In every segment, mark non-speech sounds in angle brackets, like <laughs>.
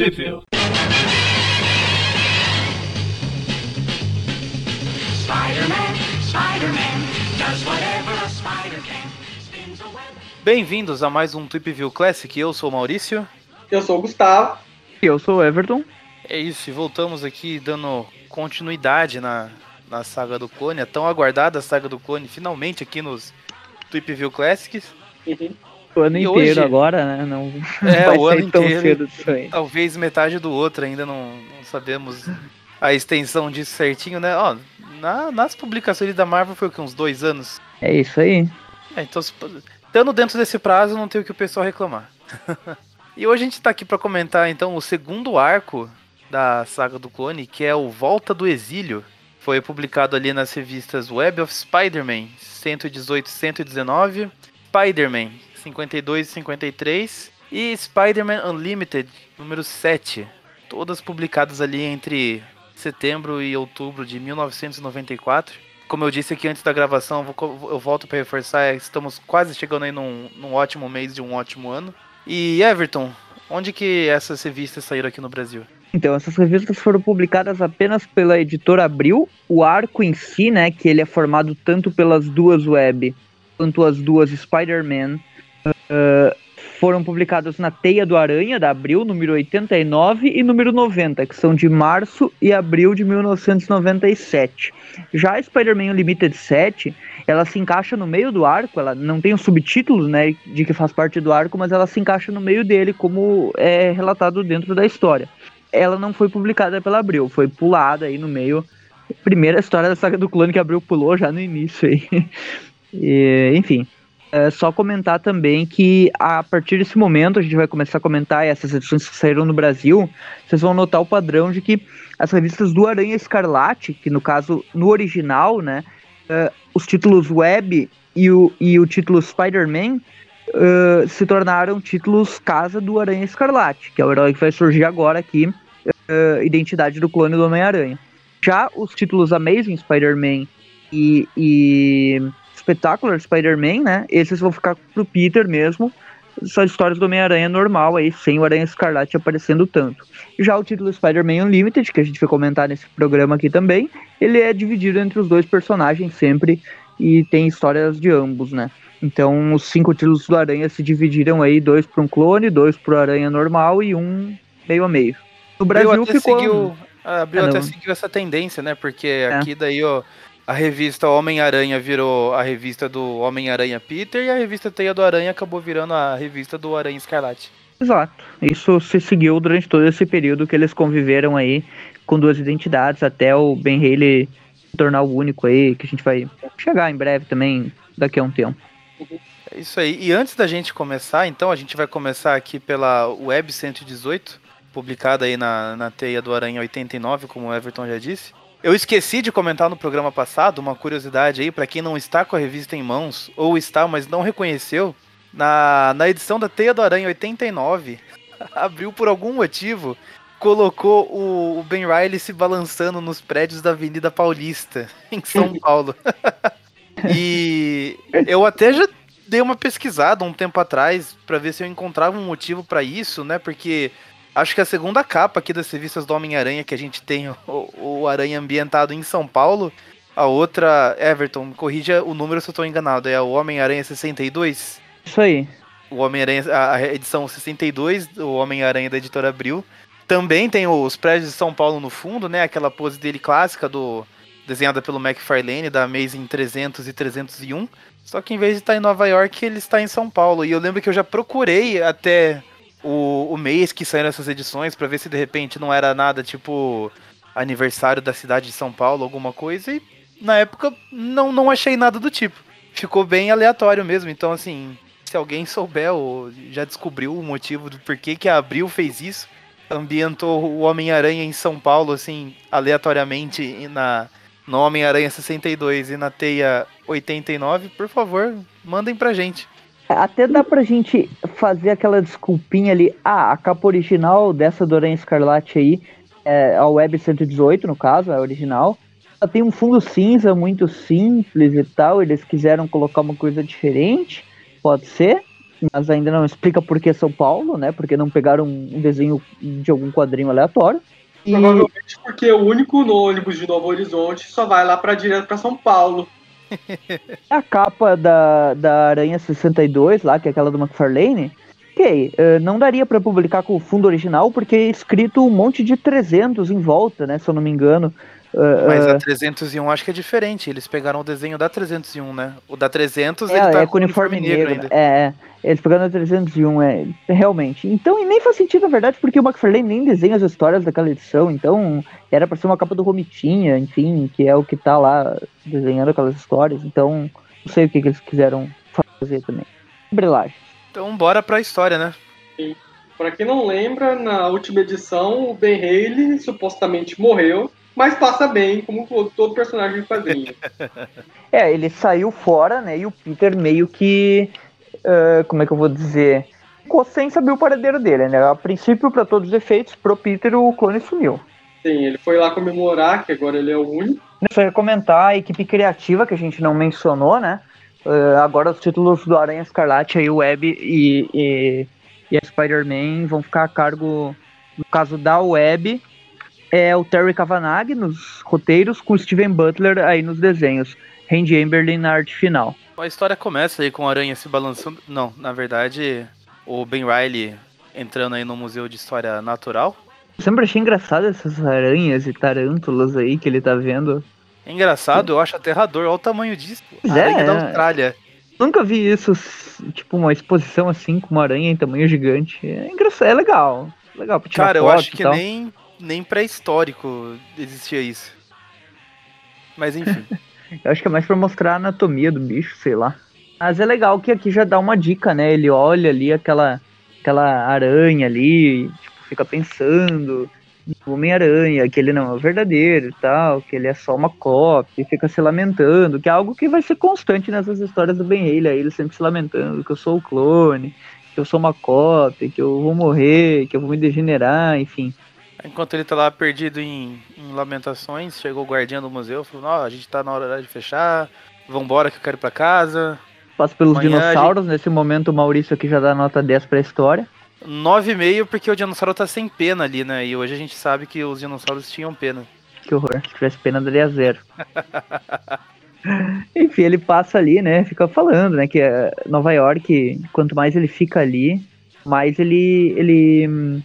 Web. Bem-vindos a mais um Tweep View Classic. Eu sou o Maurício. Eu sou o Gustavo. Eu sou o Everton. É isso, e voltamos aqui dando continuidade na, na saga do clone, a tão aguardada saga do clone, finalmente aqui nos Tweep View Classics. O ano E inteiro hoje- agora, né? Não <laughs> É, <laughs> vai o ano tão inteiro. cedo disso aí. Talvez metade do outro, ainda não, não sabemos a extensão disso certinho, né? Ó, na- nas publicações da Marvel foi o que, uns dois anos? É isso aí. É, então, estando dentro desse prazo, não tem o que o pessoal reclamar. <laughs> e hoje a gente tá aqui pra comentar, então, o segundo arco da saga do clone, que é o Volta do Exílio. Foi publicado ali nas revistas Web of Spider-Man 118 e 119, Spider-Man 52 e 53 e Spider-Man Unlimited número 7. Todas publicadas ali entre setembro e outubro de 1994. Como eu disse aqui antes da gravação, eu, volto para reforçar, estamos quase chegando aí num, num ótimo mês de um ótimo ano. E Everton, onde que essas revistas saíram aqui no Brasil? Então, essas revistas foram publicadas apenas pela editora Abril. O arco em si, né, que ele é formado tanto pelas duas web quanto as duas Spider-Man, ah, foram publicadas na Teia do Aranha, da Abril, número 89 e número 90, que são de março e abril de 1997. Já a Spider-Man Unlimited 7, ela se encaixa no meio do arco, ela não tem os subtítulos, né, de que faz parte do arco, mas ela se encaixa no meio dele, como é relatado dentro da história ela não foi publicada pela Abril, foi pulada aí no meio. Primeira história da saga do clone que a Abril pulou já no início aí. <laughs> E, enfim, é só comentar também que a partir desse momento a gente vai começar a comentar essas edições que saíram no Brasil. Vocês vão notar o padrão de que as revistas do Aranha Escarlate, que no caso no original, né, é, os títulos Web e o, e o título Spider-Man uh, se tornaram títulos Casa do Aranha Escarlate, que é o herói que vai surgir agora aqui, uh, Identidade do Clone do Homem-Aranha. Já os títulos Amazing Spider-Man e, e Spectacular Spider-Man, né? Esses vão ficar pro Peter mesmo. São histórias do Homem-Aranha normal aí, sem o Aranha Escarlate aparecendo tanto. Já o título Spider-Man Unlimited, que a gente vai comentar nesse programa aqui também, ele é dividido entre os dois personagens sempre e tem histórias de ambos, né? Então, os cinco títulos do Aranha se dividiram aí, dois para um clone, dois para o Aranha normal e um meio a meio. No Brasil ficou... seguiu, a Abril Ah, até seguiu essa tendência, né? Porque aqui daí, ó, a revista Homem-Aranha virou a revista do Homem-Aranha Peter e a revista Teia do Aranha acabou virando a revista do Aranha Escarlate. Exato. Isso se seguiu durante todo esse período que eles conviveram aí com duas identidades, até o Ben Haley se tornar o único aí, que a gente vai chegar em breve também, daqui a um tempo. É isso aí. E antes da gente começar, então, a gente vai começar aqui pela Web 118, publicada aí na, na Teia do Aranha 89, como o Everton já disse. Eu esqueci de comentar no programa passado, uma curiosidade aí, pra quem não está com a revista em mãos, ou está, mas não reconheceu, na, na edição da Teia do Aranha 89, <laughs> abriu por algum motivo, colocou o, o Ben Riley se balançando nos prédios da Avenida Paulista, <laughs> em São Paulo. <laughs> e eu até já dei uma pesquisada um tempo atrás pra ver se eu encontrava um motivo pra isso, né? Porque acho que a segunda capa aqui das revistas do Homem-Aranha que a gente tem o, o Aranha ambientado em São Paulo, a outra, Everton, corrija o número se eu tô enganado, é o Homem-Aranha 62? Isso aí. O Homem-Aranha, a a edição 62, o Homem-Aranha da editora Abril. Também tem os prédios de São Paulo no fundo, né? Aquela pose dele clássica do desenhada pelo McFarlane da Amazing 300 e 301. Só que em vez de estar em Nova York, ele está em São Paulo. E eu lembro que eu já procurei até o, o mês que saíram essas edições pra ver se de repente não era nada tipo aniversário da cidade de São Paulo, alguma coisa. E na época não, não achei nada do tipo. Ficou bem aleatório mesmo. Então, assim, se alguém souber ou já descobriu o motivo do porquê que a Abril fez isso, ambientou o Homem-Aranha em São Paulo, assim, aleatoriamente na, no Homem-Aranha 62 e na Teia 89, por favor, mandem pra gente. Até dá pra gente fazer aquela desculpinha ali. Ah, a capa original dessa do Aranha Escarlate aí, é a Web 118 no caso, é a original. Ela tem um fundo cinza muito simples e tal. Eles quiseram colocar uma coisa diferente, pode ser. mas ainda não explica por que São Paulo, né? Porque não pegaram um desenho de algum quadrinho aleatório. E Provavelmente porque o único ônibus de Novo Horizonte só vai lá para direto para São Paulo. <laughs> a capa da, da Aranha 62, lá, que é aquela do McFarlane, ok, eh, não daria pra publicar com o fundo original, porque é escrito um monte de 300 em volta, né? Se eu não me engano. Eh, Mas a 301 acho que é diferente. Eles pegaram o desenho da 301, né? O da 300 É, ele tá é com uniforme negro. ainda. É, é. Eles pegaram a 301, é, realmente. Então, e nem faz sentido, na verdade, porque o McFarlane nem desenha as histórias daquela edição, então era pra ser uma capa do Romitinha, enfim, que é o que tá lá desenhando aquelas histórias. Então, não sei o que, que eles quiseram fazer também. Brilagem. Então bora pra história, né? Pra quem não lembra, na última edição o Ben Haley supostamente morreu, mas passa bem, como todo personagem de quadrinho. <laughs> É, ele saiu fora, né? E o Peter meio que. ah, como é que eu vou dizer? Ficou sem saber o paradeiro dele, né? A princípio, pra todos os efeitos, pro Peter o clone sumiu. Sim, ele foi lá comemorar, que agora ele é o único. Só ia comentar a equipe criativa que a gente não mencionou, né? Ah, agora os títulos do Aranha Escarlate, aí o Web e, e, e a Spider-Man vão ficar a cargo, no caso da Web, é o Terry Cavanagh nos roteiros, com o Steven Butler aí nos desenhos. Randy Amberlin na arte final. A história começa aí com a aranha se balançando. Não, na verdade, o Ben Riley entrando aí no Museu de História Natural. Eu sempre achei engraçado essas aranhas e tarântulas aí que ele tá vendo. É engraçado, eu acho aterrador. Olha o tamanho disso. Pois A aranha é, da é. Austrália. Nunca vi isso, tipo, uma exposição assim com uma aranha em tamanho gigante. É engraçado, é legal. Legal pra tirar Cara, eu acho que nem, nem pré-histórico existia isso. Mas enfim. <laughs> Eu acho que é mais pra mostrar a anatomia do bicho, sei lá. Mas é legal que aqui já dá uma dica, né? Ele olha ali aquela, aquela aranha ali, tipo, fica pensando Homem-Aranha, que ele não é verdadeiro e tal, que ele é só uma cópia, fica se lamentando, que é algo que vai ser constante nessas histórias do Ben Haley, ele sempre se lamentando que eu sou o clone, que eu sou uma cópia, que eu vou morrer, que eu vou me degenerar, enfim. Enquanto ele tá lá perdido em, em lamentações, chegou o guardião do museu, falou, ó, a gente tá na hora de fechar, vambora que eu quero ir pra casa. Passa pelos Amanhã dinossauros, nesse momento o Maurício aqui já dá nota 10 pra história. 9,5 porque o dinossauro tá sem pena ali, né? E hoje a gente sabe que os dinossauros tinham pena. Que horror. Se tivesse pena, daria zero. <laughs> Enfim, ele passa ali, né? Fica falando, né? Que é Nova York, quanto mais ele fica ali, mais ele, ele hum,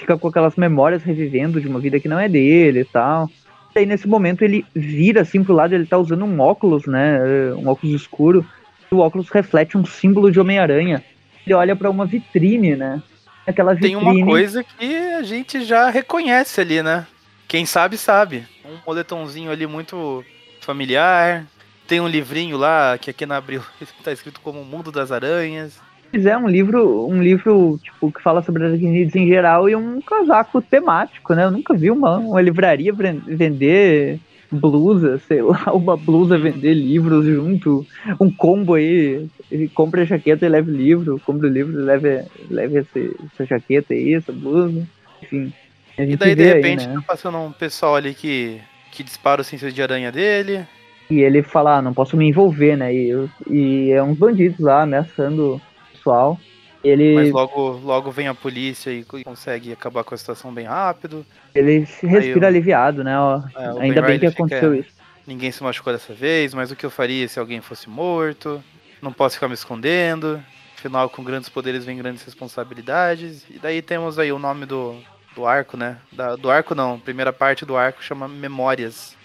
fica com aquelas memórias revivendo de uma vida que não é dele e tal. E aí, nesse momento, ele vira assim pro lado, ele tá usando um óculos, né? Um óculos escuro. E o óculos reflete um símbolo de Homem-Aranha. Ele olha pra uma vitrine, né? Aquela Tem vitrine. uma coisa que a gente já reconhece ali, né? Quem sabe, sabe. Um moletomzinho ali muito familiar. Tem um livrinho lá que aqui na Abril <laughs> tá escrito como Mundo das Aranhas. É, um livro, um livro tipo, que fala sobre aracnídeos em geral e um casaco temático, né? Eu nunca vi uma, uma livraria vender blusa, sei lá, <laughs> uma blusa vender livros junto, um combo aí, compra a jaqueta e leva o livro, compra o livro e leva, leva esse- essa jaqueta aí, essa blusa, enfim. E daí, de vê aí, repente, né? tá passando um pessoal ali que, que dispara o ciência de aranha dele. E ele fala, ah, não posso me envolver, né? E, e é uns bandidos lá ameaçando pessoal. Ele, Mas logo, logo vem a polícia e co- consegue acabar com a situação bem rápido. ele se respira eu- aliviado, né? É, Ainda Ben bem que Reilly fica- aconteceu isso. Ninguém se machucou dessa vez, mas o que eu faria se alguém fosse morto? Não posso ficar me escondendo. Afinal, com grandes poderes vem grandes responsabilidades. E daí temos aí o nome do, do arco, né? Da- do arco não, primeira parte do arco chama Memórias.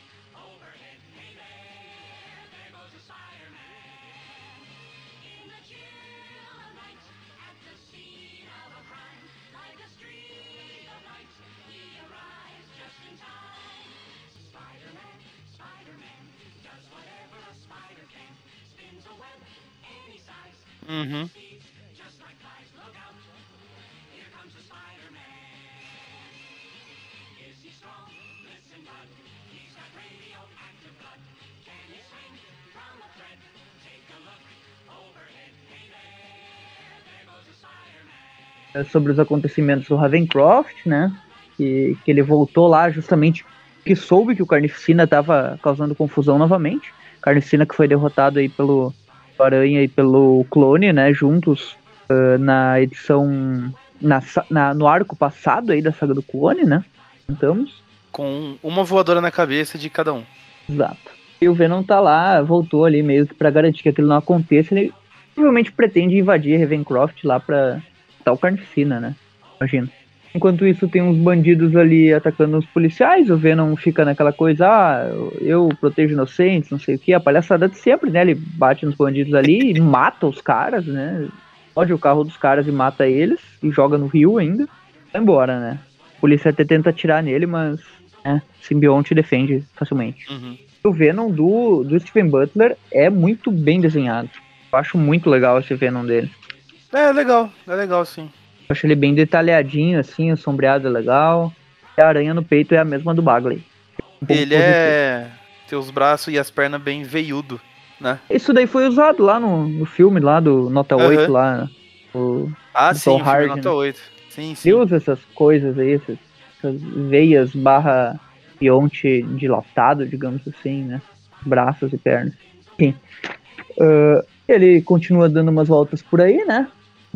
Uhum. É sobre os acontecimentos do Ravencroft, né? Que, que ele voltou lá justamente que soube que o Carnificina estava causando confusão novamente. Carnificina que foi derrotado aí pelo Aranha e pelo Clone, né? Juntos ah, na edição. Na, na- no arco passado aí da saga do Clone, né? Contamos. Com uma voadora na cabeça de cada um. Exato. E o Venom tá lá, voltou ali meio que pra garantir que aquilo não aconteça. Ele provavelmente pretende invadir Ravencroft lá pra tal carnificina, né? Imagina. Enquanto isso, tem uns bandidos ali atacando os policiais. O Venom fica naquela coisa, ah, eu protejo inocentes, não sei o que. A palhaçada de sempre, né? Ele bate nos bandidos ali e mata os caras, né? Pode o carro dos caras e mata eles e joga no rio ainda. Vai embora, né? A polícia até tenta atirar nele, mas é, o simbionte defende facilmente Uhum. o Venom do, do Steven Butler é muito bem desenhado. Eu acho muito legal esse Venom dele. É legal, é legal sim. Eu acho ele bem detalhadinho, assim, o sombreado é legal. E a aranha no peito é a mesma do Bagley. Um Ele é. Tem os braços e as pernas bem veiudo, né? Isso daí foi usado lá no, no filme, lá do Nota Aham. 8, lá. O, Ah, sim, Hardy, nota né? 8. Sim, sim. ele usa essas coisas aí, essas, essas veias barra fionte dilatado, digamos assim, né? Braços e pernas. Enfim. Ah, ele continua dando umas voltas por aí, né?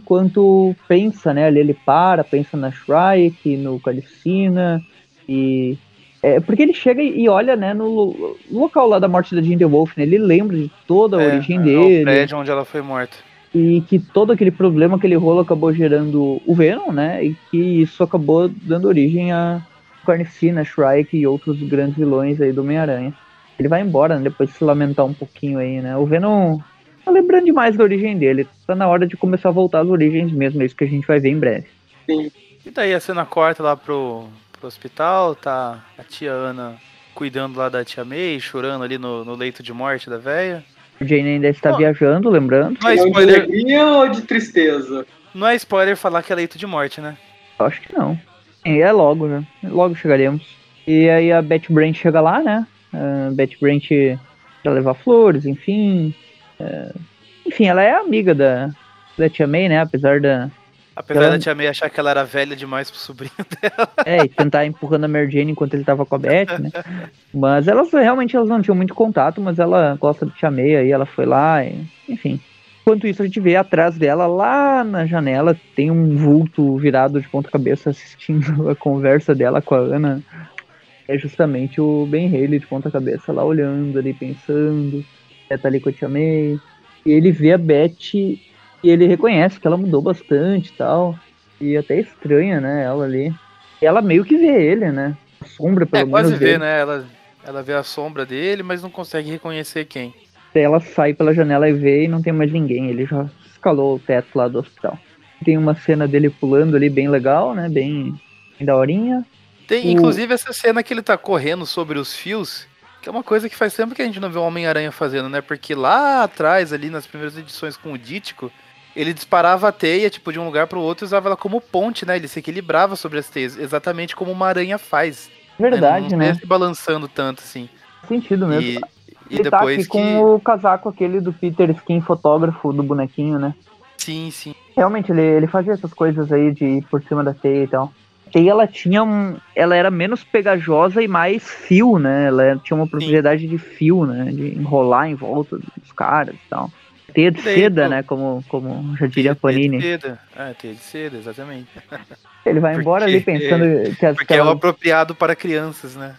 Enquanto pensa, né? Ali ele para, pensa na Shrike, no Calicina e. É, porque ele chega e olha, né, no lo- local lá da morte da Jinder Wolf, né? Ele lembra de toda a É, origem é dele O prédio onde ela foi morta. e que todo aquele problema, aquele rolo acabou gerando o Venom, né? E que isso acabou dando origem a Carnificina, Shrike e outros grandes vilões aí do Homem-Aranha. Ele vai embora, né? Depois de se lamentar um pouquinho aí, né? O Venom tá lembrando demais da origem dele. Tá na hora de começar a voltar às origens mesmo, é isso que a gente vai ver em breve. Sim. E daí a cena corta lá pro, pro hospital, tá a tia Ana cuidando lá da tia May, chorando ali no, no leito de morte da véia. O Jane ainda está viajando, lembrando. Não é É um de spoiler, alegria ou de tristeza? não é spoiler falar que é leito de morte, né? Eu acho que não. É logo, né? Logo chegaremos. E aí a Betty Brant chega lá, né? A Betty Brant pra levar flores, enfim. É, Enfim, ela é amiga da, da Tia May, né? Apesar da. Apesar Ela- da tia May achar que ela era velha demais pro sobrinho <laughs> dela. É, e tentar empurrando a Mary Jane enquanto ele tava com a Betty, né? <laughs> Mas elas realmente elas não tinham muito contato, mas ela gosta de Tia May, aí ela foi lá, e, enfim. Enquanto isso, a gente vê atrás dela, lá na janela, tem um vulto virado de ponta cabeça assistindo <laughs> a conversa dela com a Ana. É justamente o Ben Haley de ponta cabeça lá olhando ali, pensando. É, tá ali com a Tia May. E ele vê a Betty e ele reconhece que ela mudou bastante e tal. E até estranha, né, ela ali. E ela meio que vê ele, né? A sombra, pelo É, menos. quase vê, dele. né? Ela, ela vê a sombra dele, mas não consegue reconhecer quem. Daí ela sai pela janela e vê e não tem mais ninguém. Ele já escalou o teto lá do hospital. Tem uma cena dele pulando ali bem legal, né? Bem, bem daorinha. Tem, O- inclusive, essa cena que ele tá correndo sobre os fios, que é uma coisa que faz tempo que a gente não vê o Homem-Aranha fazendo, né? Porque lá atrás, ali nas primeiras edições com o Dítico, ele disparava a teia, tipo, de um lugar pro outro e usava ela como ponte, né? Ele se equilibrava sobre as teias, exatamente como uma aranha faz. Verdade, não, né? Não se balançando tanto, assim. Sentido mesmo. E, e ele tá depois aqui que... com o casaco aquele do Peter Skin, fotógrafo do bonequinho, né? Sim, sim. Realmente, ele, ele fazia essas coisas aí de ir por cima da teia e tal. Teia, ela tinha um... Ela era menos pegajosa e mais fio, né? Ela tinha uma propriedade de fio, né? De enrolar em volta dos caras e tal. Teia de Daí, seda, pô, né? Como, como já diria Teia de Panini. seda. É, teia de seda, exatamente. Ele vai embora ali Porque- pensando que as Porque é o apropriado para crianças, né?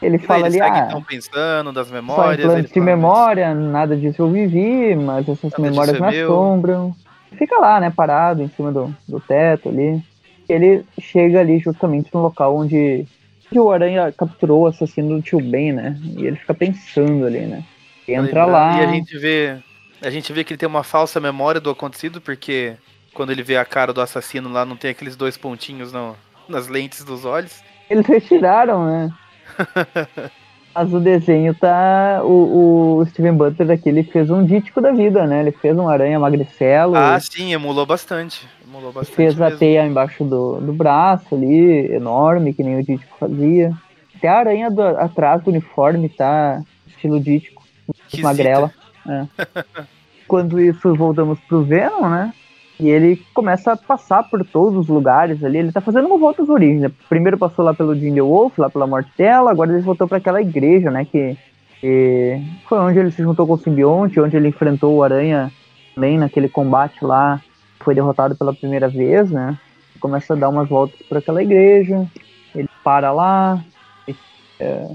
Ele E fala ali, ah, estão pensando das só memórias. implantes eles de memória, nada disso eu vivi, mas essas Nada memórias me é meu. assombram. Fica lá, né, parado em cima do, do teto ali. Ele chega ali justamente no local onde, onde o Aranha capturou o assassino do tio Ben, né? E ele fica pensando ali, né? Entra Lembrando, lá. E a gente vê. A gente vê que ele tem uma falsa memória do acontecido, porque quando ele vê a cara do assassino lá, não tem aqueles dois pontinhos no- nas lentes dos olhos. Eles retiraram, né? <laughs> Mas o desenho tá. O, o Steven Butler aqui, ele fez um dítico da vida, né? Ele fez um aranha magricelo. Ah, sim, emulou bastante. Emulou bastante. fez a mesmo. teia embaixo do, do braço ali, enorme, que nem o Dítico fazia. Até a aranha do- atrás do uniforme tá estilo Dítico, Esquisita. magrela. É. <laughs> Quando isso, voltamos pro Venom, né? E ele começa a passar por todos os lugares ali. Ele tá fazendo uma volta às origens. né? Primeiro passou lá pelo Jinder Wolf, lá pela morte dela. Agora ele voltou para aquela igreja, né? Que, que foi onde ele se juntou com o simbionte, onde ele enfrentou o Aranha também naquele combate lá, foi derrotado pela primeira vez, né? Começa a dar umas voltas por aquela igreja, ele para lá, ele, é,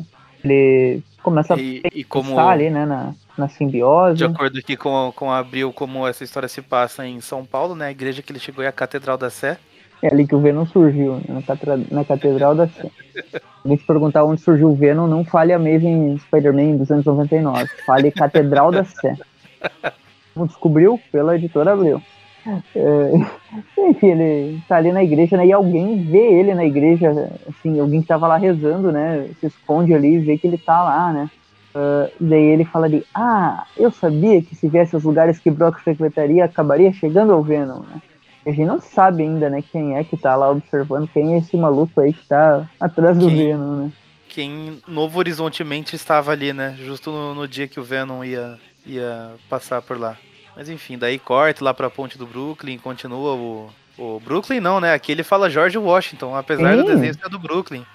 ele começa E, e a como, pensar ali, né, na, na simbiose. de acordo aqui com, com a Abril, como essa história se passa em São Paulo, né? A igreja que ele chegou é a Catedral da Sé. É ali que o Venom surgiu, né, na, catra- na Catedral da Sé. Alguém te perguntar onde surgiu o Venom, não fale Amazing Spider-Man 299, fale Catedral da Sé. <laughs> Descobriu pela editora Abril. É, <laughs> enfim, ele tá ali na igreja, né? E alguém vê ele na igreja, assim, alguém que tava lá rezando, né? Se esconde ali e vê que ele tá lá, né? Ah, daí ele fala ali, ah, eu sabia que se viesse aos lugares que Brock frequentaria, acabaria chegando ao Venom, né? A gente não sabe ainda, né, quem é que tá lá observando, quem é esse maluco aí que tá atrás do Quem? Venom, né? Quem Novo Horizontemente estava ali, né? Justo no, no dia que o Venom ia, ia passar por lá. Mas enfim, daí corta lá pra ponte do Brooklyn, continua o. O Brooklyn não, né? Aqui ele fala George Washington, apesar do Sim. desenho ser do Brooklyn.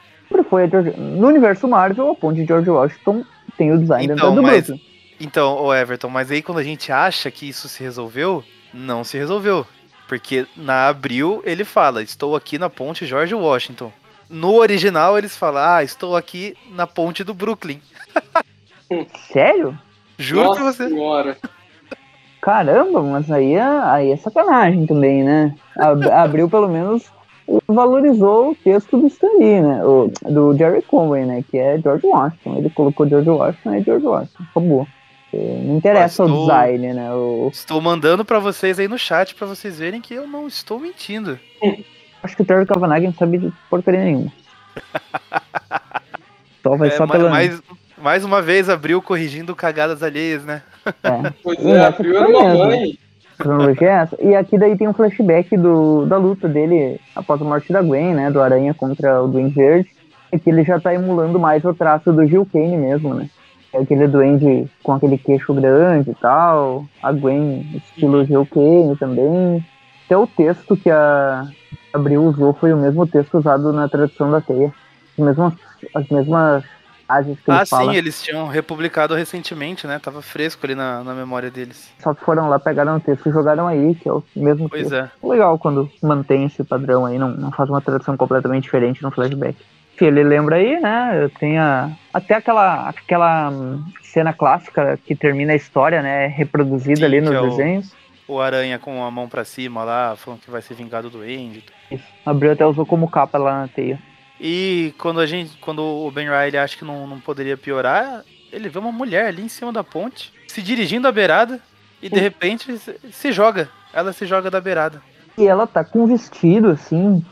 Foi a George... No universo Marvel, a ponte de George Washington tem o design Então, do mas- Brooklyn. Então, o Everton, mas aí quando a gente acha que isso se resolveu, não se resolveu. Porque na abril ele fala, estou aqui na ponte George Washington. No original eles falam, ah, estou aqui na ponte do Brooklyn. <laughs> Sério? Juro Nossa pra você. senhora. Caramba, mas aí é, aí é sacanagem também, né? Ab- <laughs> Abriu pelo menos valorizou o texto do Stan Lee, né? O, do Jerry Conway, né? Que é George Washington. Ele colocou George Washington é George Washington. Acabou. Não interessa Mas o design, né? O, Estou mandando pra vocês aí no chat pra vocês verem que eu não estou mentindo. <laughs> acho que o Terry Kavanagh não sabe de porcaria nenhuma. <laughs> Só vai É, só ma- pela. mais, mais uma vez abriu corrigindo cagadas alheias, né? É. <laughs> Pois é, a essa Pio era uma mesmo. mãe. cronologia é essa. E aqui daí tem um flashback do, da luta dele após a morte da Gwen, né? Do Aranha contra o Duende Verde. E que ele já tá emulando mais o traço do Gil Kane mesmo, né? É aquele duende com aquele queixo grande e tal. A Gwen, estilo Gil Kane também. Até o texto que a Abril usou foi o mesmo texto usado na tradução da teia. As mesmas, as mesmas frases que ele Ah, fala. sim, eles tinham republicado recentemente, né? Tava fresco ali na, na memória deles. Só que foram lá, pegaram o texto e jogaram aí, que é o mesmo Pois texto. é. legal quando mantém esse padrão aí, não, não faz uma tradução completamente diferente no flashback. Que ele lembra aí, né? Tem a, até aquela, aquela hum, cena clássica que termina a história, né? Reproduzida Sim, ali nos é o- desenhos. O Aranha com a mão pra cima lá, falando que vai ser vingado do Andy. Isso. Abriu até usou como capa lá na teia. E quando a gente. Quando o Ben Riley acha que não, não poderia piorar, ele vê uma mulher ali em cima da ponte, se dirigindo à beirada, e de repente se- joga. Ela se joga da beirada. E ela tá com um vestido assim,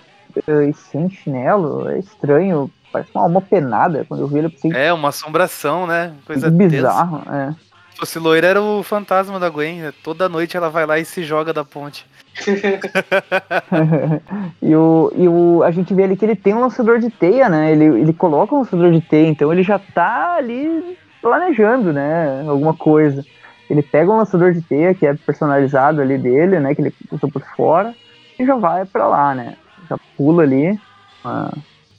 eh, e sem chinelo, é estranho. Parece uma alma penada. Quando eu vi ele, eu pensei É, uma assombração, né? Coisa bizarro. É. Se fosse loira, era o fantasma da Gwen. Toda noite ela vai lá e se joga da ponte. E o, e o, a gente vê ali que ele tem um lançador de teia, né? Ele, ele coloca um lançador de teia, então ele já tá ali planejando, né? Alguma coisa. Ele pega um lançador de teia que é personalizado ali dele, né? Que ele usa por fora e já vai pra lá, né? Já pula ali uma-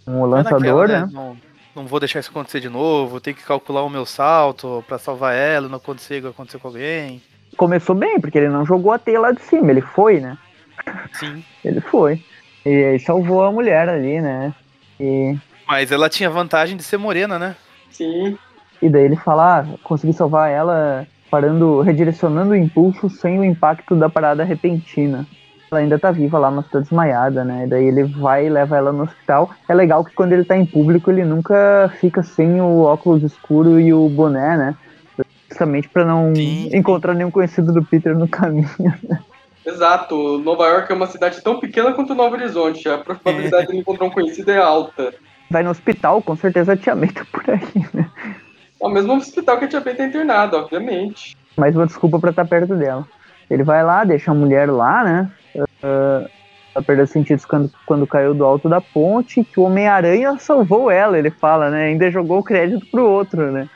um lançador, naquela, né? Não, não vou deixar isso acontecer de novo. Tenho que calcular o meu salto pra salvar ela. Não acontecer acontecer com alguém. Começou bem, porque ele não jogou a teia lá de cima, ele foi, né? Sim. <laughs> Ele foi. E aí salvou a mulher ali, né? E Mas ela tinha vantagem de ser morena, né? Sim. E daí ele fala, ah, consegui salvar ela parando, redirecionando o impulso sem o impacto da parada repentina. Ela ainda tá viva lá, mas tá desmaiada, né? E daí ele vai e leva ela no hospital. É legal que quando ele tá em público, ele nunca fica sem o óculos escuro e o boné, né? Justamente pra não Sim, sim. encontrar nenhum conhecido do Peter no caminho. Exato. Nova York é uma cidade tão pequena quanto Novo Horizonte. A probabilidade de ele encontrar um conhecido é alta. Vai no hospital, com certeza a Tia May tá por aí, né? É o mesmo hospital que a Tia Bem tá internada, obviamente. mais uma desculpa pra estar perto dela. Ele vai lá, deixa a mulher lá, né? Uh, ela perdeu sentidos quando, quando caiu do alto da ponte, que o Homem-Aranha salvou ela, ele fala, né? Ainda jogou o crédito pro outro, né?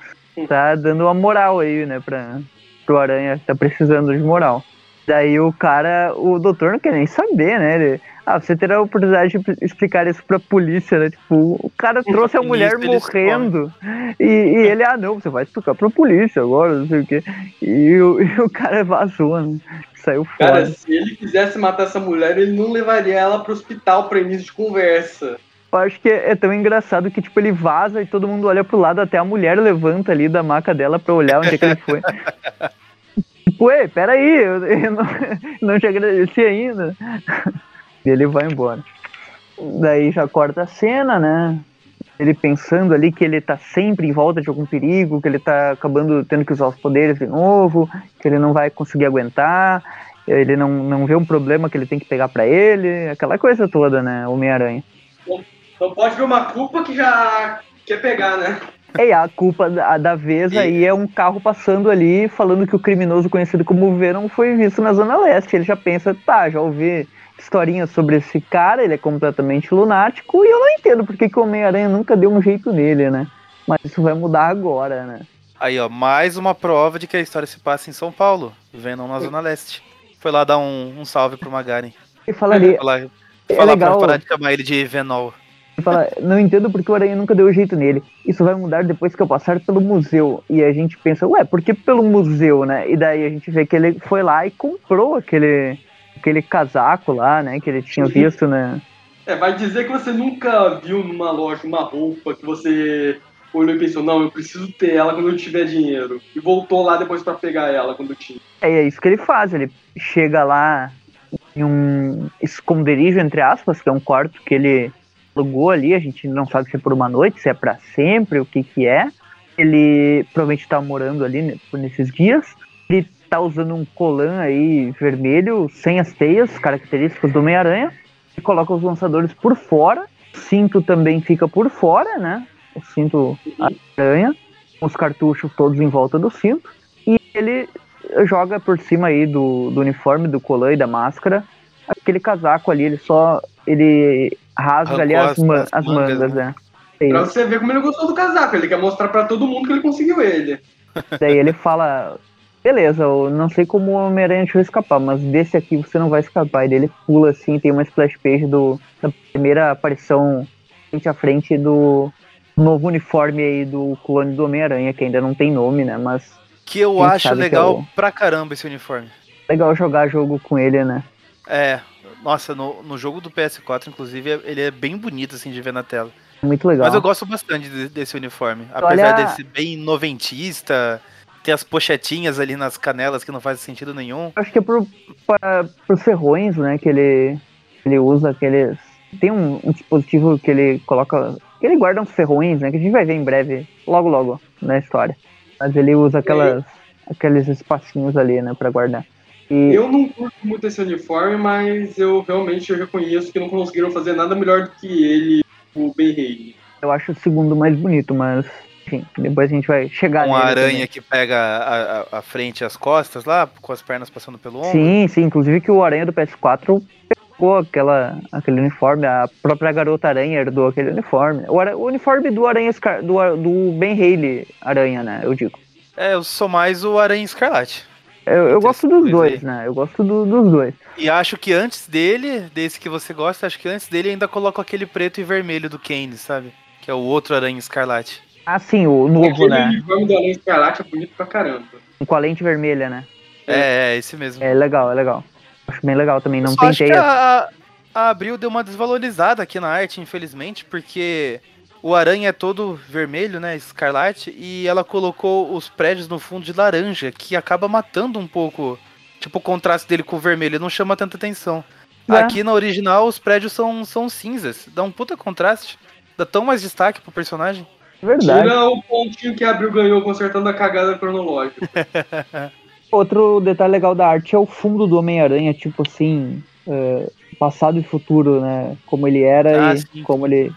Tá dando uma moral aí, né, pra, pro Aranha que tá precisando de moral. Daí o cara, o doutor não quer nem saber, né? Ele, Ah, você terá a oportunidade de explicar isso pra polícia, né? Tipo, o cara trouxe a mulher morrendo. E, e ele, ah, não, você vai explicar pra polícia agora, não sei o quê. E o, <laughs> e o cara vazou, né? Saiu fora. Cara, se ele quisesse matar essa mulher, ele não levaria ela pro hospital pra início de conversa. Eu acho que é, tão engraçado que, tipo, ele vaza e todo mundo olha pro lado, até a mulher levanta ali da maca dela pra olhar onde é que ele foi. tipo, ei, peraí, eu, eu não, <laughs> não te agradeci ainda. E ele vai embora. Daí já corta a cena, né? Ele pensando ali que ele tá sempre em volta de algum perigo, que ele tá acabando tendo que usar os poderes de novo, que ele não vai conseguir aguentar, ele não, não vê um problema que ele tem que pegar pra ele, aquela coisa toda, né? Homem-Aranha. Não pode ver uma culpa que já quer pegar, né? É, e a culpa da, da vez E- aí é um carro passando ali falando que o criminoso conhecido como Venom foi visto na Zona Leste. Ele já pensa, tá, já ouvi historinhas sobre esse cara, ele é completamente lunático, e eu não entendo porque que o Homem-Aranha nunca deu um jeito nele, né? Mas isso vai mudar agora, né? Aí, ó, mais uma prova de que a história se passa em São Paulo, Venom na Zona Leste. Foi lá dar um, um salve pro Magaren. E falaria, <laughs> Falar, É falar pra legal. parar de chamar ele de Venol. Ele fala, não entendo porque o Aranha nunca deu jeito nele. Isso vai mudar depois que eu passar pelo museu. E a gente pensa, ué, por que pelo museu, né? E daí a gente vê que ele foi lá e comprou aquele, aquele casaco lá, né? Que ele tinha visto, né? É, vai dizer que você nunca viu numa loja uma roupa que você olhou e pensou, não, eu preciso ter ela quando eu tiver dinheiro. E voltou lá depois pra pegar ela quando tinha. É, é isso que ele faz. Ele chega lá em um esconderijo, entre aspas, que é um quarto que ele alugou ali. A gente não sabe se é por uma noite, se é pra sempre, o que que é. Ele provavelmente tá morando ali nesses dias. Ele tá usando um colã aí vermelho, sem as teias, características do Homem-Aranha. E coloca os lançadores por fora. O cinto também fica por fora, né? O cinto aranha. Os cartuchos todos em volta do cinto. E ele joga por cima aí do, do uniforme, do colã e da máscara, aquele casaco ali, ele só. Ele rasga ali as, as- ma- as as mangas, mangas, né? né? Pra você ver como ele gostou do casaco. Ele quer mostrar pra todo mundo que ele conseguiu ele. <laughs> daí ele fala. Beleza, eu não sei como o Homem-Aranha deixou escapar, mas desse aqui você não vai escapar. E daí ele pula assim, tem uma splash page do, da primeira aparição frente a frente do novo uniforme aí do clone do Homem-Aranha, que ainda não tem nome, né? Mas Que eu acho legal é o- pra caramba esse uniforme. legal jogar jogo com ele, né? É, nossa, no, no jogo do PS4, inclusive, é- ele é bem bonito assim de ver na tela. Muito legal. Mas eu gosto bastante de- desse uniforme. Olha- Apesar de ser bem noventista, ter as pochetinhas ali nas canelas que não faz sentido nenhum. Acho que é pro, para, pros ferrões, né? Que ele, ele usa aqueles. Tem um, um dispositivo que ele coloca. Que ele guarda uns ferrões, né? Que a gente vai ver em breve, logo logo, na história. Mas ele usa aquelas, aqueles espacinhos ali, né? Pra guardar. E Eu não curto muito esse uniforme, mas eu realmente reconheço que não conseguiram fazer nada melhor do que ele, o Ben Haley. eu acho o segundo mais bonito, mas. Enfim, depois a gente vai chegar Uma aranha também. que pega a, a- a frente e as costas lá, com as pernas passando pelo ombro. Sim, sim. Inclusive que o Aranha do PS4 pegou aquela, aquele uniforme, a própria garota Aranha herdou aquele uniforme. O, o uniforme do Aranha do, do Ben Haley Aranha, né? Eu digo. É, eu sou mais o Aranha Escarlate. Eu, eu gosto dos dois dois, né? Eu gosto do- dos dois. E acho que antes dele, desse que você gosta, acho que antes dele ainda coloco aquele preto e vermelho do Kane, sabe? Que é o outro Aranha Escarlate. Ah, sim, o novo, Aquele né? uniforme do Aranha Escarlate é bonito pra caramba. Com a lente vermelha, né? É, é, esse mesmo. É legal, é legal. Acho bem legal também. Não Só tem acho que a, a Abril deu uma desvalorizada aqui na arte, infelizmente, porque o aranha é todo vermelho, né, escarlate, e ela colocou os prédios no fundo de laranja, que acaba matando um pouco, tipo, o contraste dele com o vermelho, não chama tanta atenção. É. Aqui na original os prédios são, são cinzas, dá um puta contraste, dá tão mais destaque pro personagem. Verdade. Tira o pontinho que a Abril ganhou consertando a cagada cronológica. <laughs> Outro detalhe legal da arte é o fundo do Homem-Aranha, tipo assim, é, passado e futuro, né? Como ele era Ah, e sim. como ele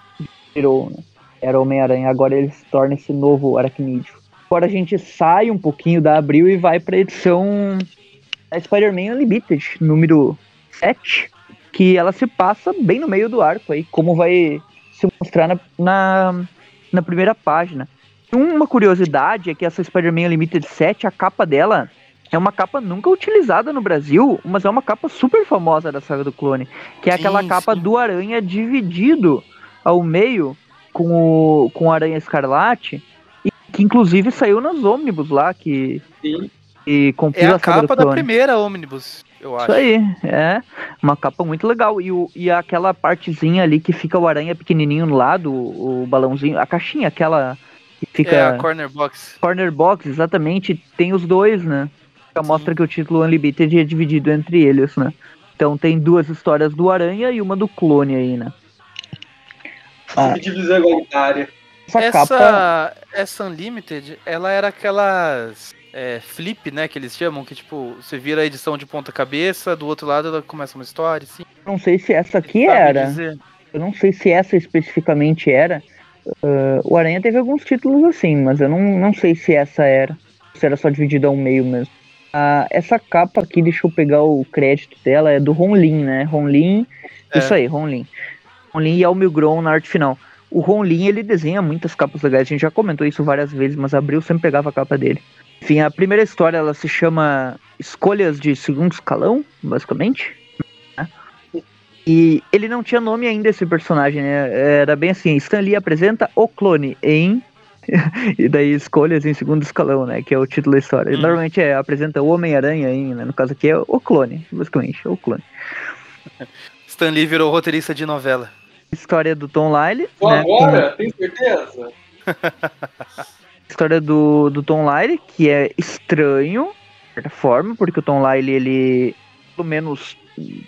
virou, né? Era o Homem-Aranha, agora ele se torna esse novo aracnídeo. Agora a gente sai um pouquinho da Abril e vai pra edição da Spider-Man Unlimited, número 7, que ela se passa bem no meio do arco aí, como vai se mostrar na, na, na primeira página. Uma curiosidade é que essa Spider-Man Unlimited 7, a capa dela é uma capa nunca utilizada no Brasil, mas é uma capa super famosa da saga do clone. Que é Sim, aquela capa sim. do Aranha dividido ao meio com o, com o Aranha Escarlate. E que inclusive saiu nos ônibus lá, que, Sim. que É a capa da primeira Omnibus, eu acho. Isso aí, é. Uma capa muito legal. E, o, e aquela partezinha ali que fica o aranha pequenininho no lado, o, o balãozinho, a caixinha, aquela que fica. É a Corner Box. Corner Box, exatamente, tem os dois, né? Já mostra que o título Unlimited é dividido entre eles, né? Então tem duas histórias do Aranha e uma do clone aí, né? Ah. Igualitária. Essa, capa. Essa, essa Unlimited, ela era aquelas é, flip, né, que eles chamam, que tipo, você vira a edição de ponta cabeça, do outro lado ela começa uma história, assim. Não sei se essa aqui Sabe era. dizer? Eu não sei se essa especificamente era. Ah, o Aranha teve alguns títulos assim, mas eu não, não sei se essa era. Se era só dividido ao meio mesmo. Ah, essa capa aqui, deixa eu pegar o crédito dela, é do Ronlin, né? Ronlin. É. Isso aí, Ronlin. Ronlin e Almil Gron na arte final. O Ronlin, ele desenha muitas capas legais. A gente já comentou isso várias vezes, mas Abril sempre pegava a capa dele. Enfim, a primeira história, ela se chama Escolhas de Segundo Escalão, basicamente. né? E ele não tinha nome ainda, esse personagem, né? Era bem assim, Stan Lee apresenta o clone em... <laughs> e daí escolhas em segundo escalão, né? Que é o título da história. Hum. Normalmente é, apresenta o Homem-Aranha em, né? No caso aqui é o clone, basicamente, o clone. Stan Lee virou roteirista de novela. História do Tom Lyle, Pô, né? com- agora, tem certeza? <laughs> história do, do Tom Lyle, que é estranho, de certa forma, porque o Tom Lyle, ele, pelo menos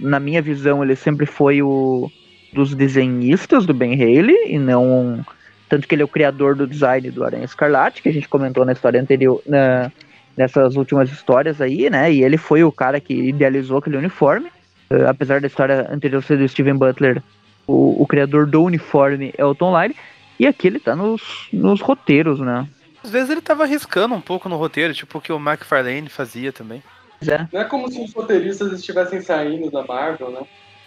na minha visão, ele sempre foi o dos desenhistas do Ben Haley, e não. Tanto que ele é o criador do design do Aranha Escarlate, que a gente comentou na história anterior, na, nessas últimas histórias aí, né? E ele foi o cara que idealizou aquele uniforme. Eh, apesar da história anterior ser do Steven Butler, o, o criador do uniforme é o Tom Lyle. E aqui ele tá nos, nos roteiros, né? Às vezes ele tava arriscando um pouco no roteiro, tipo o que o McFarlane fazia também. É. Não é como se os roteiristas estivessem saindo da Marvel, né?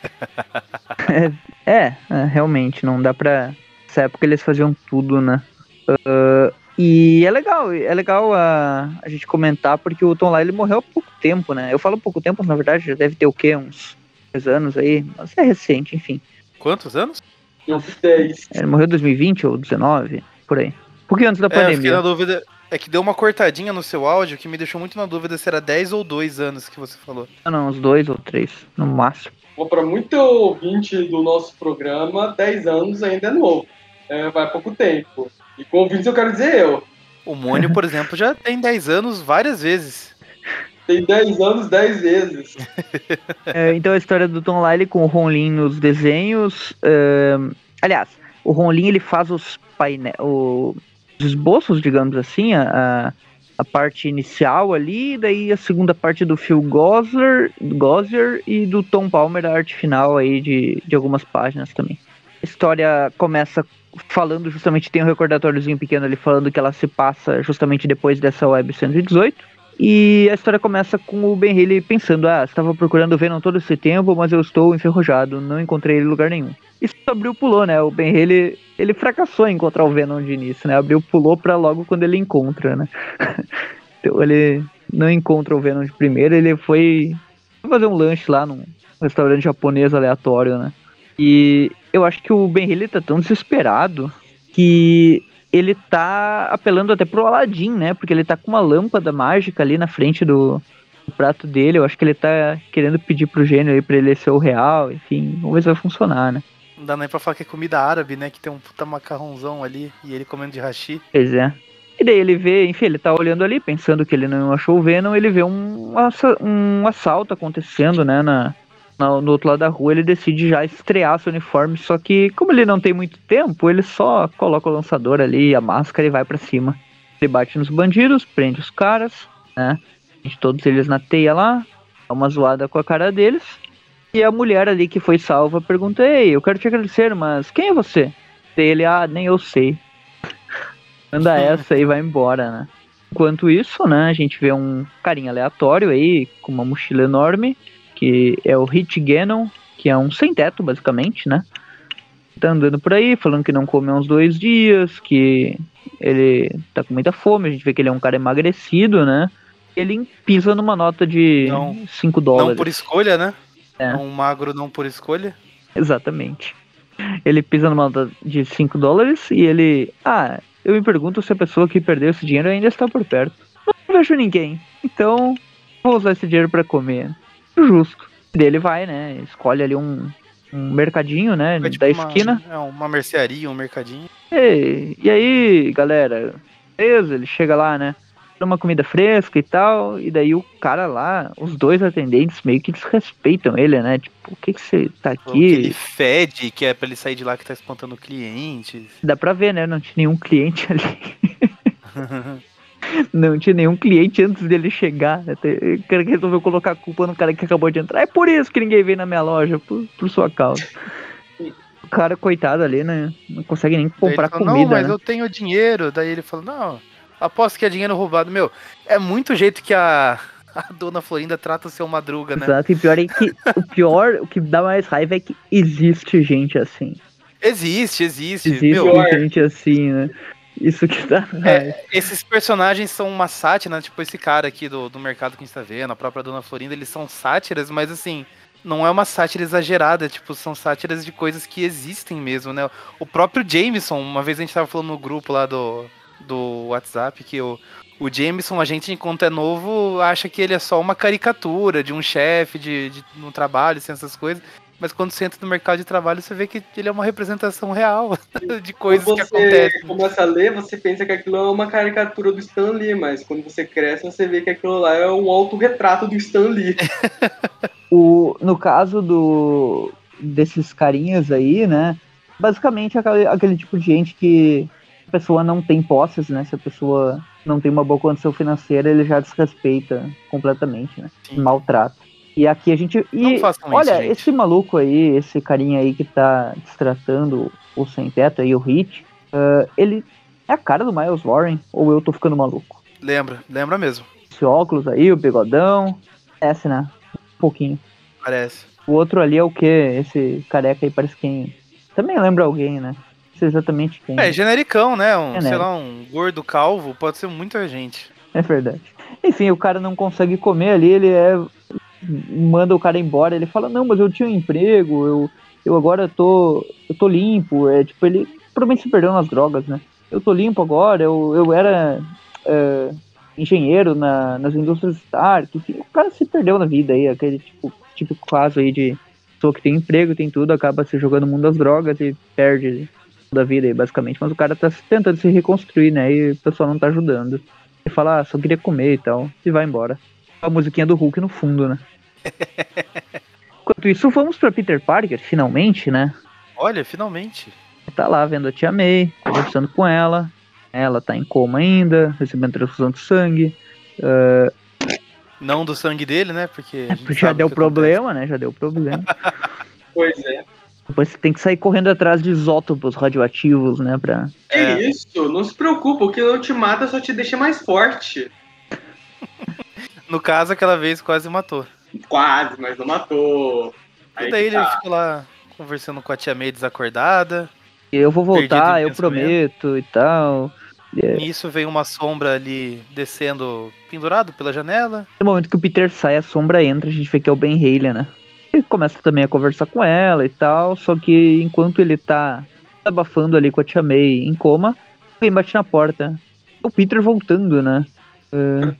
<laughs> É, é, realmente, não dá pra. Nessa época eles faziam tudo, né? Ah, e é legal, é legal a, a gente comentar, porque o Tom Lyle morreu há pouco tempo, né? Eu falo pouco tempo, na verdade, já deve ter o quê? Uns 10 anos aí, mas é recente, enfim. Quantos anos? Eu fiz 10. Ele morreu em 2020 ou 19, por aí. Um pouquinho antes da É, eu fiquei pandemia. na dúvida. É que deu uma cortadinha no seu áudio que me deixou muito na dúvida se era 10 ou 2 anos que você falou. Ah, não, uns dois ou três, no máximo. Bom, para muito ouvinte do nosso programa, 10 anos ainda é novo. É, vai pouco tempo. E com ouvintes eu quero dizer eu. O Mônio, por exemplo, já tem 10 anos várias vezes. <laughs> Tem 10 anos, 10 vezes. <laughs> É, então a história do Tom Lyle com o Ron Lin nos desenhos. ahn, aliás, o Ron Lin ele faz os painel, os esboços, digamos assim, a, a parte inicial ali, daí a segunda parte do Phil Gosler, Gosler e do Tom Palmer, a arte final aí de, de algumas páginas também. A história começa falando justamente, tem um recordatóriozinho pequeno ali falando que ela se passa justamente depois dessa web 118. E a história começa com o Ben Haley pensando: ah, estava procurando o Venom todo esse tempo, mas eu estou enferrujado, não encontrei ele em lugar nenhum. Isso abriu pulou, né? O Ben Haley, ele fracassou em encontrar o Venom de início, né? Abriu pulou pra logo quando ele encontra, né? <laughs> então ele não encontra o Venom de primeira, ele foi fazer um lanche lá num restaurante japonês aleatório, né? E eu acho que o Ben Haley tá tão desesperado que ele tá apelando até pro Aladdin, né? Porque ele tá com uma lâmpada mágica ali na frente do, do prato dele. Eu acho que ele tá querendo pedir pro gênio aí pra ele ser o real. Enfim, vamos ver se vai funcionar, né? Não dá nem pra falar que é comida árabe, né? Que tem um puta macarrãozão ali e ele comendo de hashi. Pois é. E daí ele vê, enfim, ele tá olhando ali, pensando que ele não achou o Venom, ele vê um, um assalto acontecendo, né, na, na- no outro lado da rua, ele decide já estrear seu uniforme, só que como ele não tem muito tempo, ele só coloca o lançador ali, a máscara e vai pra cima. Ele bate nos bandidos, prende os caras, né, prende todos eles na teia lá, dá uma zoada com a cara deles, e a mulher ali que foi salva pergunta, ei, eu quero te agradecer, mas quem é você? Daí ele, ah, nem eu sei. <laughs> Manda essa e vai embora, né? Enquanto isso, né, a gente vê um carinha aleatório aí, com uma mochila enorme, que é o Hit Gannon, que é um sem-teto, basicamente, né? Tá andando por aí, falando que não come há uns dois dias, que ele tá com muita fome, a gente vê que ele é um cara emagrecido, né? Ele pisa numa nota de Não. 5 dólares. Não por escolha, né? É. Um magro não por escolha. Exatamente. Ele pisa numa nota de 5 dólares e ele. Ah, eu me pergunto se a pessoa que perdeu esse dinheiro ainda está por perto. Não vejo ninguém. Então, vou usar esse dinheiro para comer. Justo. Daí ele vai, né? Escolhe ali um, um mercadinho, né? É tipo da uma- esquina. É uma mercearia, um mercadinho. E, e aí, galera? Beleza, ele chega lá, né? Uma comida fresca e tal. E daí o cara lá, os dois atendentes meio que desrespeitam ele, né? Tipo, o que que você tá Falando que ele aqui? fede, que é pra ele sair de lá que tá espantando clientes. Dá pra ver, né? Não tinha nenhum cliente ali. <laughs> Não tinha nenhum cliente antes dele chegar. Até- O cara que resolveu colocar a culpa no cara que acabou de entrar. É por isso que ninguém veio na minha loja, por, por sua causa. <laughs> O cara, coitado ali, né? Não consegue nem comprar fala, comida, Não, mas né? eu tenho dinheiro. Daí ele falou, não, aposto que é dinheiro roubado. Meu, é muito jeito que a, a dona Florinda trata o seu madruga, né? Exato, e pior é que <laughs> o pior, o que dá mais raiva é que existe gente assim. Existe, existe. Existe Meu, gente assim, né? Isso que dá. É, esses personagens são uma sátira, né? tipo esse cara aqui do, do mercado que a gente tá vendo, a própria Dona Florinda, eles são sátiras, mas assim, não é uma sátira exagerada, tipo, são sátiras de coisas que existem mesmo, né? O próprio Jameson, uma vez a gente tava falando no grupo lá do, do WhatsApp que o, o Jameson, a gente, enquanto é novo, acha que ele é só uma caricatura de um chefe de, de, no trabalho, assim, essas coisas. Mas quando você entra no mercado de trabalho, você vê que ele é uma representação real <laughs> de coisas quando que você acontecem. começa a ler, você pensa que aquilo é uma caricatura do Stan Lee, mas quando você cresce, você vê que aquilo lá é um autorretrato do Stan Lee. <laughs> O, no caso do desses carinhas aí, né? Basicamente é aquele, aquele tipo de gente que a pessoa não tem posses, né? Se a pessoa não tem uma boa condição financeira, ele já desrespeita completamente, né? Sim. Maltrata. E aqui a gente. E isso, olha, gente. esse maluco aí, esse carinha aí que tá destratando o sem teto aí, o Hit, ah, ele é a cara do Miles Warren, ou eu tô ficando maluco? Lembra, lembra mesmo, Esse óculos aí, o bigodão. Esse, né? Um pouquinho. parece. O outro ali é o quê? Esse careca aí parece quem. Também lembra alguém, né? Não sei exatamente quem. É, genericão, né? Um, sei Genérico. lá, um gordo calvo, pode ser muita gente. É verdade. Enfim, o cara não consegue comer ali, ele é. Manda o cara embora, ele fala, não, mas eu tinha um emprego, eu, eu agora tô. Eu tô limpo. É tipo, ele provavelmente se perdeu nas drogas, né? Eu tô limpo agora, eu, eu era é, engenheiro na, nas indústrias Stark, enfim, o cara se perdeu na vida aí, aquele tipo, tipo caso aí de pessoa que tem emprego, tem tudo, acaba se jogando no mundo das drogas e perde da vida aí, basicamente. Mas o cara tá tentando se reconstruir, né? E o pessoal não tá ajudando. Ele fala, ah, só queria comer e tal, e vai embora. A musiquinha do Hulk no fundo, né? <laughs> Enquanto isso, vamos pra Peter Parker, finalmente, né? Olha, finalmente. Tá lá vendo a tia May, conversando com ela. Ela tá em coma ainda, recebendo transfusão de sangue. Ah, Não do sangue dele, né? Porque. a gente já deu problema, né? Já deu problema. <laughs> Pois é. Depois você tem que sair correndo atrás de isótopos radioativos, né? Pra... Que É. isso? Não se preocupa, o que não te mata só te deixa mais forte. No caso, aquela vez quase matou. Quase, mas não matou. E Aí daí que ele tá. fica lá conversando com a tia May desacordada. Eu vou voltar, eu prometo e tal. É. Nisso vem uma sombra ali descendo, pendurado pela janela. No momento que o Peter sai, a sombra entra, a gente vê que é o Ben Haley, né? Ele começa também a conversar com ela e tal, só que enquanto ele tá abafando ali com a Tia May em coma, alguém bate na porta. O Peter voltando, né? É,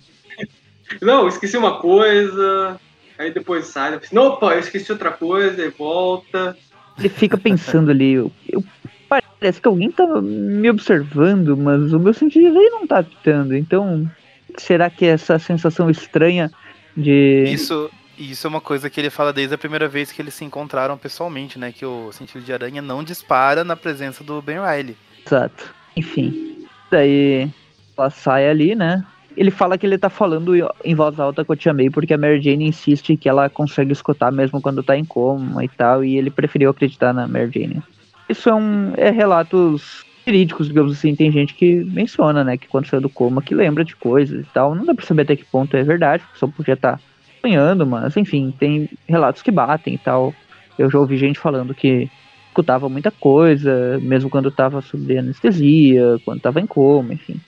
Não, esqueci uma coisa. Aí depois sai. depois, Não, opa, eu esqueci outra coisa, e volta. ele fica pensando ali, eu, eu- parece que alguém tá me observando, mas o meu sentido aí não tá apitando, então será que essa sensação estranha de... Isso, isso é uma coisa que ele fala desde a primeira vez que eles se encontraram pessoalmente, né? Que o sentido de aranha não dispara na presença do Ben Riley. Exato. Enfim. Daí ela sai ali, né? Ele fala que ele tá falando em voz alta com a Tia May porque a Mary Jane insiste que ela consegue escutar mesmo quando tá em coma e tal, e ele preferiu acreditar na Mary Jane. Isso é um é relatos verídicos, digamos assim, tem gente que menciona, né, que quando saiu do coma que lembra de coisas e tal. Não dá pra saber até que ponto é verdade, só podia estar sonhando, mas enfim, tem relatos que batem e tal. Eu já ouvi gente falando que escutava muita coisa, mesmo quando tava sob anestesia, quando tava em coma, enfim.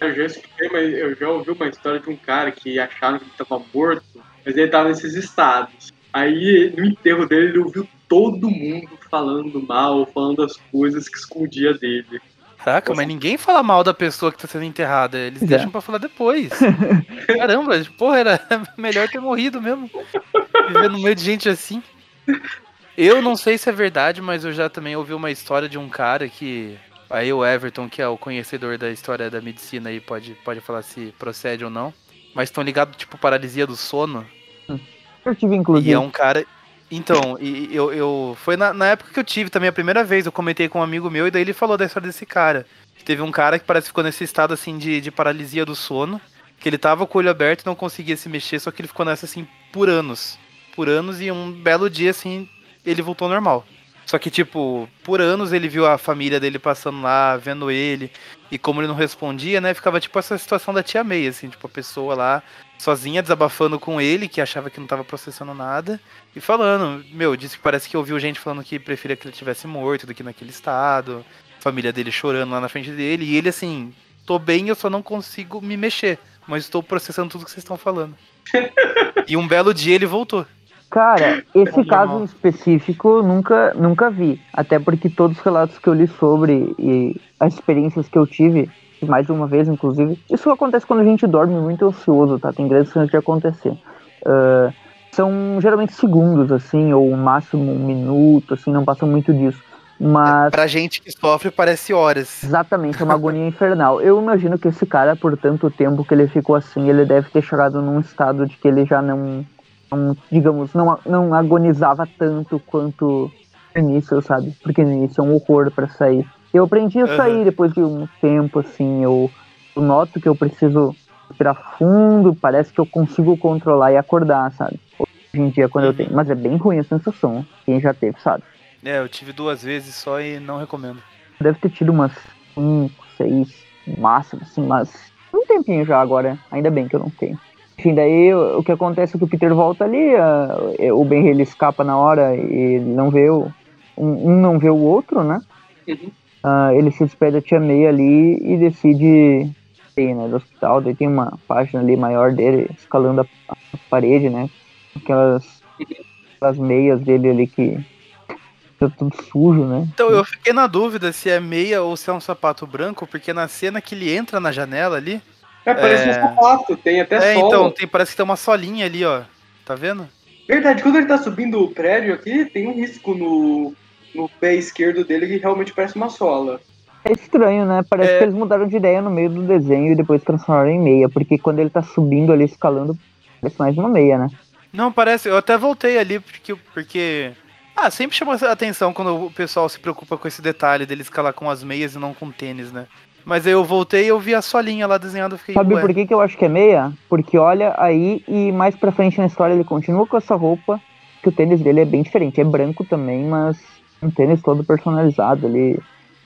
Eu já escutei, mas eu já ouvi uma história de um cara que acharam que ele estava morto, mas ele estava nesses estados. Aí, no enterro dele, ele ouviu todo mundo falando mal, falando as coisas que escondia dele. Caraca, mas ninguém fala mal da pessoa que tá sendo enterrada. Eles É. deixam pra falar depois. <laughs> Caramba, porra, era <laughs> melhor ter morrido mesmo. Viver no meio de gente assim. Eu não sei se é verdade, mas eu já também ouvi uma história de um cara que. Aí o Everton, que é o conhecedor da história da medicina aí, pode, pode falar se procede ou não. Mas estão ligados, tipo, paralisia do sono. Eu tive, inclusive. E é um cara. Então, e eu, eu. Foi na, na época que eu tive também a primeira vez. Eu comentei com um amigo meu e daí ele falou da história desse cara. Teve um cara que parece que ficou nesse estado assim de, de paralisia do sono. Que ele tava com o olho aberto e não conseguia se mexer, só que ele ficou nessa assim por anos. Por anos e um belo dia assim, ele voltou ao normal. Só que, tipo, por anos ele viu a família dele passando lá, vendo ele. E como ele não respondia, né? Ficava tipo essa situação da tia May, assim, tipo, a pessoa lá sozinha desabafando com ele, que achava que não tava processando nada, e falando, meu, disse que parece que ouviu gente falando que preferia que ele tivesse morto do que naquele estado, família dele chorando lá na frente dele, e ele assim, tô bem, eu só não consigo me mexer, mas estou processando tudo que vocês estão falando. <laughs> e um belo dia ele voltou. Cara, esse caso em específico nunca, nunca vi. Até porque todos os relatos que eu li sobre e as experiências que eu tive, mais de uma vez inclusive, isso acontece quando a gente dorme muito ansioso, tá? Tem grandes chances de acontecer. Ah, são geralmente segundos, assim, ou no máximo um minuto, assim, não passa muito disso. Mas Pra gente que sofre, parece horas. Exatamente, é uma <laughs> agonia infernal. Eu imagino que esse cara, por tanto tempo que ele ficou assim, ele deve ter chegado num estado de que ele já não, não, digamos, não, não agonizava tanto quanto no início, sabe? Porque no início é um horror pra sair. Eu aprendi a sair depois de um tempo, assim, eu, eu noto que eu preciso respirar fundo, parece que eu consigo controlar e acordar, sabe? Hoje em dia, quando eu tenho. Mas é bem ruim a sensação, quem já teve, sabe? É, eu tive duas vezes só e não recomendo. Deve ter tido umas 5, 6, no máximo, assim, mas um tempinho já agora, ainda bem que eu não tenho. Enfim, daí o que acontece é que o Peter volta ali, ah, o Ben ele escapa na hora e não vê o. Um, um não vê o outro, né? Uhum. Ah, ele se despede da tia May ali e decide sair né, do hospital. Daí tem uma página ali maior dele escalando a, a parede, né? Aquelas, aquelas meias dele ali que tá tudo sujo, né? Então, eu fiquei na dúvida se é meia ou se é um sapato branco, porque na cena que ele entra na janela ali. É, parece É. um sapato, tem até É, sol. então, tem, parece que tem uma solinha ali, ó. Tá vendo? Verdade, quando ele tá subindo o prédio aqui, tem um risco no, no pé esquerdo dele que realmente parece uma sola. É estranho, né? Parece É. que eles mudaram de ideia no meio do desenho e depois transformaram em meia, porque quando ele tá subindo ali, escalando, parece mais uma meia, né? Não, parece. Eu até voltei ali porque. porque... Ah, sempre chama a atenção quando o pessoal se preocupa com esse detalhe dele escalar com as meias e não com tênis, né? Mas aí eu voltei e eu vi a solinha lá desenhada fiquei. Sabe ué. por que, que eu acho que é meia? Porque olha aí e mais pra frente na história ele continua com essa roupa, que o tênis dele é bem diferente. É branco também, mas um tênis todo personalizado ali.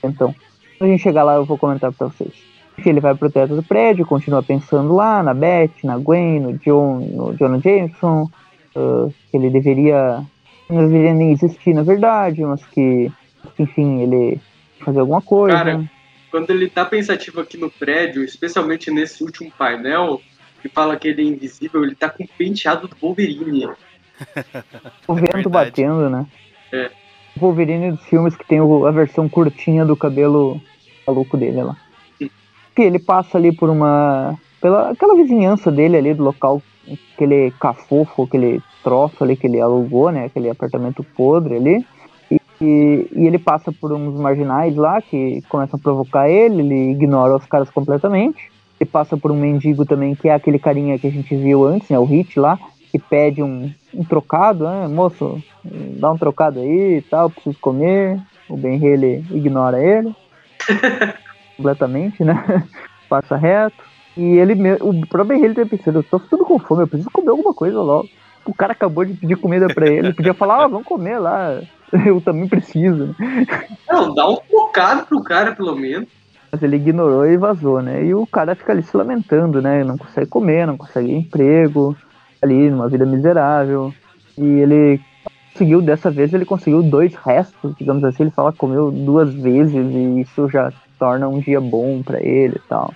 Então, quando a gente chegar lá, eu vou comentar pra vocês. Enfim, ele vai pro teto do prédio, continua pensando lá na Beth, na Gwen, no John, no Jonah Jameson, ah, que ele deveria. Não deveria nem existir, na verdade, mas que, enfim, ele fazer alguma coisa. Cara, Quando ele tá pensativo aqui no prédio, especialmente nesse último painel, que fala que ele é invisível, ele tá com o penteado do Wolverine. <laughs> O vento verdade. batendo, né? É. O Wolverine dos filmes que tem a versão curtinha do cabelo maluco dele lá. Que ele passa ali por uma. pela aquela vizinhança dele ali do local, aquele cafofo, aquele troço ali que ele alugou, né? Aquele apartamento podre ali. E, e, ele passa por uns marginais lá que começam a provocar ele, ele ignora os caras completamente. Ele passa por um mendigo também, que é aquele carinha que a gente viu antes, né? O Hit lá, que pede um, um trocado, né? Moço, dá um trocado aí e tal, preciso comer. O Ben ele ignora ele <laughs> completamente, né? <laughs> Passa reto. E ele o próprio Ben ele tá pensando, eu tô tudo com fome, eu preciso comer alguma coisa logo. O cara acabou de pedir comida pra ele, podia falar, ah, vamos comer lá. <laughs> Eu também preciso. Não, dá um trocado pro cara, pelo menos. Mas ele ignorou e vazou, né? E o cara fica ali se lamentando, né? Não consegue comer, não consegue emprego, ali numa vida miserável. E ele conseguiu, dessa vez, ele conseguiu dois restos, digamos assim. Ele fala que comeu duas vezes e isso já torna um dia bom pra ele e tal.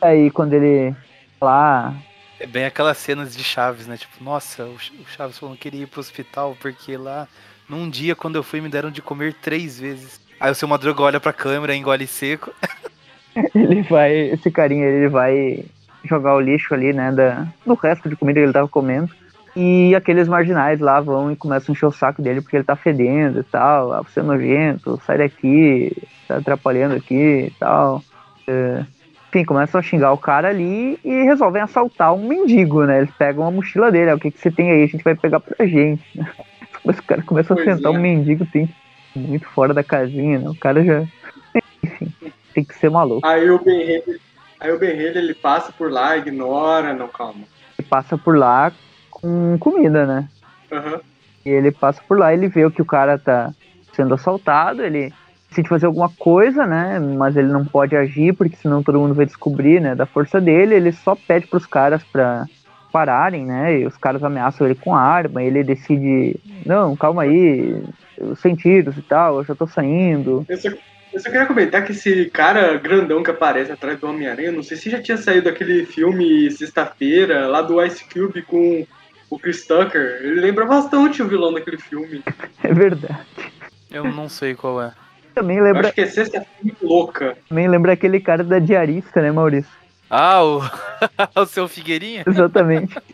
Aí quando ele lá. É bem aquelas cenas de Chaves, né? Tipo, nossa, o Chaves falou que queria ir pro hospital porque lá, num dia, quando eu fui, me deram de comer três vezes. Aí o seu Madruga olha pra câmera, engole seco. <laughs> Ele vai. Esse carinha ele vai jogar o lixo ali, né? Da, do resto de comida que ele tava comendo. E aqueles marginais lá vão e começam a encher o saco dele porque ele tá fedendo e tal. Ah, você é nojento, sai daqui, tá atrapalhando aqui e tal. É, enfim, começam a xingar o cara ali e resolvem assaltar um mendigo, né? Eles pegam a mochila dele, ah, o que, que você tem aí? A gente vai pegar pra gente. <laughs> Mas o cara começa a Pois sentar é. um mendigo, tem muito fora da casinha, né? O cara já. Enfim, tem que ser maluco. Aí o Ben aí o Ben ele passa por lá, ignora, não, calma. Ele passa por lá com comida, né? Aham. E ele passa por lá, ele vê que o cara tá sendo assaltado, ele decide fazer alguma coisa, né? Mas ele não pode agir, porque senão todo mundo vai descobrir, né? Da força dele, ele só pede pros caras pra pararem, né? E os caras ameaçam ele com arma, ele decide, não, calma aí, sem tiros e tal, eu já tô saindo. Eu só, eu só queria comentar que esse cara grandão que aparece atrás do Homem-Aranha, não sei se já tinha saído aquele filme Sexta-feira, lá do Ice Cube com o Chris Tucker. Ele lembra bastante o vilão daquele filme. <laughs> É verdade. Eu não sei qual é. Também Eu lembra, acho que é Sexta-feira Louca. também lembra aquele cara da diarista, né, Maurício? Ah, o, <laughs> o seu Figueirinha? Exatamente. <laughs>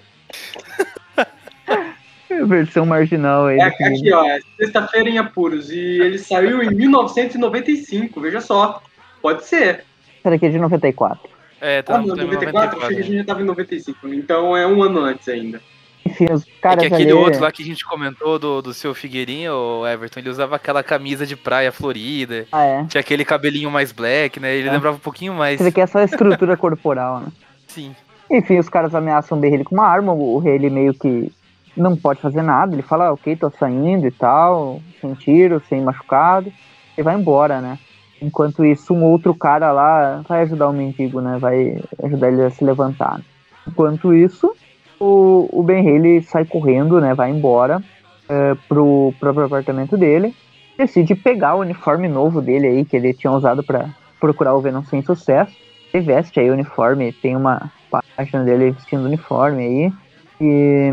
A versão marginal aí. É, aqui, ó, é Sexta-feira em Apuros. E ele saiu em 1995, veja só. Pode ser. Essa daqui é de 94. É, tá Ah, no não, 94? Achei que a 94. gente já tava em 95. Então é um ano antes ainda. Enfim, os É caras que aquele ali... outro lá que a gente comentou do, do seu Figueirinha, o Everton, ele usava aquela camisa de praia florida, Ah, é. tinha aquele cabelinho mais black, né? Ele É. lembrava um pouquinho mais. Esse daqui é só a estrutura corporal, né? <laughs> Sim. Enfim, os caras ameaçam o Berrele com uma arma, o rei ele meio que não pode fazer nada, ele fala, ah, ok, tô saindo e tal, sem tiro, sem machucado, e vai embora, né? Enquanto isso, um outro cara lá vai ajudar o mendigo, né? Vai ajudar ele a se levantar. Enquanto isso, o, o Ben Haley sai correndo, né? Vai embora é, pro próprio apartamento dele. Decide pegar o uniforme novo dele aí, que ele tinha usado para procurar o Venom sem sucesso. Ele veste aí o uniforme, tem uma página dele vestindo o uniforme aí. E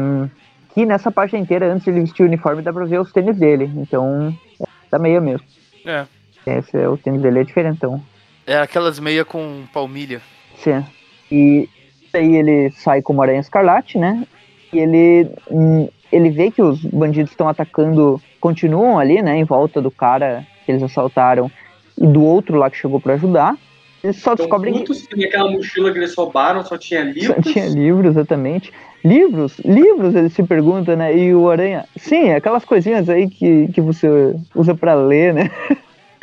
que nessa página inteira, antes de ele vestir o uniforme, dá pra ver os tênis dele. Então, tá meia mesmo. É. Esse é o tênis dele é diferentão. É aquelas meia com palmilha. Sim. E daí ele sai como Aranha Escarlate, né? E ele, hum, ele vê que os bandidos estão atacando, continuam ali, né? Em volta do cara que eles assaltaram e do outro lá que chegou pra ajudar. Eles só Então, descobrem que putos que naquela mochila que eles roubaram só tinha só livros. tinha livros, exatamente. Livros? Livros, ele se pergunta, né? E o Aranha, sim, aquelas coisinhas aí que, que você usa pra ler, né?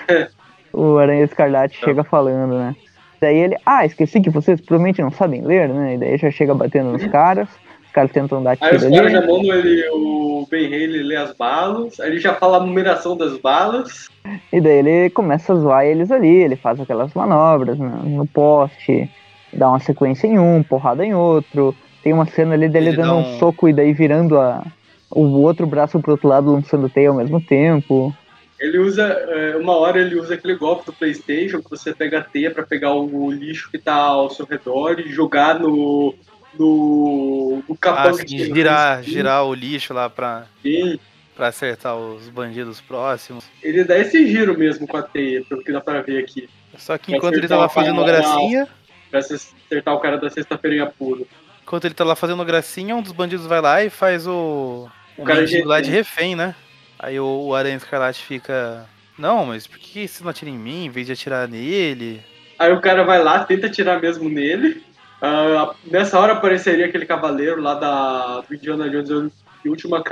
<laughs> o Aranha Escarlate chega falando, né? Daí ele, ah, esqueci que vocês provavelmente não sabem ler, né? E daí já chega batendo nos caras, os caras tentam dar Aí os tiro caras já mandam ele, o Ben Haley ler as balas, aí ele já fala a numeração das balas. E daí ele começa a zoar eles ali, ele faz aquelas manobras né, no poste, dá uma sequência em um, porrada em outro. Tem uma cena ali dele Ele dando um um- soco e daí virando a, o outro braço pro outro lado, lançando teia ao mesmo tempo. Ele usa, é, uma hora ele usa aquele golpe do Playstation, que você pega a teia pra pegar o lixo que tá ao seu redor e jogar no, no, no Ah, capão sim, tem no girar, girar o lixo lá pra, Sim. pra acertar os bandidos próximos. Ele dá esse giro mesmo com a teia, pelo que dá pra ver aqui. Só que Pra enquanto ele tá acertar lá a fazendo gracinha, Pra acertar o cara da sexta-feira em apuro. enquanto ele tá lá fazendo gracinha, um dos bandidos vai lá e faz o. O, O cara de lá de refém, né? Aí o, o Aranha Escarlate fica. Não, mas por que você não atira em mim em vez de atirar nele? Aí o cara vai lá, tenta atirar mesmo nele. Ah, nessa hora apareceria aquele cavaleiro lá da, do Indiana Jones de última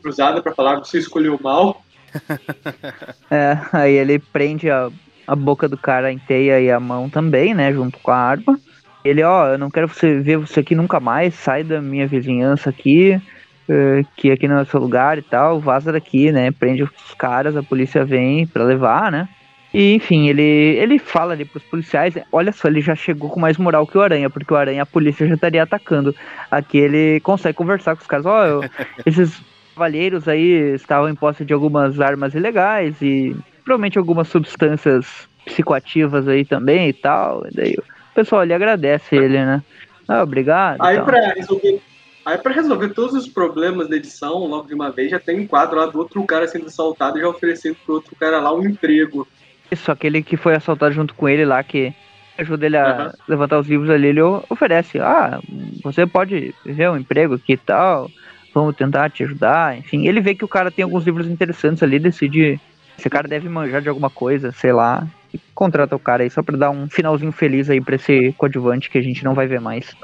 cruzada pra falar que você escolheu mal. <laughs> É, aí ele prende a, a boca do cara em teia e a mão também, né, junto com a arma. Ele, ó, eu não quero você ver você aqui nunca mais, sai da minha vizinhança aqui, que aqui não é seu lugar e tal, vaza daqui, né, prende os caras, a polícia vem pra levar, né. E, enfim, ele, ele fala ali pros policiais, olha só, ele já chegou com mais moral que o Aranha, porque o Aranha, a polícia já estaria atacando. Aqui ele consegue conversar com os caras, ó, eu- <laughs> esses cavalheiros aí estavam em posse de algumas armas ilegais e provavelmente algumas substâncias psicoativas aí também e tal. E daí o pessoal ali agradece ele, né? Ah, obrigado. e Aí tal. pra resolver. Aí pra resolver todos os problemas da edição, logo de uma vez, já tem um quadro lá do outro cara sendo assaltado e já oferecendo pro outro cara lá um emprego. Isso, aquele que foi assaltado junto com ele lá, que ajuda ele a Aham. levantar os livros ali, ele oferece. Ah, você pode ver um emprego aqui e tal, vamos tentar te ajudar. Enfim, ele vê que o cara tem alguns livros interessantes ali, decide. Esse cara deve manjar de alguma coisa, sei lá. E contrata o cara aí só pra dar um finalzinho feliz aí pra esse coadjuvante que a gente não vai ver mais.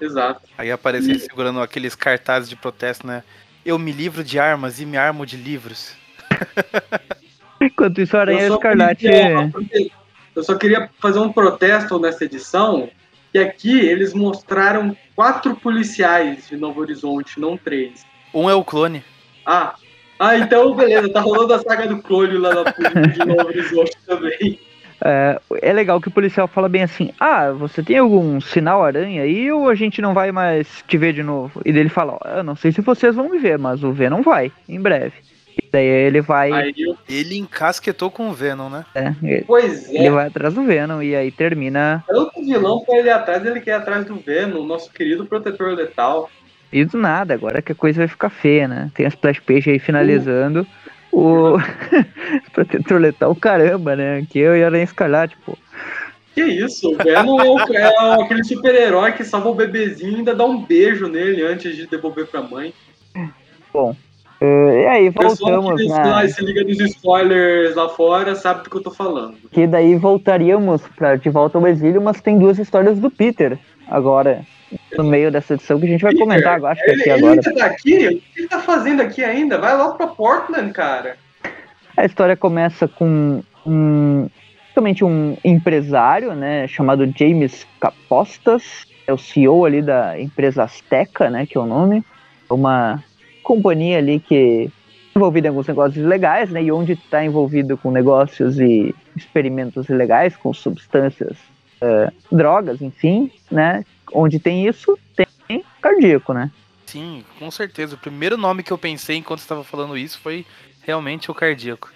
Exato. Aí aparece ele segurando aqueles cartazes de protesto, né? Eu me livro de armas e me armo de livros. <laughs> Enquanto isso, a Aranha Escarlate. queria- Eu só queria fazer um protesto nessa edição, que aqui eles mostraram quatro policiais de Novo Horizonte, não três. Um é o clone. Ah, ah então beleza, tá rolando a saga do clone lá na polícia de Novo Horizonte também. É, é legal que o policial fala bem assim: Ah, você tem algum sinal aranha aí ou a gente não vai mais te ver de novo? E daí ele fala: Ó, eu não sei se vocês vão me ver, mas o Venom vai, em breve. E daí ele vai. Aí, Ele encasquetou com o Venom, né? é, ele, pois é, ele vai atrás do Venom e aí termina. tanto vilão pra ele ir atrás, ele quer ir atrás do Venom, nosso querido protetor letal. E do nada, agora que a coisa vai ficar feia, né? Tem a splash page aí finalizando. O <laughs> protetor letal, caramba, né? Que eu e a Aranha Escarlate, pô. Que isso, o Venom é, o- é aquele super-herói que salva o bebezinho e ainda dá um beijo nele antes de devolver pra mãe. É, e aí O pessoal voltamos que na. se liga nos spoilers lá fora sabe do que eu tô falando. Que daí voltaríamos pra De Volta ao Exílio, mas tem duas histórias do Peter agora, no meio dessa edição que a gente vai comentar agora, acho que Ele, aqui ele agora. ainda tá aqui? O que ele tá fazendo aqui ainda? Vai logo pra Portland, cara. A história começa com um, basicamente um empresário, né, chamado James Capostas, é o CEO ali da empresa Azteca, né, que é o nome, É uma companhia ali que é envolvida em alguns negócios ilegais, né, e onde está envolvido com negócios e experimentos ilegais com substâncias, eh, drogas, enfim, né, onde tem isso, tem cardíaco, né. Sim, com certeza. O primeiro nome que eu pensei enquanto estava falando isso foi realmente o cardíaco.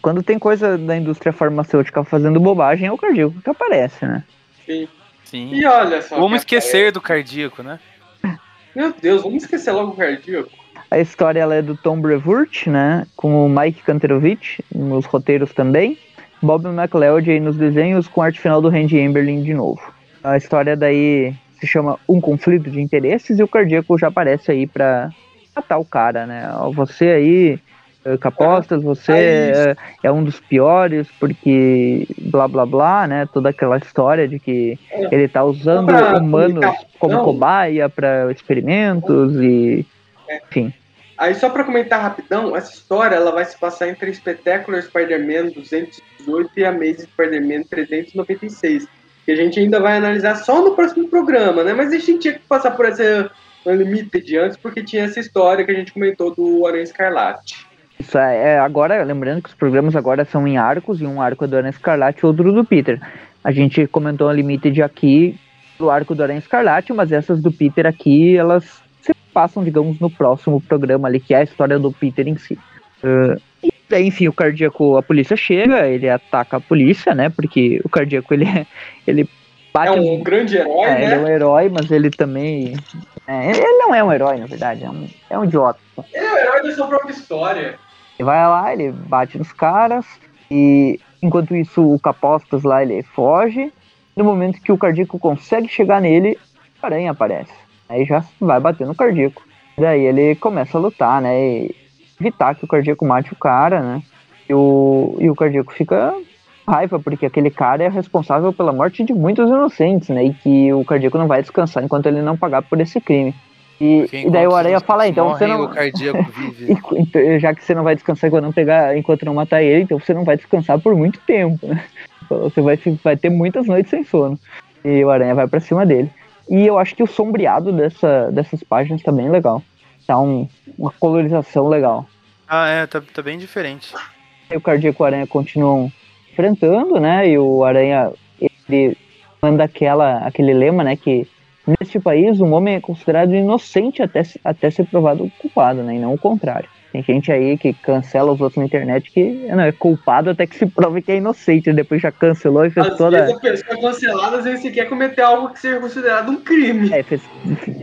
Quando tem coisa da indústria farmacêutica fazendo bobagem, é o cardíaco que aparece, né. Sim. Sim. E olha só. Vamos esquecer do cardíaco, né? <laughs> Meu Deus, vamos esquecer logo o cardíaco. A história ela é do Tom Brevoort, né? Com o Mike Kanterovich nos roteiros também. Bob McLeod aí nos desenhos com arte final do Randy Emberlin de novo. A história daí se chama Um Conflito de Interesses e o Cardíaco já aparece aí pra matar o cara, né? Você aí, eh, Capostas, você É é, é um dos piores porque blá blá blá, né? Toda aquela história de que É. ele tá usando pra humanos como não. cobaia para experimentos e enfim. Aí só pra comentar rapidão, essa história ela vai se passar entre Spectacular Spider-Man 218 e Amazing Spider-Man 396. Que a gente ainda vai analisar só no próximo programa, né? Mas a gente tinha que passar por essa Unlimited antes, porque tinha essa história que a gente comentou do Aranha Escarlate. Isso é, é, agora, lembrando que os programas agora são em arcos, e um arco é do Aranha Escarlate e outro do Peter. A gente comentou a Limited aqui do arco do Aranha Escarlate, mas essas do Peter aqui, elas se passam, digamos, no próximo programa ali, que é a história do Peter em si. E daí, enfim, o cardíaco, a polícia chega, ele ataca a polícia, né? Porque o cardíaco, ele, <laughs> ele bate É um grande herói, é, ele é né? um herói, mas ele também. é, ele ele não é um herói, na verdade, é um, é um idiota. Ele é o herói da sua própria história. Ele vai lá, ele bate nos caras, e enquanto isso o Capostas lá ele foge. No momento que o cardíaco consegue chegar nele, a aranha aparece. Aí já vai bater no cardíaco. Daí ele começa a lutar, né? E evitar que o cardíaco mate o cara, né? E o, e o cardíaco fica raiva, porque aquele cara é responsável pela morte de muitos inocentes, né? E que o cardíaco não vai descansar enquanto ele não pagar por esse crime. E, Porque e daí o Aranha fala, "Ah, então você não. O cardíaco <laughs> vive. E então, já que você não vai descansar enquanto não pegar, enquanto não matar ele, então você não vai descansar por muito tempo, né? <laughs> Você vai, vai ter muitas noites sem sono. E o Aranha vai pra cima dele. E eu acho que o sombreado dessa, dessas páginas tá bem legal. Tá um- uma colorização legal. Ah, é, tá, tá bem diferente. E o Cardíaco e o Aranha continuam enfrentando, né? E o Aranha, ele manda aquela, aquele lema, né? Que neste país um homem é considerado inocente até, até ser provado culpado, né? E não o contrário. Tem gente aí que cancela os outros na internet que não é culpado até que se prove que é inocente. Depois já cancelou e fez Às toda. vezes a pessoa é cancelada, às vezes você quer cometer algo que seja considerado um crime. É, fez...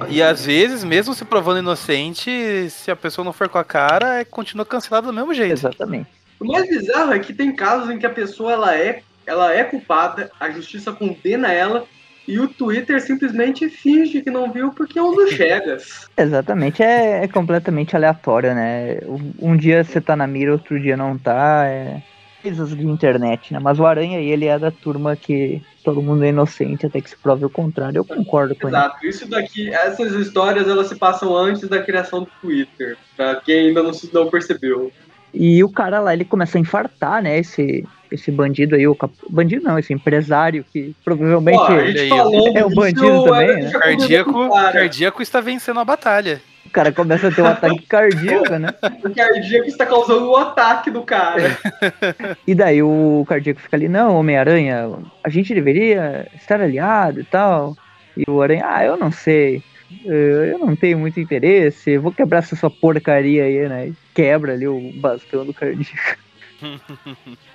E às vezes, mesmo se provando inocente, se a pessoa não for com a cara, é, continua cancelado do mesmo jeito. Exatamente. O mais bizarro é que tem casos em que a pessoa ela é, ela é culpada, a justiça condena ela e o Twitter simplesmente finge que não viu porque é um dos <laughs> chegas. Exatamente, é, é completamente aleatório, né? Um dia você tá na mira, outro dia não tá. É coisas de internet, né? Mas o Aranha, ele é da turma que todo mundo é inocente até que se prove o contrário. Eu concordo com ele. Exato. Isso daqui, essas histórias elas se passam antes da criação do Twitter, pra quem ainda não, se- não percebeu. E o cara lá, ele começa a infartar, né? Esse, esse bandido aí, o cap... bandido não, esse empresário que provavelmente. Aí, falando é um disso, bandido também, né? Cardíaco, o cardíaco está vencendo a batalha. O cara começa a ter um <laughs> ataque cardíaco, né? O cardíaco está causando o ataque do cara. <laughs> E daí o cardíaco fica ali, não, Homem-Aranha, a gente deveria estar aliado e tal. E o Aranha, ah, eu não sei. eh, Eu não tenho muito interesse, vou quebrar essa sua porcaria aí, né? Quebra ali o bastão do cardíaco. <laughs>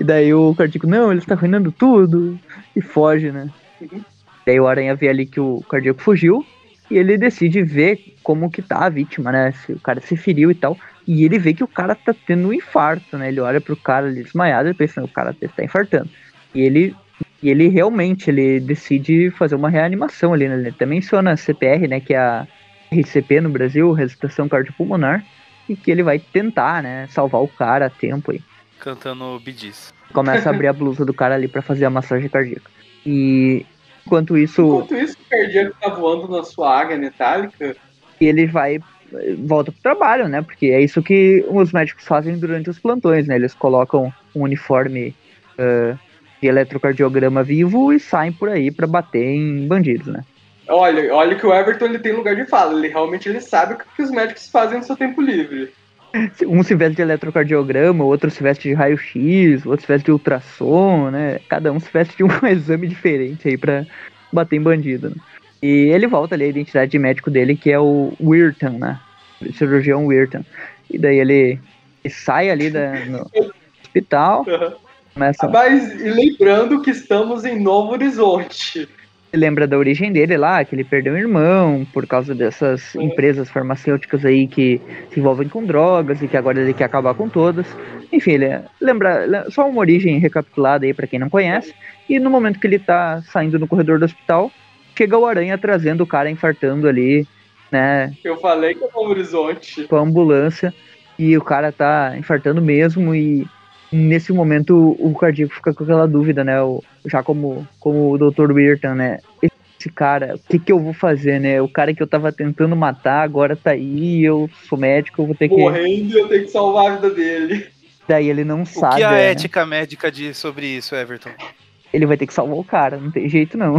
e daí o cardíaco, não, ele está arruinando tudo. E foge, né? Uhum. Daí o Aranha vê ali que o cardíaco fugiu. E ele decide ver como que tá a vítima, né? Se o cara se feriu e tal. E ele vê que o cara tá tendo um infarto, né? Ele olha pro cara ali desmaiado e pensa, o cara tá infartando. E ele, e ele realmente, ele decide fazer uma reanimação ali, né? Ele até menciona a CPR, né? Que é a RCP no Brasil, Ressuscitação Cardiopulmonar. E que ele vai tentar, né? Salvar o cara a tempo aí. Cantando bidis. Começa a abrir a blusa do cara ali pra fazer a massagem cardíaca. E enquanto isso... Enquanto isso, o cardíaco tá voando na sua águia metálica. e ele vai volta pro trabalho, né? Porque é isso que os médicos fazem durante os plantões, né? Eles colocam um uniforme ah, de eletrocardiograma vivo e saem por aí pra bater em bandidos, né? Olha, olha que o Everton ele tem lugar de fala. Ele realmente ele sabe o que que os médicos fazem no seu tempo livre. Um se veste de eletrocardiograma, outro se veste de raio-x, outro se veste de ultrassom, né? Cada um se veste de um <laughs> exame diferente aí pra bater em bandido, né? E ele volta ali a identidade de médico dele, que é o Weirton, né? O cirurgião Weirton. E daí ele, ele sai ali da, no <laughs> hospital, começa Mas e lembrando que estamos em Novo Horizonte. Lembra da origem dele lá, que ele perdeu um irmão por causa dessas empresas farmacêuticas aí que se envolvem com drogas e que agora ele quer acabar com todas. Enfim, ele lembra le- só uma origem recapitulada aí pra quem não conhece. E no momento que ele tá saindo no corredor do hospital, chega o Aranha trazendo o cara infartando ali, né, Eu falei que é Horizonte. com a ambulância e o cara tá infartando mesmo e nesse momento o cardíaco fica com aquela dúvida, né? O, já como, como o Dr. Weirton, né? Esse cara, o que que eu vou fazer, né? O cara que eu tava tentando matar agora tá aí, eu sou médico, eu vou ter que... Morrendo e eu tenho que salvar a vida dele. Daí ele não O sabe, que a né? ética médica diz sobre isso, Everton? ele vai ter que salvar o cara, não tem jeito não.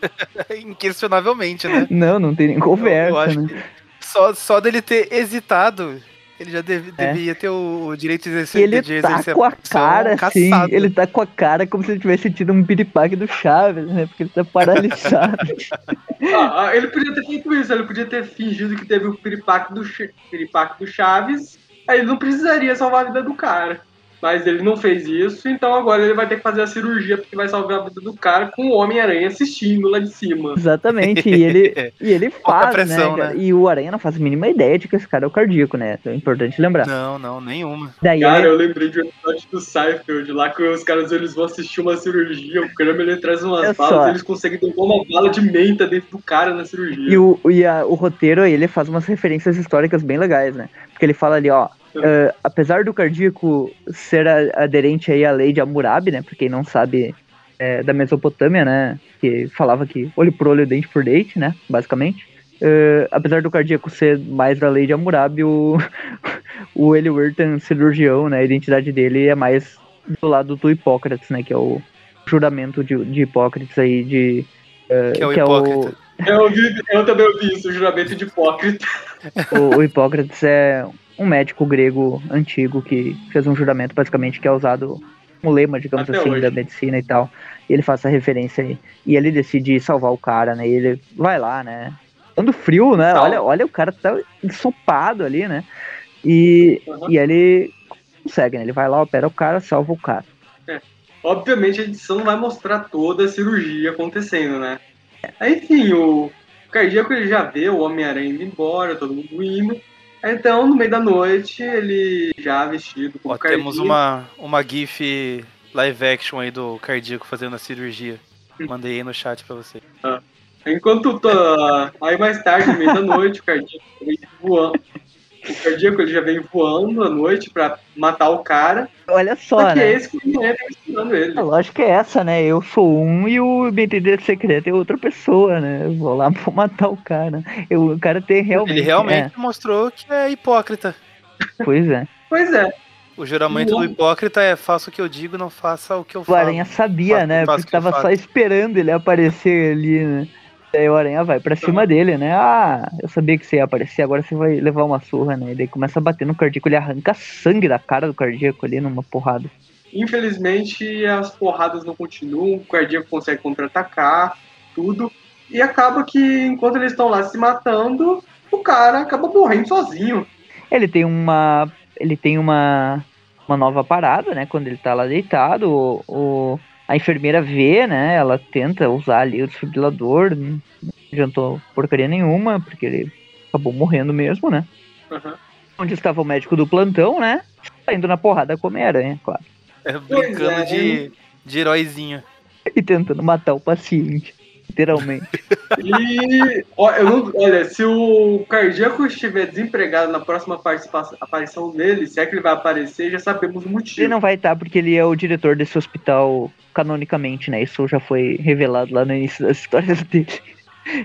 <laughs> Inquestionavelmente, né? Não, não tem nem Eu- conversa, eu acho né? que só, só dele ter hesitado, ele já deve, É. devia ter o direito de exercer, Ele de tá com a cara assim, ele tá com a cara como se ele tivesse tido um piripaque do Chaves, né? Porque ele tá paralisado. <laughs> Ah, ah, ele podia ter feito isso, ele podia ter fingido que teve o piripaque do, piripaque do Chaves, aí ele não precisaria salvar a vida do cara. Mas ele não fez isso, então agora ele vai ter que fazer a cirurgia porque vai salvar a vida do cara com o Homem-Aranha assistindo lá de cima. Exatamente, e ele, <laughs> e ele faz, pressão, né, né? E o Aranha não faz a mínima ideia de que esse cara é o cardíaco, né? É importante lembrar. Não, não, nenhuma. Daí Cara, ele, eu lembrei de um episódio do Seinfeld, lá que os caras eles vão assistir uma cirurgia, o Kramer ele traz umas Olha balas só. eles conseguem derrubar uma bala de menta dentro do cara na cirurgia. e o, e a- o roteiro, ele faz umas referências históricas bem legais, né? Porque ele fala ali, ó, ah, apesar do cardíaco ser a- aderente aí à lei de Hammurabi, né? Pra quem não sabe, é, da Mesopotâmia, né? Que falava que olho por olho, dente por dente, né? Basicamente. Ah, apesar do cardíaco ser mais da lei de Hammurabi, o, <laughs> o Eli Wirtan, cirurgião, né? A identidade dele é mais do lado do Hipócrates, né? Que é o juramento de, de Hipócrates aí de... ah, Que é o hipócrita. Eu, ouvi- eu também ouvi isso, o juramento de hipócrita. <laughs> O, o Hipócrates é um médico grego antigo que fez um juramento, basicamente, que é usado como lema, digamos Até assim, hoje. da medicina e tal. E ele faz essa referência aí. E ele decide salvar o cara, né? E ele vai lá, né? Dando frio, né? Olha, olha, o cara tá ensopado ali, né? E, Aham. e ele consegue, né? Ele vai lá, opera o cara, salva o cara. Obviamente a edição não vai mostrar toda a cirurgia acontecendo, né? Aí, enfim, o cardíaco ele já vê o Homem-Aranha indo embora, todo mundo indo. Então, no meio da noite, ele já vestido como Ó, temos cardíaco. uma, uma GIF live action aí do cardíaco fazendo a cirurgia. Mandei aí no chat pra você. Enquanto tá... Aí mais tarde, no meio da noite, o cardíaco vem voando. O cardíaco ele já vem voando à noite pra matar o cara. Olha Só só, que né? é esse que o Homem-Aranha tá ensinando ele. A lógica é essa, né? Eu sou um e o meu entendimento secreto é outra pessoa, né? Eu vou lá <laughs> vou matar o cara. Eu, o cara tem realmente. Ele realmente mostrou que é hipócrita. é, pois é. Pois é. O juramento do hipócrita é faça o que eu digo, não faça o que eu O falo. Aranha sabia, Faço- né? faço Porque o tava só faço. esperando ele aparecer ali, né? Daí o Aranha vai pra cima dele, né? Ah, eu sabia que você ia aparecer, agora você vai levar uma surra, né? E daí começa a bater no cardíaco, ele arranca sangue da cara do cardíaco ali numa porrada. Infelizmente, as porradas não continuam, o cardíaco consegue contra-atacar, tudo. E acaba que, enquanto eles estão lá se matando, o cara acaba morrendo sozinho. Ele tem uma. Ele tem uma. Uma nova parada, né? Quando ele tá lá deitado, o, o- a enfermeira vê, né? Ela tenta usar ali o desfibrilador, não adiantou porcaria nenhuma, porque ele acabou morrendo mesmo, né? Aham. Onde estava o médico do plantão, né? Saindo na porrada com Homem-Aranha, claro. <laughs> É, brincando é, de, de heróizinho. E tentando matar o paciente. Literalmente. <laughs> E, ó, eu não- olha, se o cardíaco estiver desempregado na próxima aparição dele, se é que ele vai aparecer, já sabemos o Ele motivo. não vai estar porque ele é o diretor desse hospital canonicamente, né? Isso já foi revelado lá no início das histórias <laughs> dele.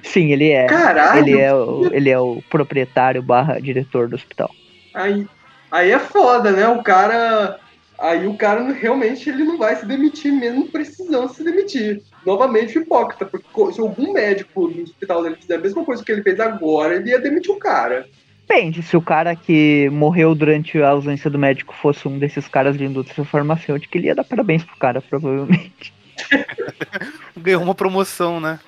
Sim, ele é. Caralho! Ele é, o, ele é o proprietário barra diretor do hospital. Aí, aí é foda, né? O cara. Aí o cara realmente ele não vai se demitir, mesmo precisando se demitir. Novamente o hipócrita, porque se algum médico no hospital dele fizer a mesma coisa que ele fez agora, ele ia demitir o cara. Depende, se o cara que morreu durante a ausência do médico fosse um desses caras de indústria farmacêutica, ele ia dar parabéns pro cara, provavelmente. <laughs> Ganhou uma promoção, né?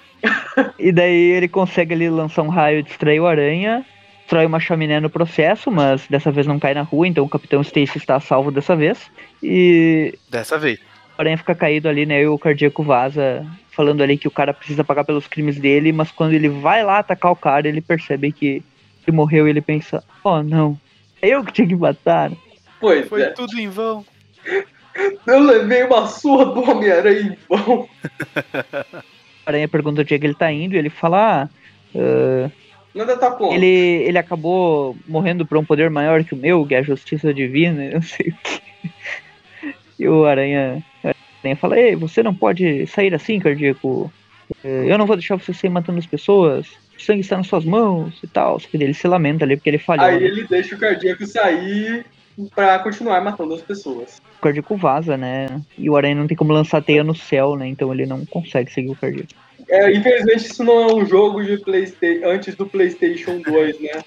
E daí ele consegue ali lançar um raio e distrair o aranha. Destrói uma chaminé no processo, mas dessa vez não cai na rua, então o Capitão Stacy está a salvo dessa vez. E Dessa vez. o aranha fica caído ali, né? E o cardíaco vaza, falando ali que o cara precisa pagar pelos crimes dele, mas quando ele vai lá atacar o cara, ele percebe que ele morreu e ele pensa, oh não, é eu que tinha que matar. Pois Foi é. tudo em vão. <laughs> Eu levei uma surra do Homem-Aranha em vão. <laughs> O aranha pergunta onde é que ele tá indo e ele fala, ah, ah, Nada tá como. ele, ele acabou morrendo por um poder maior que o meu, que é a justiça divina, <laughs> eu não sei o que. E o aranha, aranha fala, ei, você não pode sair assim, cardíaco. Eh, Eu não vou deixar você sair matando as pessoas. O sangue está nas suas mãos e tal. Só que ele se lamenta ali porque ele falhou. Aí né? ele deixa o cardíaco sair pra continuar matando as pessoas. O cardíaco vaza, né? E o aranha não tem como lançar teia no céu, né? Então ele não consegue seguir o cardíaco. É, infelizmente isso não é um jogo de Playstation antes do PlayStation 2, né?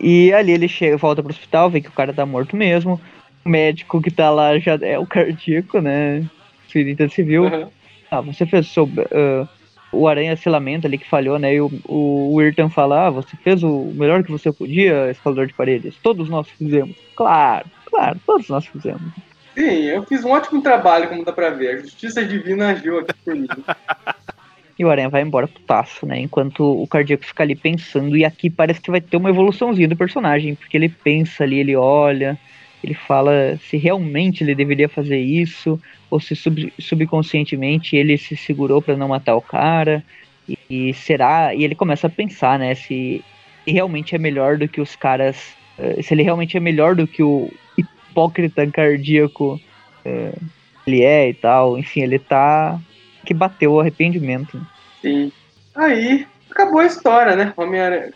E ali ele chega, volta pro hospital, vê que o cara tá morto mesmo. O médico que tá lá já é o cardíaco, né? Ferida civil. Aham. Ah, você fez o seu. ah, o Aranha se lamenta ali que falhou, né? E o, o Wirtan fala: Ah, você fez o melhor que você podia, escalador de paredes. Todos nós fizemos. Claro, claro, todos nós fizemos. Sim, eu fiz um ótimo trabalho, como dá pra ver. A justiça divina agiu aqui por mim. <laughs> E o Aranha vai embora putaço, né? Enquanto o cardíaco fica ali pensando. E aqui parece que vai ter uma evoluçãozinha do personagem. Porque ele pensa ali, ele olha, ele fala se realmente ele deveria fazer isso. Ou se sub- subconscientemente ele se segurou pra não matar o cara. E, e será. E ele começa a pensar, né? Se realmente é melhor do que os caras. eh, Se ele realmente é melhor do que o hipócrita cardíaco eh, ele é e tal. Enfim, ele tá. Que bateu o arrependimento. Sim. Aí, acabou a história, né? Homem-Aranha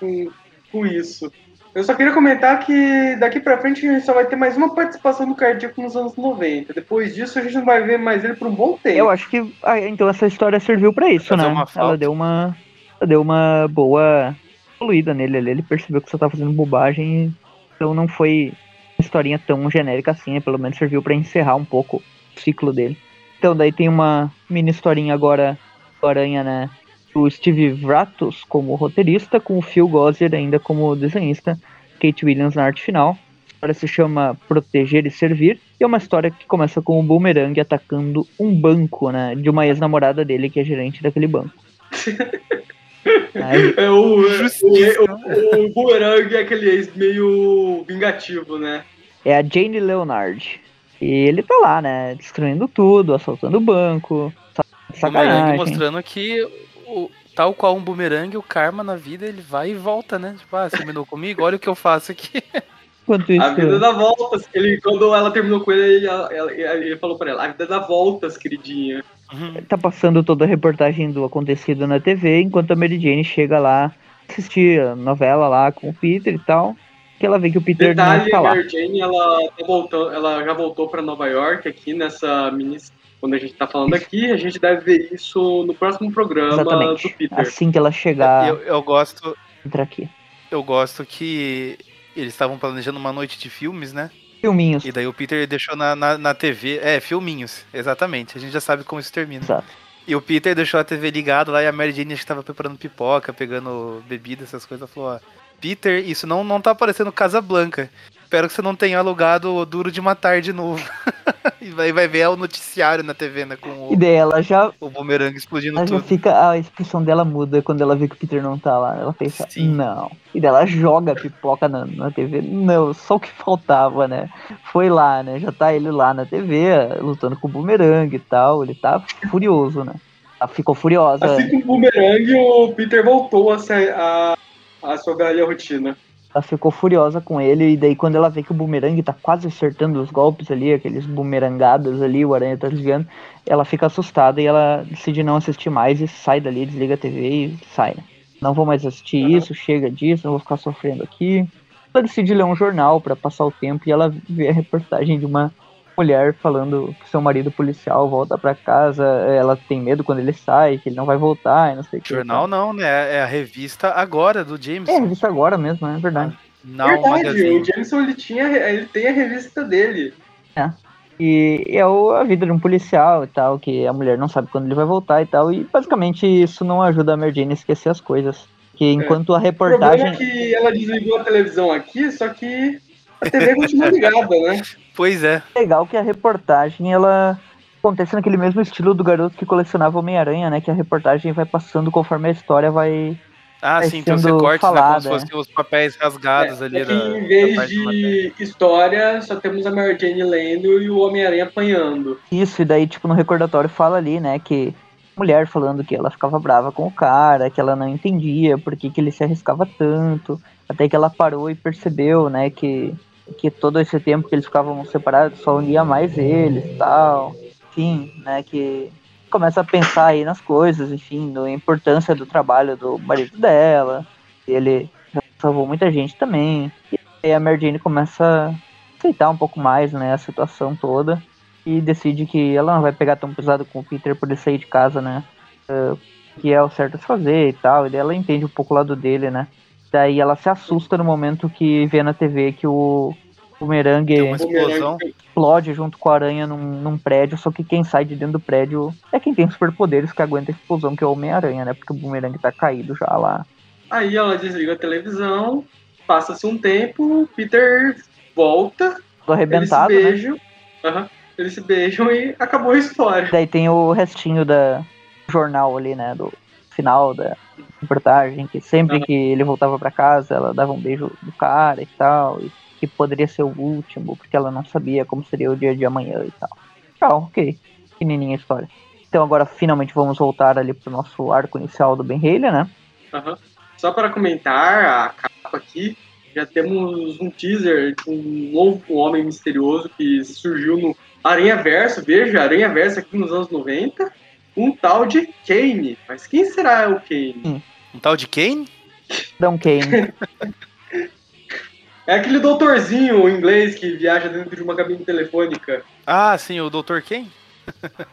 com, com isso. Eu só queria comentar que daqui pra frente a gente só vai ter mais uma participação do Cardíaco nos anos 90. Depois disso a gente não vai ver mais ele por um bom tempo. Eu acho que. ah, então essa história serviu pra isso, né? Ela deu uma. Ela deu uma boa fluida nele ali. Ele percebeu que você tá fazendo bobagem. Então não foi uma historinha tão genérica assim, né? Pelo menos serviu pra encerrar um pouco o ciclo dele. Então daí tem uma mini historinha agora do Aranha, né? O Steve Vratos como roteirista, com o Phil Gozer ainda como desenhista. Kate Williams na arte final. A história se chama Proteger e Servir. E é uma história que começa com o Boomerang atacando um banco, né? De uma ex-namorada dele, que é gerente daquele banco. Aí, <laughs> É o, o, o, o Boomerang é aquele ex meio vingativo, né? é a Jane Leonard. E ele tá lá, né? Destruindo tudo, assaltando o banco. O Sacanagem. mostrando que, o, tal qual um bumerangue, o karma na vida ele vai e volta, né? Tipo, ah, você terminou comigo, olha o que eu faço aqui. <laughs> Enquanto isso, A vida dá voltas. Ele, quando ela terminou com ele, ele, ele falou pra ela: A vida dá voltas, queridinha. Uhum. tá passando toda a reportagem do acontecido na TV, enquanto a Mary Jane chega lá assistir a novela lá com o Peter e tal. Que ela vê que o Peter não Detalhe, está a lá. Mary Jane, ela, tá voltando, ela já voltou pra Nova York aqui nessa mini. Quando a gente tá falando aqui, a gente deve ver isso no próximo programa Exatamente. do Peter. Assim que ela chegar, Eu, eu gosto, entra aqui. eu gosto que eles estavam planejando uma noite de filmes, né? Filminhos. E daí o Peter deixou na, na, na TV. É, filminhos, exatamente. A gente já sabe como isso termina. Exato. E o Peter deixou a TV ligada lá e a Mary Jane acho que tava preparando pipoca, pegando bebida, essas coisas. Falou, ó, Peter, isso não, não tá aparecendo Casa Blanca. Espero que você não tenha alugado o Duro de Matar de novo. <laughs> e vai, vai ver o noticiário na TV, né? Com E o, daí ela já, o bumerangue explodindo ela já tudo. fica. A expressão dela muda quando ela vê que o Peter não tá lá. Ela pensa, Sim. não. E daí ela joga a pipoca na, na TV. Não, só o que faltava, né? Foi lá, né? Já tá ele lá na TV, lutando com o bumerangue e tal. Ele tá furioso, né? Ela ficou furiosa. Assim como o Boomerang, o Peter voltou a, ser, a, a sua velha rotina. Ela ficou furiosa com ele, e daí quando ela vê que o bumerangue tá quase acertando os golpes ali, aqueles bumerangadas ali, o aranha tá desviando, ela fica assustada e ela decide não assistir mais e sai dali, desliga a TV e sai, né? Não vou mais assistir Uhum. isso, chega disso, não vou ficar sofrendo aqui. Ela decide ler um jornal pra passar o tempo e ela vê a reportagem de uma mulher falando que seu marido policial volta pra casa, ela tem medo quando ele sai, que ele não vai voltar e não sei o que. Jornal não, né? É a revista agora do James. É, isso agora mesmo, é verdade. Não, Verdade, Magazine. o Jameson ele, tinha, ele tem a revista dele. E é o- a vida de um policial e tal, que a mulher não sabe quando ele vai voltar e tal. E basicamente isso não ajuda a Mary Jane a esquecer as coisas. Que enquanto a O problema reportagem. é que ela desligou a televisão aqui, só que a TV continua ligada, né? Pois é. legal que a reportagem ela acontece naquele mesmo estilo do garoto que colecionava Homem-Aranha, né? Que a reportagem vai passando conforme a história vai. Ah, Vai sim, tem os sendo recortes, né? Como falada, se fossem os papéis rasgados ali. É que da- em vez de história, só temos a Mary Jane lendo e o Homem-Aranha apanhando. Isso, e daí, tipo, no recordatório fala ali, né, que mulher falando que ela ficava brava com o cara, que ela não entendia por que, que ele se arriscava tanto, até que ela parou e percebeu, né, que, que todo esse tempo que eles ficavam separados só unia mais eles tal. Enfim, né, que começa a pensar aí nas coisas, enfim, na importância do trabalho do marido dela, ele salvou muita gente também. E aí a Mary Jane começa a aceitar um pouco mais, né, a situação toda e decide que ela não vai pegar tão pesado com o Peter por ele sair de casa, né? eh, que é o certo a fazer e tal. E ela entende um pouco o lado dele, né? Daí ela se assusta no momento que vê na TV que o bumerangue explode junto com a aranha num, num prédio, só que quem sai de dentro do prédio é quem tem superpoderes que aguenta a explosão, que é o Homem-Aranha, né? Porque o bumerangue tá caído já lá. Aí ela desliga a televisão, passa-se um tempo, o Peter volta, Todo arrebentado, eles se né? beijam, aham, eles se beijam e acabou a história. Daí tem o restinho da jornal ali, né? Do final da reportagem, que sempre que ele voltava pra casa, ela dava um beijo no cara e tal, e que poderia ser o último, porque ela não sabia como seria o dia de amanhã e tal. Legal, ok. Pequenininha história. Então agora finalmente vamos voltar ali pro nosso arco inicial do Ben Haley, né? Aham. Só para comentar a capa aqui, já temos um teaser de um novo homem misterioso que surgiu no Aranha Verso, veja, Aranha Verso aqui nos anos 90, um tal de Kane. Mas quem será o Kane? Um tal de Kane? Dão Kane. <laughs> É aquele doutorzinho inglês que viaja dentro de uma cabine telefônica. Ah, sim, o Dr. Kane?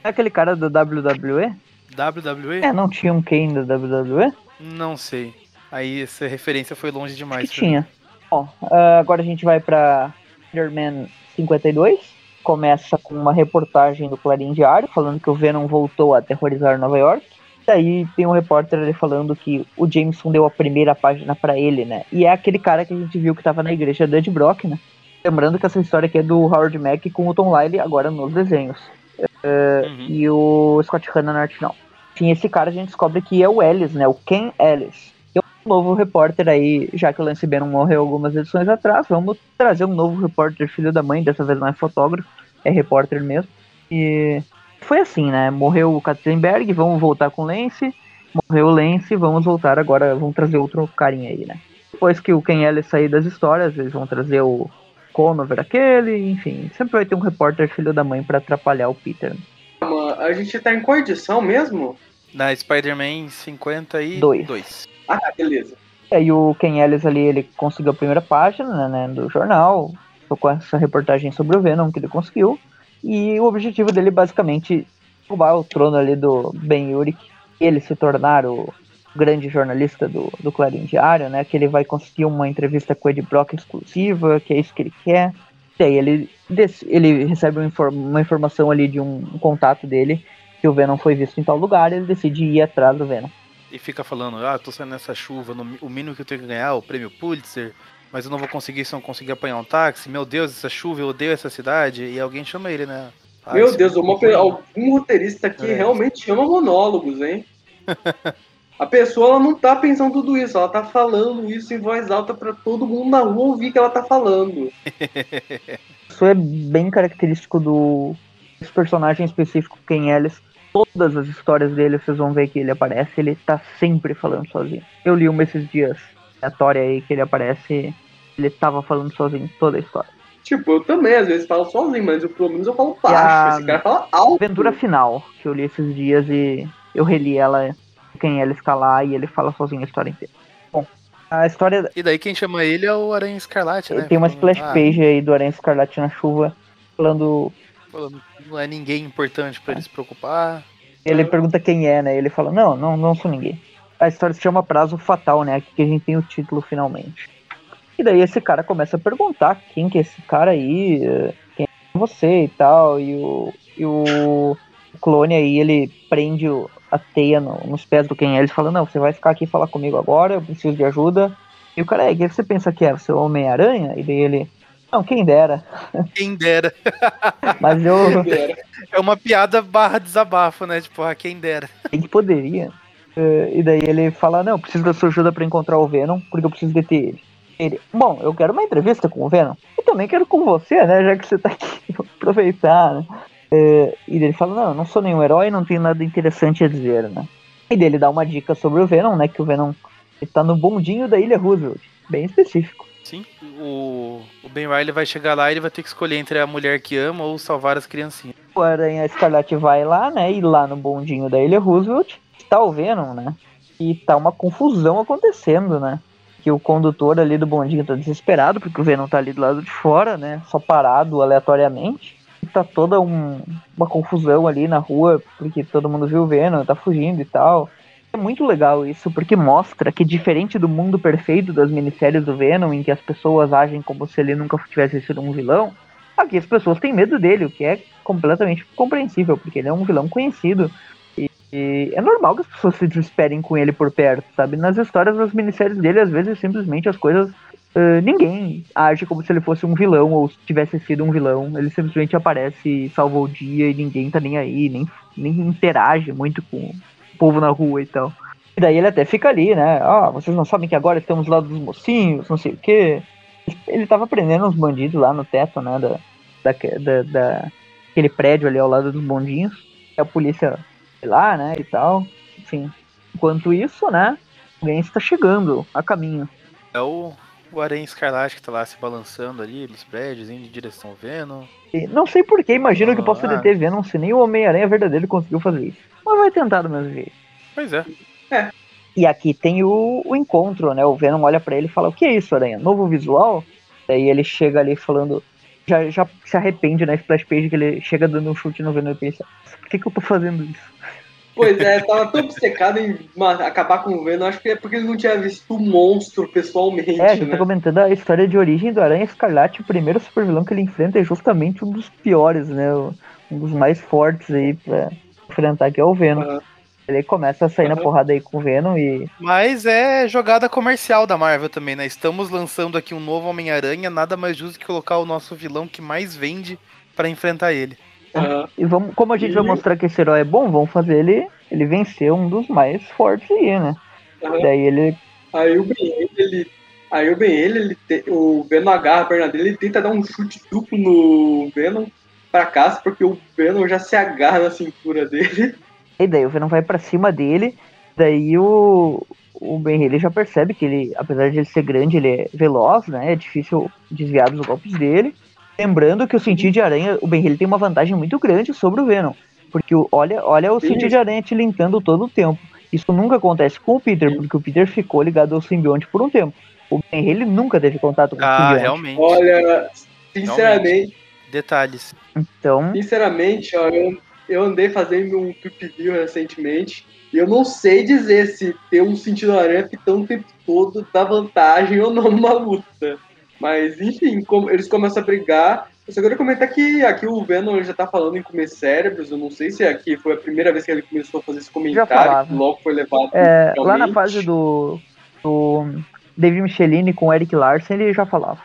é aquele cara da WWE? WWE? É, não tinha um Kane da WWE? Não sei. Aí essa referência foi longe que demais. pra mim. tinha. Bom, ah, agora a gente vai pra Spider-Man 52. Começa com uma reportagem do Clarim Diário falando que o Venom voltou a aterrorizar Nova York. Daí tem um repórter ali falando que o Jameson deu a primeira página pra ele, né? E é aquele cara que a gente viu que tava na igreja do Ed Brock, né? Lembrando que essa história aqui é do Howard Mack com o Tom Lyle agora nos desenhos. É, Uhum. E o Scott Hanna na arte final. Enfim, esse cara a gente descobre que é o Ellis, né? O Ken Ellis. Novo repórter aí, já que o Lance Bannon morreu algumas edições atrás, vamos trazer um novo repórter filho da mãe, dessa vez não é fotógrafo, é repórter mesmo. E foi assim, né? Morreu o Katzenberg, vamos voltar com o Lance. Morreu o Lance, vamos voltar agora, vamos trazer outro carinha aí, né? Depois que o Ken Ellis sair das histórias, eles vão trazer o Conover aquele, enfim. Sempre vai ter um repórter filho da mãe pra atrapalhar o Peter. A gente tá em qual edição mesmo? Na Spider-Man 52. Ah, beleza. E aí o Ken Ellis ali, ele conseguiu a primeira página né, do jornal, com essa reportagem sobre o Venom que ele conseguiu. E o objetivo dele basicamente roubar o trono ali do Ben Urich, ele se tornar o grande jornalista do, do Clarim Diário, né? Que ele vai conseguir uma entrevista com o Ed Brock exclusiva, que é isso que ele quer. E aí ele, ele recebe uma, inform- uma informação ali de um, um contato dele que o Venom foi visto em tal lugar, ele decide ir atrás do Venom. E fica falando, ah, tô saindo nessa chuva, no- o mínimo que eu tenho que ganhar é o prêmio Pulitzer, mas eu não vou conseguir se eu não conseguir apanhar um táxi. Meu Deus, essa chuva, eu odeio essa cidade. E alguém chama ele, né? Ah, Meu esse Deus, uma, algum roteirista aqui É. realmente chama monólogos, hein? A pessoa ela não tá pensando tudo isso, ela tá falando isso em voz alta pra todo mundo na rua ouvir que ela tá falando. <laughs> Isso é bem característico do esse personagem específico, Ken Ellis. Todas as histórias dele, vocês vão ver que ele aparece, ele tá sempre falando sozinho. Eu li uma esses dias, aleatória aí, que ele aparece, ele tava falando sozinho toda a história. Tipo, eu também às vezes falo sozinho, mas eu, pelo menos eu falo a- baixo. Esse cara fala alto. Aventura final, que eu li esses dias e eu reli ela, Ellis tá lá e ele fala sozinho a história inteira. Bom, a história E daí quem chama ele é o Aranha Escarlate, né? tem uma splash ah, page aí do Aranha Escarlate na chuva, falando falando que não é ninguém importante pra ele se preocupar. Ele pergunta quem é, né? Ele fala, não, não, não sou ninguém. A história se chama Prazo Fatal, né? Aqui que a gente tem o título finalmente. E daí esse cara começa a perguntar quem que é esse cara aí, quem é você e tal. E o, e o clone aí, ele prende a teia no- nos pés do quem é. Ele fala, não, você vai ficar aqui falar comigo agora, eu preciso de ajuda. E o cara, é, quem você pensa que é? Você é o Homem-Aranha? E daí ele, não, quem dera. Quem dera. <laughs> Mas eu, É uma piada barra desabafo, né? Tipo, ah, quem dera. Quem que poderia? Eh, e daí ele fala, não, eu preciso da sua ajuda pra encontrar o Venom, porque eu preciso deter ele. Ele, bom, eu quero uma entrevista com o Venom. Eu também quero com você, né, já que você tá aqui, <laughs> vou aproveitar, né. Eh, e daí ele fala, não, eu não sou nenhum herói, não tenho nada interessante a dizer, né. E daí ele dá uma dica sobre o Venom, né, que o Venom ele tá no bondinho da Ilha Roosevelt, bem específico. Sim, o, o Ben Riley vai chegar lá e ele vai ter que escolher entre a mulher que ama ou salvar as criancinhas. O Aranha Escarlate vai lá, né? E lá no bondinho da Ilha Roosevelt tá o Venom, né? E tá uma confusão acontecendo, né? Que o condutor ali do bondinho tá desesperado, porque o Venom tá ali do lado de fora, né? Só parado aleatoriamente. E tá toda um- uma confusão ali na rua, porque todo mundo viu o Venom, tá fugindo e tal. É muito legal isso, porque mostra que diferente do mundo perfeito das minisséries do Venom, em que as pessoas agem como se ele nunca tivesse sido um vilão, aqui as pessoas têm medo dele, o que é completamente compreensível, porque ele é um vilão conhecido. E, e é normal que as pessoas se desesperem com ele por perto, sabe? Nas histórias das minisséries dele, às vezes simplesmente as coisas. eh, ninguém age como se ele fosse um vilão ou se tivesse sido um vilão. Ele simplesmente aparece e salva o dia e ninguém tá nem aí, nem, nem interage muito com povo na rua e tal. E daí ele até fica ali, né? Ah, vocês não sabem que agora estamos lá dos mocinhos, não sei o quê. Ele tava prendendo uns bandidos lá no teto, né? Da, da, da, da- aquele prédio ali ao lado dos bondinhos. E a polícia lá, né? E tal. Enfim. Enquanto isso, né? Alguém está chegando a caminho. É o, o Aranha Escarlate que tá lá se balançando ali nos prédios, indo em direção ao Venom. E não sei porquê, imagino que possa Ah. deter Venom se nem o Homem-Aranha verdadeiro conseguiu fazer isso. Mas vai tentar do mesmo jeito. Pois é. E aqui tem o, o encontro, né? O Venom olha pra ele e fala: O que é isso, Aranha? Novo visual? Daí ele chega ali falando. Já, já se arrepende na splash page que ele chega dando um chute no Venom e pensa: Por que, que eu tô fazendo isso? Pois é, tava tão obcecado em acabar com o Venom, acho que é porque ele não tinha visto o monstro pessoalmente, É, a gente né? tá comentando a história de origem do Aranha Escarlate. O primeiro super vilão que ele enfrenta é justamente um dos piores, né? Um dos mais fortes aí pra enfrentar, que é o Venom. Aham. Ele começa a sair na Aham. porrada aí com o Venom e. Mas é jogada comercial da Marvel também, né? Estamos lançando aqui um novo Homem-Aranha, nada mais justo que colocar o nosso vilão que mais vende pra enfrentar ele. Aham. E vamos, como a gente vai E- mostrar que esse herói é bom, vamos fazer ele, ele vencer um dos mais fortes aí, né? Aham. Daí ele. Aí o Ben ele. Aí o Ben ele, ele te- o Venom agarra a perna dele, ele tenta dar um chute duplo no Venom pra casa, porque o Venom já se agarra na cintura dele. E daí o Venom vai pra cima dele. Daí o. O Ben ele já percebe que ele, apesar de ele ser grande, ele é veloz, né? É difícil desviar dos golpes dele. Lembrando que o sentido de aranha, o Ben ele tem uma vantagem muito grande sobre o Venom. Porque o- olha, olha o Sim. sentido de aranha te linkando todo o tempo. Isso nunca acontece com o Peter, Sim. porque o Peter ficou ligado ao simbionte por um tempo. O Ben ele nunca teve contato com o Ah, simbionte. realmente. Olha, sinceramente, Detalhes. Então, sinceramente, ó, eu, eu andei fazendo um view recentemente e eu não sei dizer se ter um sentido aranha fitando o tempo todo dá vantagem ou não numa luta. Mas, enfim, como eles começam a brigar. Eu só queria comentar que aqui o Venom já tá falando em comer cérebros. Eu não sei se aqui foi a primeira vez que ele começou a fazer esse comentário, que logo foi levado. é, lá na fase do, do David Michelini com o Eric Larsen, ele já falava.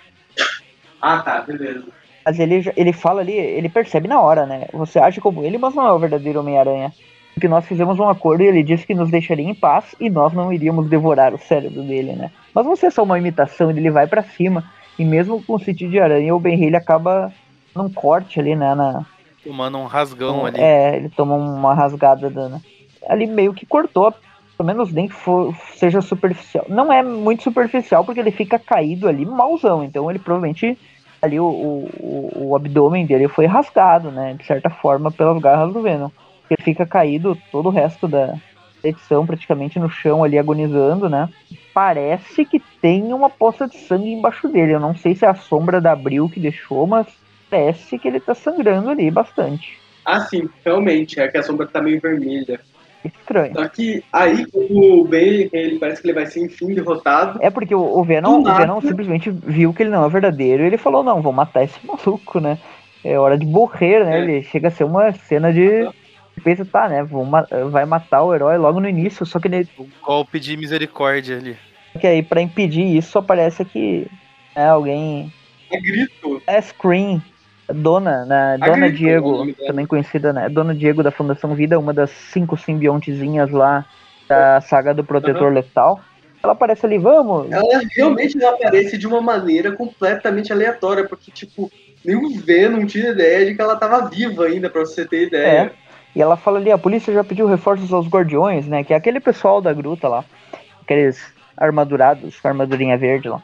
Ah, tá, beleza. Mas ele, ele fala ali, ele percebe na hora, né? Você age como ele, mas não é o verdadeiro Homem-Aranha. Porque nós fizemos um acordo e ele disse que nos deixaria em paz e nós não iríamos devorar o cérebro dele, né? Mas você é só uma imitação, ele vai pra cima. E mesmo com o sentido de aranha, o Ben ele acaba num corte ali, né? Na, Tomando um rasgão ali. É, ele toma uma rasgada dana. Ali meio que cortou, pelo menos nem que for, seja superficial. Não é muito superficial porque ele fica caído ali, mauzão. Então ele provavelmente ali o, o, o- o abdômen dele foi rasgado, né? De certa forma, pelas garras do Venom. Ele fica caído todo o resto da edição, praticamente no chão ali agonizando, né? Parece que tem uma poça de sangue embaixo dele. Eu não sei se é a sombra da Abril que deixou, mas parece que ele tá sangrando ali bastante. Ah, sim, realmente, é que a sombra tá meio vermelha. Estranho. Só que aí, como o Ben, ele parece que ele vai ser enfim derrotado. É porque o, Venom, o Venom simplesmente viu que ele não é verdadeiro e ele falou, não, vou matar esse <laughs> maluco, né? É hora de morrer, né? É. Ele chega a ser uma cena de. Pensa, tá, né? Vou ma- vai matar o herói logo no início, só que, ele, Um golpe de misericórdia ali. que aí pra impedir isso aparece que né, alguém. A grito. É Scream, dona, né? A Dona Grito, Diego, também conhecida, né? Dona Diego da Fundação Vida, uma das cinco simbiontezinhas lá da saga do Protetor Letal. Ela aparece ali, vamos, Ela realmente não aparece de uma maneira completamente aleatória, porque, tipo, nem o Venom tinha ideia de que ela tava viva ainda, pra você ter ideia. E ela fala ali, a polícia já pediu reforços aos guardiões, né? Que é aquele pessoal da gruta lá. Aqueles armadurados, com a armadurinha verde lá.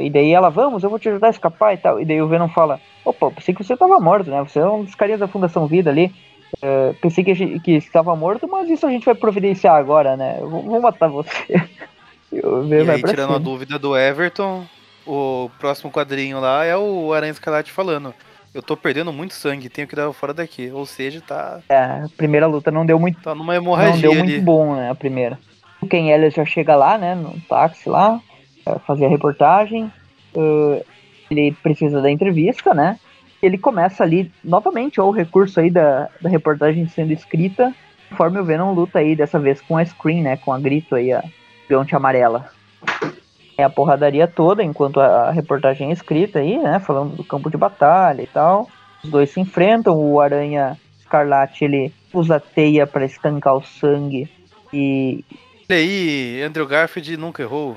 E daí ela, vamos, eu vou te ajudar a escapar e tal. E daí o Venom fala, opa, pensei que você tava morto, né? Você é um dos carinhas da Fundação Vida ali. É, pensei que, a gente- que estava morto, mas isso a gente vai providenciar agora, né? Eu vou, vou matar você. <laughs> E aí, tirando a cima. dúvida do Everton, o próximo quadrinho lá é o Aranha Escarlate falando. Eu tô perdendo muito sangue, tenho que dar fora daqui. Ou seja, tá, É, a primeira luta não deu muito tá numa não hemorragia deu ali. muito bom, né, a primeira. O Ken Elliott já chega lá, né, no táxi lá, fazer a reportagem. Uh, ele precisa da entrevista, né? Ele começa ali, novamente, ó, o recurso aí da, da reportagem sendo escrita, conforme o Venom luta aí, dessa vez com a Screen, né, com a grito aí, a Bionte amarela. É a porradaria toda, enquanto a, a reportagem é escrita aí, né, falando do campo de batalha e tal. Os dois se enfrentam, o Aranha Escarlate, ele usa a teia para estancar o sangue e, E aí, Andrew Garfield nunca errou.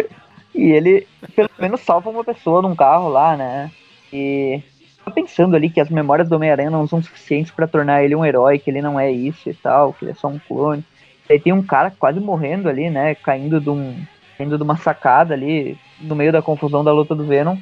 <laughs> e ele pelo menos salva uma pessoa num carro lá, né? E tô pensando ali que as memórias do Homem-Aranha não são suficientes para tornar ele um herói, que ele não é isso e tal, que ele é só um clone. Aí tem um cara quase morrendo ali, né? Caindo de, um, caindo de uma sacada ali, no meio da confusão da luta do Venom.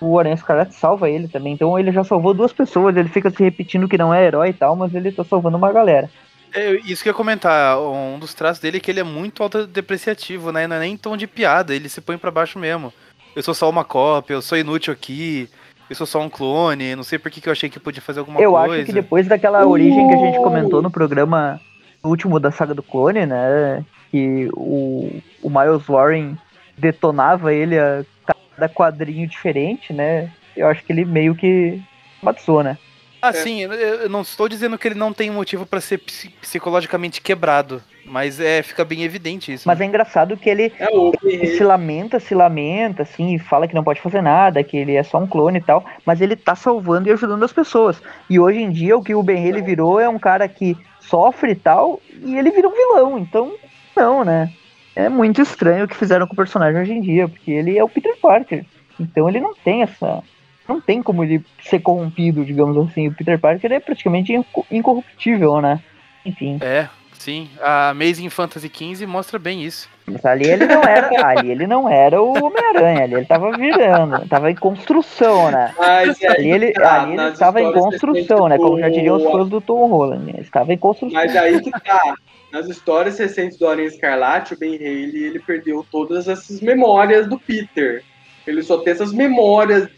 O Aranha Escarlate salva ele também. Então ele já salvou duas pessoas. Ele fica se repetindo que não é herói e tal, mas ele tá salvando uma galera. É, isso que eu ia comentar, um dos traços dele é que ele é muito autodepreciativo, né? Não é nem tom de piada, ele se põe pra baixo mesmo. Eu sou só uma cópia, eu sou inútil aqui, eu sou só um clone, não sei por que, que eu achei que podia fazer alguma Eu coisa. acho que depois daquela origem que a gente comentou no programa último da saga do clone, né? Que o, o Miles Warren detonava ele a cada quadrinho diferente, né? Eu acho que ele meio que matizou, né? Assim, eu- eu não estou dizendo que ele não tem motivo pra ser psi- psicologicamente quebrado, mas é, fica bem evidente isso. Mas é engraçado que ele É ele se lamenta, se lamenta, assim, e fala que não pode fazer nada, que ele é só um clone e tal, mas ele tá salvando e ajudando as pessoas. E hoje em dia o que o Ben Haley virou é um cara que sofre e tal, e ele vira um vilão, então não, né? É muito estranho o que fizeram com o personagem hoje em dia, porque ele é o Peter Parker. Então ele não tem essa. Não tem como ele ser corrompido, digamos assim. O Peter Parker é praticamente inco- incorruptível, né? Enfim. É, sim. A Amazing Fantasy XV mostra bem isso. Mas ali ele não era. <laughs> Ali ele não era o Homem-Aranha, ali ele tava virando, tava em construção, né? Mas é, Ali ele, tá, ali ele estava em construção, né? Como já do- diriam os fãs do Tom Holland. Ele estava em construção. Mas aí que tá. Nas histórias recentes do Aranha Escarlate, o Ben Haley, ele perdeu todas essas memórias do Peter. Ele só tem essas memórias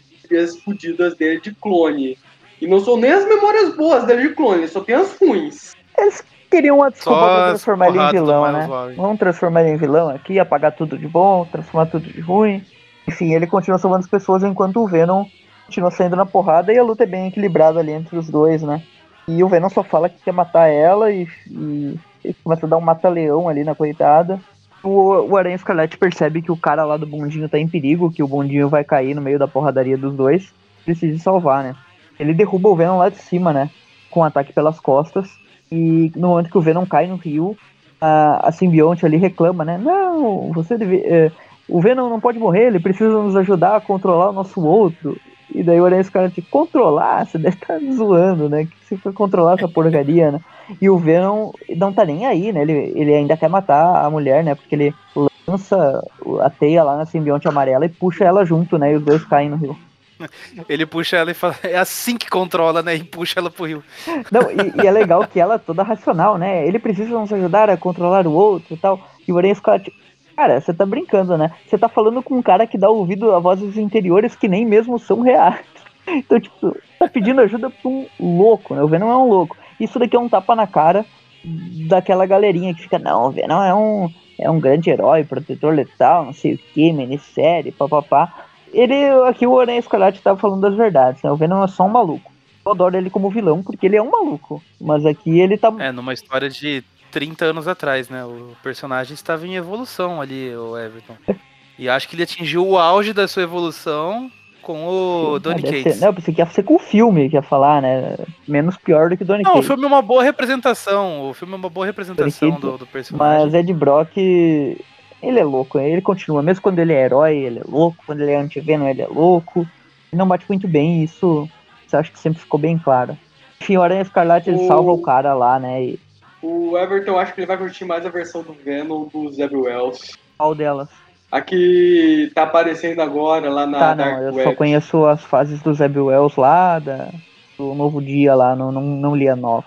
fodidas dele de clone. E não são nem as memórias boas dele de clone, ele só tem as ruins. Eles queriam uma desculpa Só pra transformar ele em vilão, né? Vamos transformar ele em vilão aqui, apagar tudo de bom, transformar tudo de ruim. Enfim, ele continua salvando as pessoas enquanto o Venom continua saindo na porrada e a luta é bem equilibrada ali entre os dois, né? E o Venom só fala que quer matar ela e, e, e começa a dar um mata-leão ali na coitada. O, o Aranha Escarlate percebe que o cara lá do bondinho tá em perigo, que o bondinho vai cair no meio da porradaria dos dois. Precisa salvar, né? Ele derruba o Venom lá de cima, né? Com um ataque pelas costas. E no momento que o Venom cai no rio, a, a simbionte ali reclama, né? Não, você deve. é, o Venom não pode morrer, ele precisa nos ajudar a controlar o nosso outro. E daí o Aranha Escarlate, controlar? Você deve estar zoando, né? Que você foi controlar essa porcaria, né? E o Venom não tá nem aí, né? Ele, ele ainda quer matar a mulher, né? Porque ele lança a teia lá na simbionte amarela e puxa ela junto, né? E os dois caem no rio. <laughs> Ele puxa ela e fala, é assim que controla, né? E puxa ela pro rio. <laughs> Não, e, e é legal que ela é toda racional, né? Ele precisa nos ajudar a controlar o outro e tal. E o Aranha cara, você tá brincando, né? Você tá falando com um cara que dá ouvido a vozes interiores que nem mesmo são reais. <laughs> Então, tipo, tá pedindo ajuda pra um louco, né? O Venom é um louco. Isso daqui é um tapa na cara daquela galerinha que fica, não, o Venom é um, é um grande herói, protetor letal, não sei o que, minissérie, papapá. Ele, aqui o Aranha Escarlate tava falando das verdades, né? O Venom é só um maluco. Eu adoro ele como vilão, porque ele é um maluco. Mas aqui ele tá. É, numa história de 30 anos atrás, né? O personagem estava em evolução ali, o Everton. E acho que ele atingiu o auge da sua evolução com o Donny Deve Cates. ser- Não, eu pensei que ia ser com o filme que ia falar, né? Menos pior do que Donny Não, o Cates. filme é uma boa representação. O filme é uma boa representação Donny Cates, do, do personagem. Mas Ed Brock, ele é louco, ele continua. Mesmo quando ele é herói, ele é louco. Quando ele é anti-venom, ele é louco. Ele não bate muito bem, isso, isso eu acho que sempre ficou bem claro. Enfim, o Aranha Escarlate, ele O- salva o cara lá, né? E O Everton, acho que ele vai curtir mais a versão do Venom do Zeb Wells. qual delas? A que tá aparecendo agora lá na tá, Dark não, eu Web. só conheço as fases do Zeb Wells lá, da, do Novo Dia lá, não, não, não li a nova.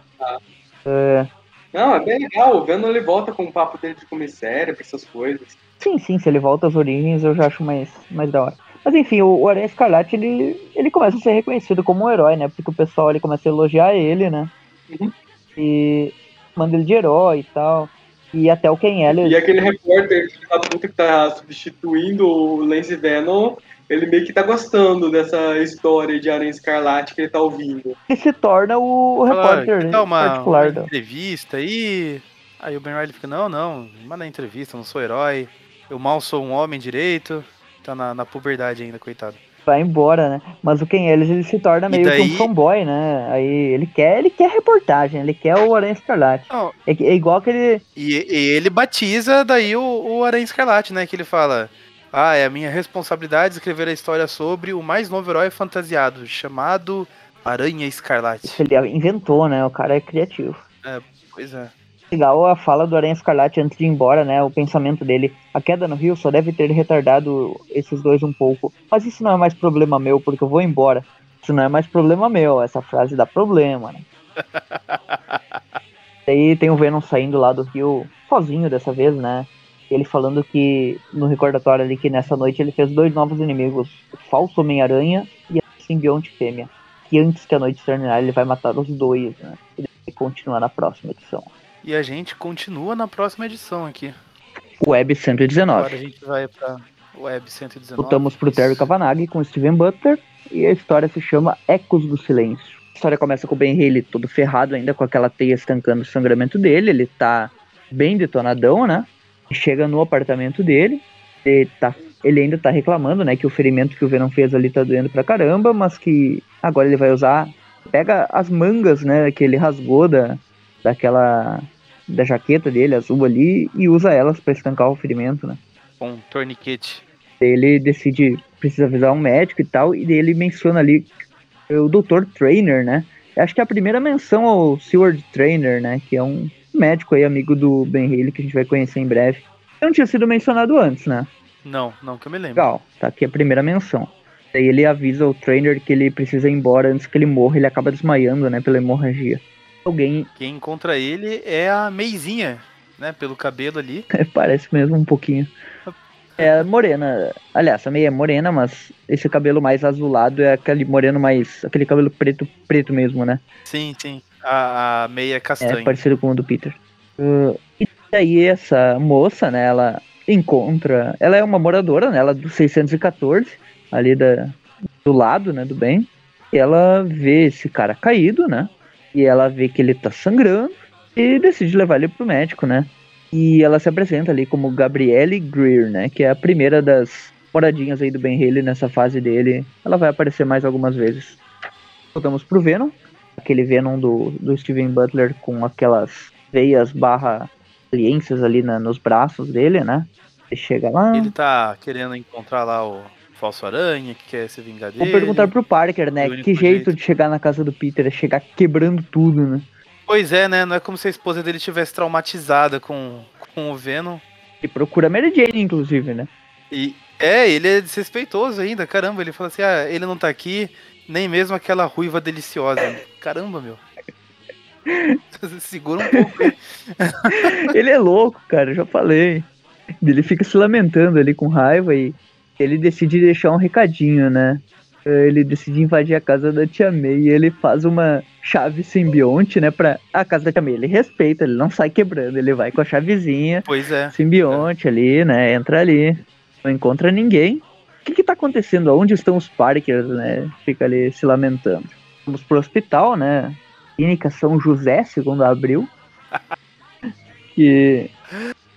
Não, é bem legal. O Venom ele volta com o papo dele de comissário, pra essas coisas. Sim, sim, se ele volta às origens eu já acho mais, mais da hora. Mas enfim, o, o Aranha Escarlate, ele, ele começa a ser reconhecido como um herói, né? Porque o pessoal ele começa a elogiar ele, né? Uhum. E manda ele de herói e tal. E até o Ken Elliott. E aquele repórter da puta que tá substituindo o Lance Venom, ele meio que tá gostando dessa história de Aranha Escarlate que ele tá ouvindo. ele se torna o, repórter tal uma, particular uma entrevista aí? Aí o Ben Riley fica, não, não, manda entrevista, eu não sou herói. Eu mal sou um homem direito. Tá na, na puberdade ainda, coitado. Vai embora, né? Mas o Ken Elliott ele se torna meio que daí- um fanboy, né? Aí ele quer, ele quer reportagem, ele quer o Aranha Escarlate. Não, É, que- é igual aquele. E, e ele batiza daí o, o Aranha Escarlate, né? Que ele fala: Ah, é a minha responsabilidade escrever a história sobre o mais novo herói fantasiado, chamado Aranha Escarlate. Ele inventou, né? O cara é criativo. Pois é. Legal a fala do Aranha Escarlate antes de ir embora, né? O pensamento dele. A queda no rio só deve ter retardado esses dois um pouco. Mas isso não é mais problema meu, porque eu vou embora. Isso não é mais problema meu. Essa frase dá problema, né? <laughs> Daí tem o Venom saindo lá do rio sozinho dessa vez, né? Ele falando que no recordatório ali que nessa noite ele fez dois novos inimigos: o falso Homem-Aranha e a simbionte fêmea. Que antes que a noite terminar, ele vai matar os dois, né? E vai continuar na próxima edição. E a gente continua na próxima edição aqui. Web 119. Agora a gente vai pra Web 119. Voltamos pro Terry Cavanagh com Steven Butler e a história se chama Ecos do Silêncio. A história começa com o Ben Haley todo ferrado ainda, com aquela teia estancando o sangramento dele. Ele tá bem detonadão, né? Chega no apartamento dele. Ele, tá, ele ainda tá reclamando, né? Que o ferimento que o Venom fez ali tá doendo pra caramba, mas que agora ele vai usar. Pega as mangas, né? Que ele rasgou da, daquela. da jaqueta dele, azul ali, e usa elas pra estancar o ferimento, né? Um torniquete. Ele decide, precisa avisar um médico e tal, e ele menciona ali o Dr. Trainer, né? Acho que é a primeira menção ao Seward Trainer, né? Que é um médico aí, amigo do Ben Haley, que a gente vai conhecer em breve. Não tinha sido mencionado antes, né? Não, não que eu me lembro. Legal, tá aqui a primeira menção. Daí ele avisa o Trainer que ele precisa ir embora antes que ele morra, ele acaba desmaiando, né, pela hemorragia. Alguém, Quem encontra ele é a Meizinha, né? Pelo cabelo ali. <laughs> parece mesmo um pouquinho. É morena, aliás, a meia é morena, mas esse cabelo mais azulado é aquele moreno mais, aquele cabelo preto, preto mesmo, né? Sim, sim. A, a meia É castanha. parecido com o do Peter. Uh, e daí essa moça, né, ela encontra. Ela é uma moradora, né? Ela é do 614, ali da, do lado, né, do bem. E ela vê esse cara caído, né? E ela vê que ele tá sangrando e decide levar ele pro médico, né? E ela se apresenta ali como Gabrielle Greer, né? Que é a primeira das moradinhas aí do Ben Haley nessa fase dele. Ela vai aparecer mais algumas vezes. Voltamos pro Venom. Aquele Venom do, do Steven Butler com aquelas veias barra aliências ali na- nos braços dele, né? Ele chega lá. Ele tá querendo encontrar lá o falso aranha, que quer se vingar dele. Vou perguntar pro Parker, né? Que jeito jeito. de chegar na casa do Peter é chegar quebrando tudo, né? Pois é, né? Não é como se a esposa dele tivesse traumatizada com, com o Venom. E procura a Mary Jane, inclusive, né? E é, ele é desrespeitoso ainda, caramba. Ele fala assim: ah, ele não tá aqui, nem mesmo aquela ruiva deliciosa. Caramba, meu. <laughs> Segura um pouco aí. <laughs> Ele é louco, cara, já falei. Ele fica se lamentando ali com raiva e ele decide deixar um recadinho, né? Ele decide invadir a casa da Tia May e ele faz uma chave simbionte, né? Pra a casa da Tia May. Ele respeita, ele não sai quebrando, ele vai com a chavezinha Pois é. simbionte ali, né? Entra ali, não encontra ninguém. O que que tá acontecendo? Onde estão os Parkers, né? Fica ali se lamentando. Vamos pro hospital, né? Clínica São José, segundo abril. <laughs> que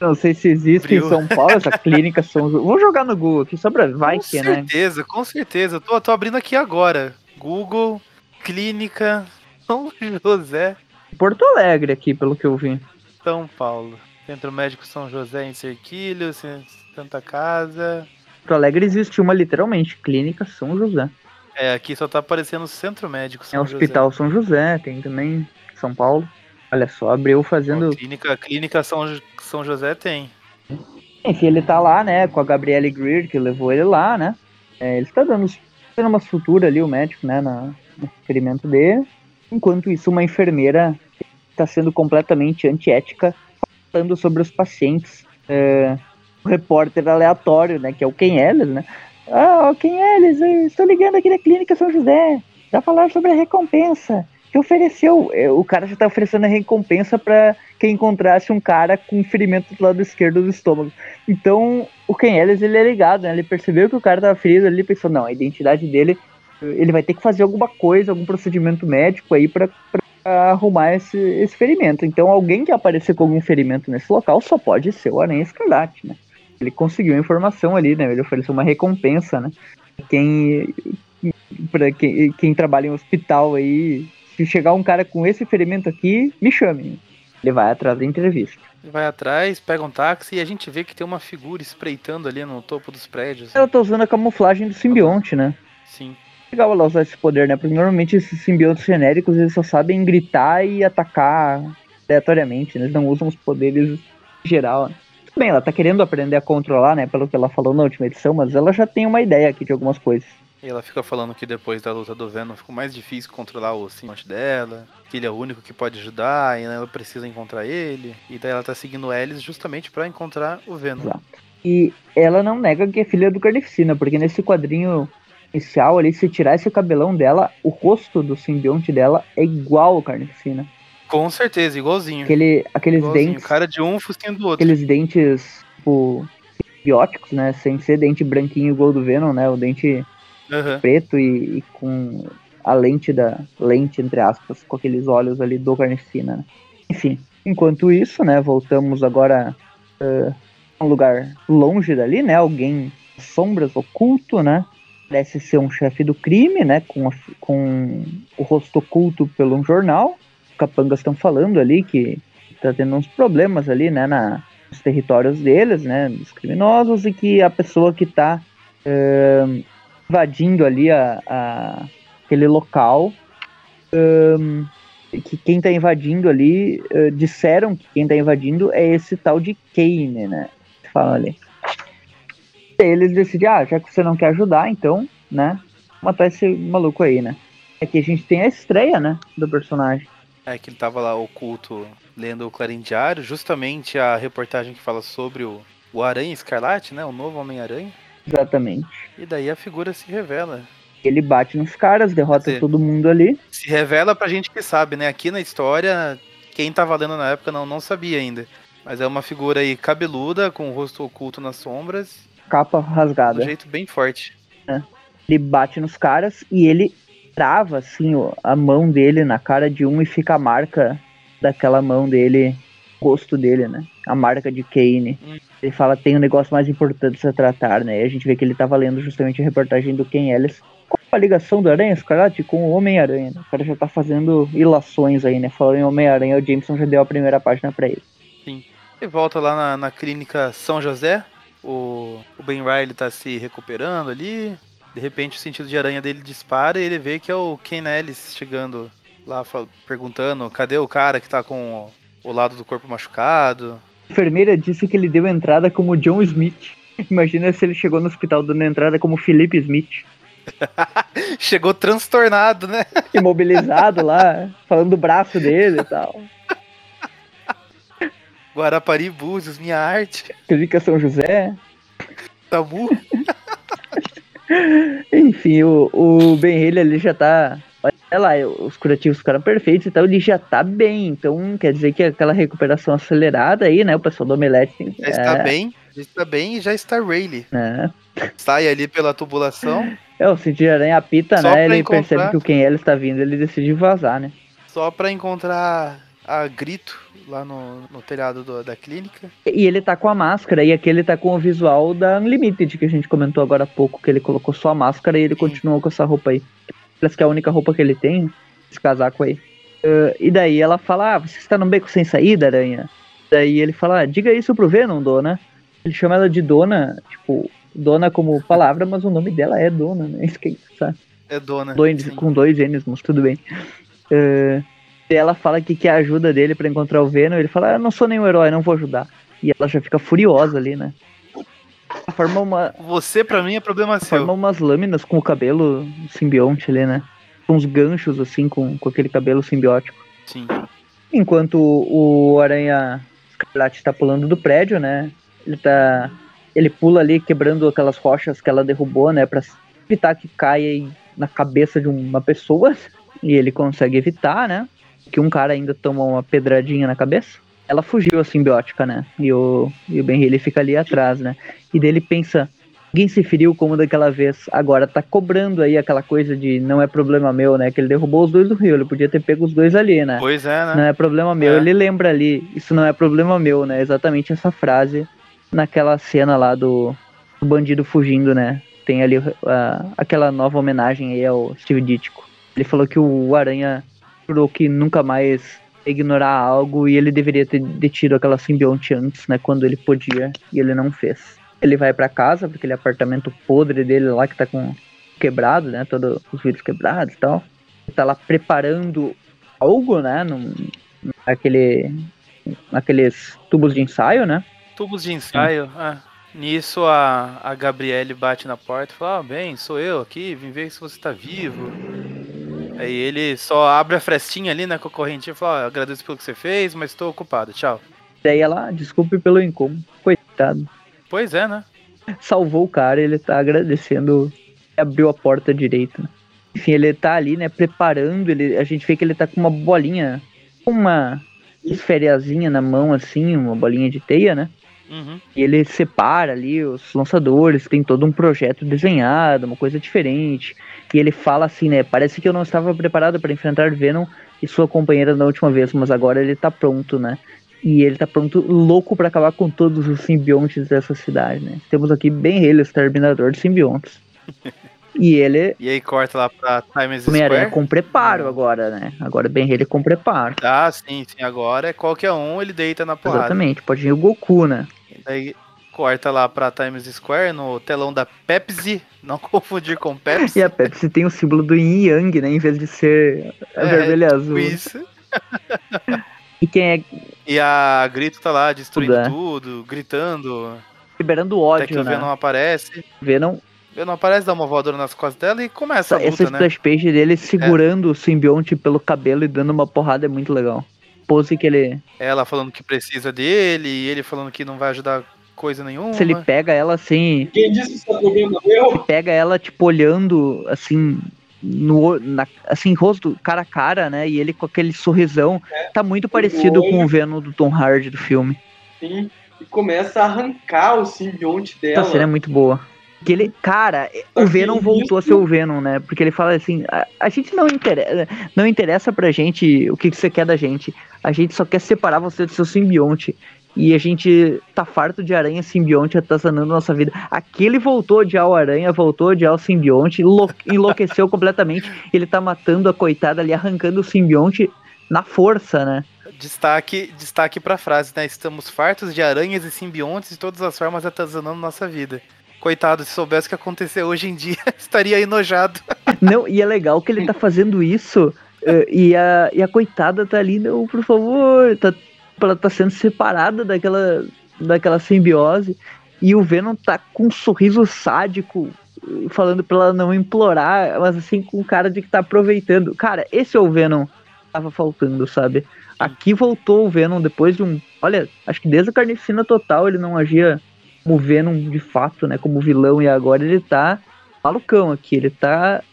não sei se existe em São Paulo essa clínica São José. Vou jogar no Google aqui, só pra vai com que, né? certeza, com certeza. Tô, tô abrindo aqui agora. Google, Clínica, São José, Porto Alegre aqui, pelo que eu vi. São Paulo. Centro Médico São José em Cerquilho, Santa Casa. Porto Alegre existe uma literalmente, Clínica São José. É, aqui só tá aparecendo Centro Médico É São Hospital São José, tem também São Paulo. Olha só, abriu José. fazendo Ó, Clínica, Clínica São, São José tem. Enfim, ele tá lá, né, com a Gabrielle Greer, que levou ele lá, né? É, ele está dando, dando uma sutura ali, o médico, né, na, no ferimento dele. Enquanto isso, uma enfermeira está sendo completamente antiética, falando sobre os pacientes. É, o repórter aleatório, né, que é o Ken Ellis, né? Ah, o Ken Ellis, estou ligando aqui da Clínica São José para falar sobre a recompensa que ofereceu. é, O cara já tá oferecendo a recompensa para quem encontrasse um cara com ferimento do lado esquerdo do estômago. Então, o Ken Ellis, ele é ligado, né? Ele percebeu que o cara tava ferido ali, ele pensou, não, a identidade dele, ele vai ter que fazer alguma coisa, algum procedimento médico aí pra arrumar esse, esse ferimento. Então, alguém que aparecer com algum ferimento nesse local só pode ser o Aranha Escarlate, né? Ele conseguiu a informação ali, né? Ele ofereceu uma recompensa, né? Quem, pra quem, quem trabalha em hospital aí, se chegar um cara com esse ferimento aqui, me chame. Ele vai atrás da entrevista. Ele vai atrás, pega um táxi e a gente vê que tem uma figura espreitando ali no topo dos prédios. Ela tá usando a camuflagem do simbionte, né? Sim. Legal ela usar esse poder, né? Porque normalmente esses simbiontes genéricos eles só sabem gritar e atacar aleatoriamente, né? Eles não usam os poderes em geral. né? Bem, ela tá querendo aprender a controlar, né? Pelo que ela falou na última edição, mas ela já tem uma ideia aqui de algumas coisas. E ela fica falando que depois da luta do Venom ficou mais difícil controlar o simbionte dela, que ele é o único que pode ajudar, e ela precisa encontrar ele. E daí ela tá seguindo o Ellis justamente pra encontrar o Venom. Exato. E ela não nega que é filha do Carnificina, porque nesse quadrinho inicial ali, se tirar esse cabelão dela, o rosto do simbionte dela é igual ao Carnificina. Com certeza, igualzinho. Aquele, aqueles igualzinho. dentes. Cara de um, focinho do outro. aqueles dentes, tipo, simbióticos, né? Sem ser dente branquinho igual do Venom, né? O dente Aham. preto e, e com a lente da. lente, entre aspas, com aqueles olhos ali do Carnificina. Né? Enfim, enquanto isso, né, voltamos agora uh, a um lugar longe dali, né? Alguém sombras oculto, né? Parece ser um chefe do crime, né? Com, a, com o rosto oculto pelo um jornal. Os capangas estão falando ali que tá tendo uns problemas ali, né? Na, nos territórios deles, né? Dos criminosos e que a pessoa que tá uh, invadindo ali a, a aquele local um, que quem tá invadindo ali uh, disseram que quem tá invadindo é esse tal de Kane, né? Fala ali eles decidem, ah, já que você não quer ajudar, então, né, matar esse maluco aí, né. Aqui a gente tem a estreia, né, do personagem. É que ele tava lá oculto lendo o Clarim Diário, justamente a reportagem que fala sobre o, o Aranha Escarlate, né, o novo Homem-Aranha. Exatamente. E daí a figura se revela. Ele bate nos caras, derrota dizer, todo mundo ali. Se revela pra gente que sabe, né? Aqui na história, quem tava lendo na época não, não sabia ainda. Mas é uma figura aí cabeluda, com o rosto oculto nas sombras capa rasgada. De um jeito bem forte. É. Ele bate nos caras e ele trava assim a mão dele na cara de um e fica a marca daquela mão dele, rosto dele, né? A marca de Kane. Hum. Ele fala tem um negócio mais importante a tratar, né? E a gente vê que ele tava lendo justamente a reportagem do Ken Ellis. Qual a ligação do Aranha Escarlate com o Homem-Aranha? Né? O cara já tá fazendo ilações aí, né? Falando em Homem-Aranha, o Jameson já deu a primeira página para ele. Sim. E volta lá na, na clínica São José, o, o Ben Riley tá se recuperando ali. De repente o sentido de aranha dele dispara e ele vê que é o Ken Ellis chegando lá perguntando cadê o cara que tá com o lado do corpo machucado. A enfermeira disse que ele deu entrada como John Smith. <laughs> Imagina se ele chegou no hospital dando entrada como Felipe Smith. <laughs> Chegou transtornado, né? <laughs> Imobilizado lá, falando do braço dele e tal. Guarapari Búzios, minha arte. Clínica São José. Tabu. Enfim, o, o Ben Haley ele já tá. Lá, os curativos ficaram perfeitos e tal, ele já tá bem. Então quer dizer que aquela recuperação acelerada aí, né? O pessoal do Omelete Já é... está bem, já está bem e já está Rayleigh. É. Sai ali pela tubulação. É, o Cid Aranha apita, Só né? Ele encontrar... percebe que o Quem ele está vindo, ele decide vazar, né? Só pra encontrar a grito lá no, no telhado do, da clínica. E ele tá com a máscara, e aqui ele tá com o visual da Unlimited, que a gente comentou agora há pouco, que ele colocou só a máscara e ele Sim. continuou com essa roupa aí. Parece que é a única roupa que ele tem, esse casaco aí. Uh, e daí ela fala, ah, você está num beco sem saída, aranha? Daí ele fala, ah, diga isso pro Venom, dona. Ele chama ela de dona, tipo, dona como palavra, mas o nome dela é dona, né? <laughs> Isso que sabe? É dona. Dois, com dois N's, mas tudo bem. Uh, e ela fala que quer ajuda dele para encontrar o Venom. Ele fala: ah, Eu não sou nenhum herói, não vou ajudar. E ela já fica furiosa ali, né? Forma uma. Você, pra mim, é problema seu. Forma umas lâminas com o cabelo simbionte ali, né? Com uns ganchos, assim, com, com aquele cabelo simbiótico. Sim. Enquanto o Aranha Escarlate tá pulando do prédio, né? Ele tá. Ele pula ali quebrando aquelas rochas que ela derrubou, né? Pra evitar que caia na cabeça de uma pessoa. E ele consegue evitar, né? que um cara ainda tomou uma pedradinha na cabeça. Ela fugiu a simbiótica, né? E o, e o Ben Haley fica ali atrás, né? E dele pensa, ninguém se feriu como daquela vez. Agora tá cobrando aí aquela coisa de não é problema meu, né? Que ele derrubou os dois do rio, ele podia ter pego os dois ali, né? Pois é, né? Não é problema meu. É. Ele lembra ali, isso não é problema meu, né? Exatamente essa frase naquela cena lá do, do bandido fugindo, né? Tem ali uh, aquela nova homenagem aí ao Steve Ditko. Ele falou que o Aranha jurou que nunca mais ignorar algo e ele deveria ter detido aquela simbionte antes, né, quando ele podia, e ele não fez. Ele vai para casa, porque aquele apartamento podre dele lá que tá com quebrado, né, todos os vidros quebrados e tal. Ele tá lá preparando algo, né, num, naquele, naqueles tubos de ensaio, né. Tubos de ensaio, ah. Nisso a, a Gabriele bate na porta e fala, ah, bem, sou eu aqui, vim ver se você tá vivo. Aí ele só abre a frestinha ali na concorrente e fala: agradeço pelo que você fez, mas estou ocupado, tchau. Daí ela, desculpe pelo incômodo, coitado. Pois é, né? Salvou o cara, ele tá agradecendo, abriu a porta direito. Né? Enfim, ele tá ali, né, preparando, ele, a gente vê que ele tá com uma bolinha, uma esferiazinha na mão, assim, uma bolinha de teia, né? Uhum. E ele separa ali os lançadores, tem todo um projeto desenhado, uma coisa diferente. que ele fala assim, né? Parece que eu não estava preparado para enfrentar Venom e sua companheira na última vez, mas agora ele tá pronto, né? E ele tá pronto, louco para acabar com todos os simbiontes dessa cidade, né? Temos aqui Ben Haley, exterminador de simbiontes. E ele, <laughs> E aí corta lá pra Times Homem-Aranha Square. com preparo agora, né? Agora Ben Haley com preparo. Ah, sim, sim. Agora é qualquer um, ele deita na porrada. Exatamente, pode vir o Goku, né? Daí corta lá pra Times Square no telão da Pepsi. Não <laughs> confundir com Pepsi. E a Pepsi tem o símbolo do Yin Yang, né? Em vez de ser É, vermelho e azul. Isso. E quem é E a Grito tá lá destruindo Tudo, é. tudo, gritando. liberando Até que ódio, o Venom né? aparece. Venom, O Venom aparece, dá uma voadora nas costas dela e começa a essa luta, né? splash page dele segurando o simbionte pelo cabelo e dando uma porrada é muito legal. Pose que ele. Ela falando que precisa dele, e ele falando que não vai ajudar coisa nenhuma. Se ele pega ela assim. Quem disse que isso é problema meu? Pega ela, tipo, olhando assim. No, na, assim, rosto, cara a cara, né? E ele com aquele sorrisão. Tá muito parecido com o Venom do Tom Hardy do filme. Sim, e começa a arrancar o simbionte dela. Essa cena é muito boa. Que ele, cara, Só o Venom voltou a ser o Venom, né? Porque ele fala assim, a, a gente não interessa, não interessa pra gente o que, que você quer da gente. A gente só quer separar você do seu simbionte. E a gente tá farto de aranha simbionte atazanando nossa vida. Aqui ele voltou a odiar o aranha, voltou a odiar o simbionte, enlou- <laughs> enlouqueceu completamente. Ele tá matando a coitada ali, arrancando o simbionte na força, né? Destaque, destaque pra frase, né? Estamos fartos de aranhas e simbiontes de todas as formas atazanando nossa vida. Coitado, se soubesse o que aconteceu hoje em dia, <laughs> estaria enojado. <laughs> Não, e é legal que ele tá fazendo isso eh, e, a, e a coitada tá ali, não, por favor, tá, ela tá sendo separada daquela, daquela simbiose e o Venom tá com um sorriso sádico falando pra ela não implorar, mas assim com cara de que tá aproveitando. Cara, esse é o Venom que tava faltando, sabe? Aqui voltou o Venom depois de um. Olha, acho que desde a Carnificina Total ele não agia como Venom de fato, né? Como vilão, e agora ele tá malucão aqui, ele tá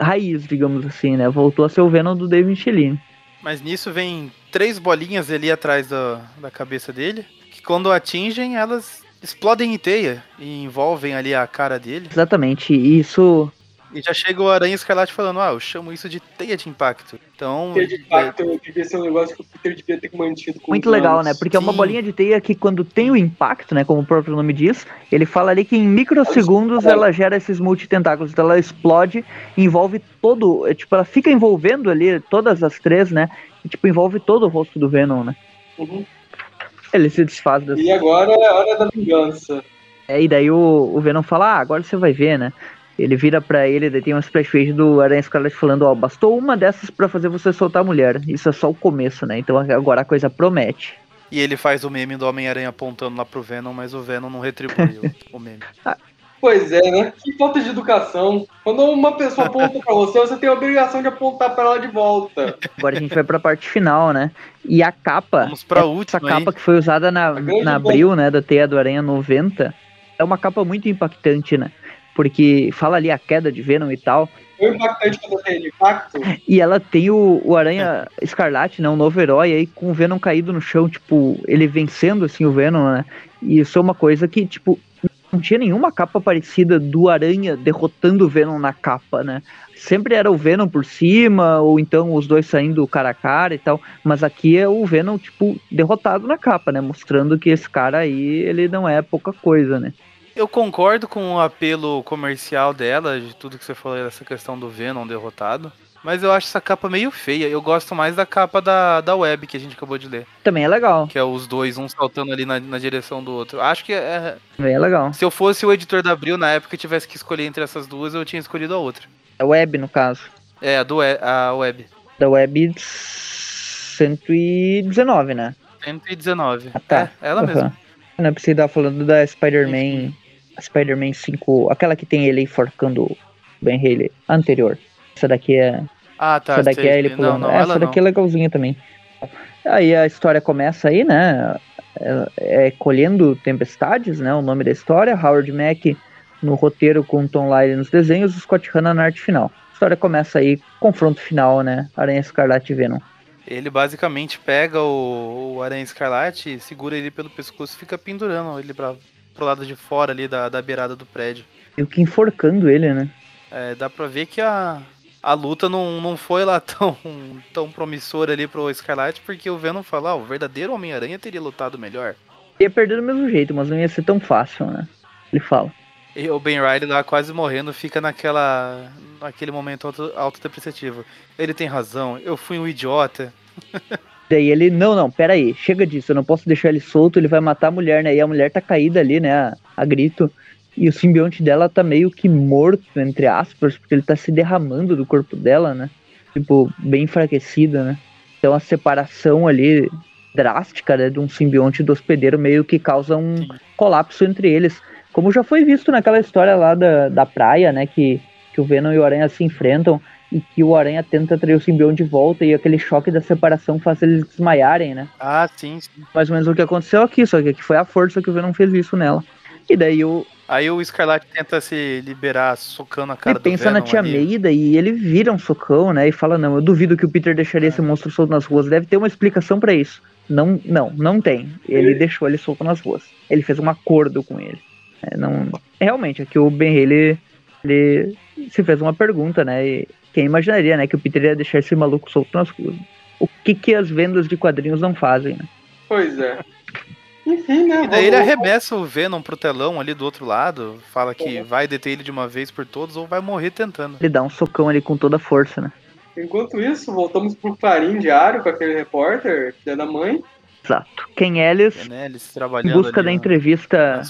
raiz, digamos assim, né? Voltou a ser o Venom do David Michelin. Mas nisso vem três bolinhas ali atrás da, da cabeça dele, que quando atingem, elas explodem em teia e envolvem ali a cara dele. Exatamente, isso E já chega o Aranha Escarlate falando, ah, eu chamo isso de teia de impacto. Então, Ter de impacto devia ser um negócio que o Peter devia ter mantido com muito legal, anos. né? Porque é uma Sim. bolinha de teia que quando tem o impacto, né? Como o próprio nome diz, ele fala ali que em microsegundos ela gera esses multitentáculos, então ela explode, envolve todo, é, tipo, ela fica envolvendo ali todas as três, né? E, tipo, envolve todo o rosto do Venom, né? Uhum. Ele se desfaz das E agora é a hora da vingança. É, e daí o, o Venom fala, ah, agora você vai ver, né? Ele vira pra ele, daí tem uma splash do Aranha Escarlate falando, ó, bastou uma dessas pra fazer você soltar a mulher. Isso é só o começo, né? Então agora a coisa promete. E ele faz o meme do Homem-Aranha apontando lá pro Venom, mas o Venom não retribuiu o meme. <laughs> Pois é, né? Que falta de educação. Quando uma pessoa aponta pra você, você tem a obrigação de apontar pra ela de volta. Agora a gente vai pra parte final, né? E a capa, Vamos pra essa última capa aí. que foi usada na, A na abril, né, da Teia do Aranha 90, é uma capa muito impactante, né? Porque fala ali a queda de Venom e tal, Foi impactante quando tem impacto. E ela tem o, o Aranha Escarlate, né? Um novo herói aí com o Venom caído no chão, tipo, ele vencendo assim o Venom, né? E isso é uma coisa que, tipo, não tinha nenhuma capa parecida do Aranha derrotando o Venom na capa, né? Sempre era o Venom por cima, ou então os dois saindo cara a cara e tal. Mas aqui é o Venom, tipo, derrotado na capa, né? Mostrando que esse cara aí, ele não é pouca coisa, né? Eu concordo com o apelo comercial dela, de tudo que você falou dessa questão do Venom derrotado. Mas eu acho essa capa meio feia. Eu gosto mais da capa da, da web que a gente acabou de ler. Também é legal, Que é os dois, um saltando ali na, na direção do outro. Acho que é, também é legal. se eu fosse o editor da Abril na época e tivesse que escolher entre essas duas, eu tinha escolhido a outra. É web, no caso. É, a do a web. Da web 119, né? 119. Ah, tá. É, ela Aham. mesma. Não é você tava falando da Spider-Man. Spider-Man 5. Aquela que tem ele enforcando o Ben Haley. Anterior. Essa daqui é. Ah, tá. essa daqui sei. é ele Não, pulando. não, essa ela daqui não. é legalzinha também. Aí a história começa aí, né? É, é Colhendo Tempestades, né? O nome da história. Howard Mack no roteiro com Tom Lyle nos desenhos, o Scott Hanna na arte final. A história começa aí, confronto final, né? Aranha Escarlate e Venom. Ele basicamente pega o, o Aranha Escarlate, segura ele pelo pescoço e fica pendurando ele pra, pro lado de fora ali da, da beirada do prédio. E o que enforcando ele, né? é, dá pra ver que a, a luta não, não foi lá <laughs> tão, tão promissora ali pro Scarlet, porque o Venom fala, ah, o verdadeiro Homem-Aranha teria lutado melhor. Ia perder do mesmo jeito, mas não ia ser tão fácil, né? Ele fala. E o Ben Riley lá quase morrendo fica naquela. naquele momento auto, autodepreciativo. Ele tem razão, eu fui um idiota. <laughs> Daí ele, não, não, pera aí, chega disso, eu não posso deixar ele solto, ele vai matar a mulher, né? E a mulher tá caída ali, né, a, a grito. E o simbionte dela tá meio que morto, entre aspas, porque ele tá se derramando do corpo dela, né? Tipo, bem enfraquecida, né? Então a separação ali drástica né, de um simbionte do hospedeiro meio que causa um Sim. colapso entre eles. Como já foi visto naquela história lá da, da praia, né? Que, que o Venom e o Aranha se enfrentam e que o Aranha tenta trazer o simbionte de volta e aquele choque da separação faz eles desmaiarem, né? Ah, sim, sim. Mais ou menos o que aconteceu aqui, só que aqui foi a força que o Venom fez isso nela. E daí o, Aí o Scarlet tenta se liberar socando a cara ele do pensa Venom na tia ali. Meida e ele vira um socão, né? E fala, não, eu duvido que o Peter deixaria esse monstro solto nas ruas. Deve ter uma explicação pra isso. Não, não, não tem. Ele deixou ele solto nas ruas. Ele fez um acordo com ele. É, não, realmente, aqui o Ben ele, ele se fez uma pergunta, né? E quem imaginaria, né, que o Peter ia deixar esse maluco solto nas ruas? O que que as vendas de quadrinhos não fazem, né? Pois é. Enfim, né? E daí ele arremessa o Venom pro telão ali do outro lado, fala que Uhum. vai deter ele de uma vez por todos ou vai morrer tentando. Ele dá um socão ali com toda a força, né? Enquanto isso, voltamos pro Clarim diário com aquele repórter, filha da mãe. Exato. Quem Ellis? Eles em trabalhando busca ali, da entrevista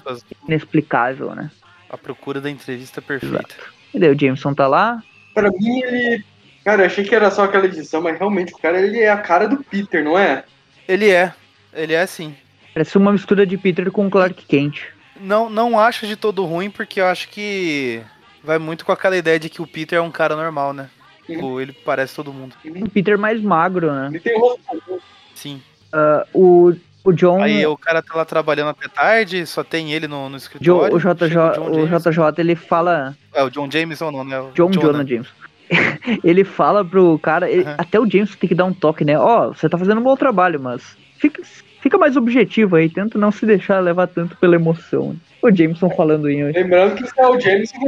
inexplicável, né? a procura da entrevista perfeita. E daí o Jameson tá lá, Pra mim, ele. Cara, eu achei que era só aquela edição, mas realmente o cara ele é a cara do Peter, não é? Ele é, ele é assim. parece uma mistura de Peter com Clark Kent. Não, não acho de todo ruim, porque eu acho que vai muito com aquela ideia de que o Peter é um cara normal, né? Uhum. Tipo, ele parece todo mundo. Um Peter mais magro, né? Ele tem o rosto. Sim. O, o John. Aí o cara tá lá trabalhando até tarde, só tem ele no, no Jo- escritório. o, JJ, o Jameson. JJ ele fala. É, o John Jameson não, né? O John Jonah. Jonah James. <laughs> ele fala pro cara. ele- Aham. Até o James tem que dar um toque, né? Ó, você tá fazendo um bom trabalho, mas fica, fica mais objetivo aí. Tenta não se deixar levar tanto pela emoção. O Jameson falando em. Lembrando que é o James que,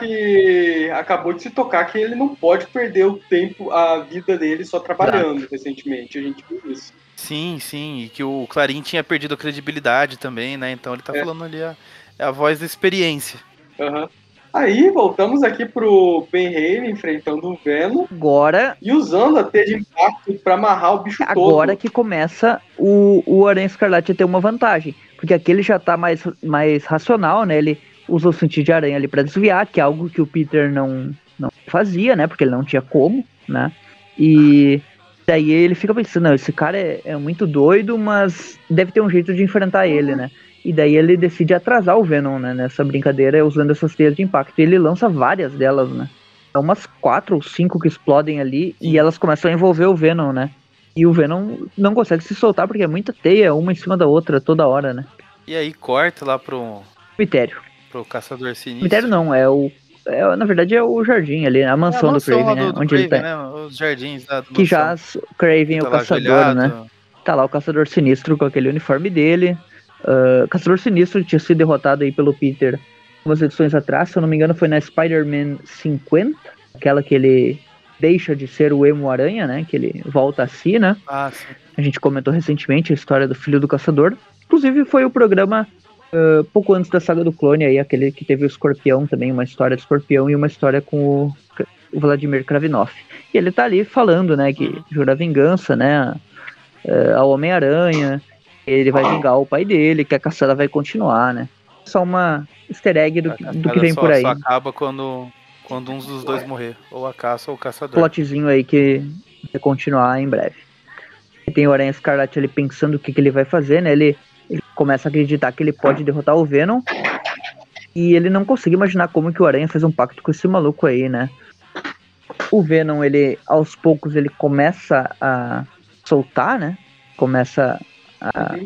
que acabou de se tocar que ele não pode perder o tempo, a vida dele só trabalhando recentemente. A gente viu isso. Sim, sim, e que o Clarim tinha perdido a credibilidade também, né? Então ele tá É. falando ali a, é a voz da experiência. Aham. Aí voltamos aqui pro Ben Haley enfrentando o Venom Agora, e usando a T de impacto pra amarrar o bicho agora todo. que começa o, o Aranha Escarlate a ter uma vantagem. Porque aqui ele já tá mais, mais racional, né? Ele usa o sentido de aranha ali pra desviar, que é algo que o Peter não, não fazia, né? Porque ele não tinha como, né? E daí ele fica pensando, não, esse cara é, é muito doido, mas deve ter um jeito de enfrentar ele, né? E daí ele decide atrasar o Venom, né? Nessa brincadeira, usando essas teias de impacto. E ele lança várias delas, né? É umas quatro ou cinco que explodem ali e elas começam a envolver o Venom, né? E o Venom não consegue se soltar porque é muita teia, uma em cima da outra, toda hora, né? E aí corta lá pro, Cemitério. pro Caçador Sinistro. Cemitério não, é o. é, na verdade é o jardim ali, a É a mansão, do mansão Craven, né? do onde ele tá. Craven, né? Os jardins do Que mansão. já o Craven é Tá o caçador, né? Tá lá o caçador sinistro com aquele uniforme dele. Ah, caçador sinistro tinha sido derrotado aí pelo Peter umas edições atrás, se eu não me engano, foi na Spider-Man 50, aquela que ele deixa de ser o emo aranha, né? Que ele volta a si, né? Ah. A gente comentou recentemente a história do filho do caçador. Inclusive foi o programa ah, pouco antes da saga do clone aí, aquele que teve o escorpião também, uma história do escorpião e uma história com o, o Vladimir Kravinoff. E ele tá ali falando, né, que jura vingança, né, ah, ao Homem-Aranha, ele vai vingar o pai dele, que a caçada vai continuar, né. Só uma easter egg do, do que vem só, por aí. Só acaba quando, quando um dos dois morrer. Ou a caça ou o caçador. plotzinho aí que vai continuar em breve. E tem o Aranha Escarlate ali pensando o que, que ele vai fazer, né? Ele, ele começa a acreditar que ele pode derrotar o Venom. E ele não consegue imaginar como que o Aranha fez um pacto com esse maluco aí, né? O Venom, ele, aos poucos, ele começa a soltar, né? Começa a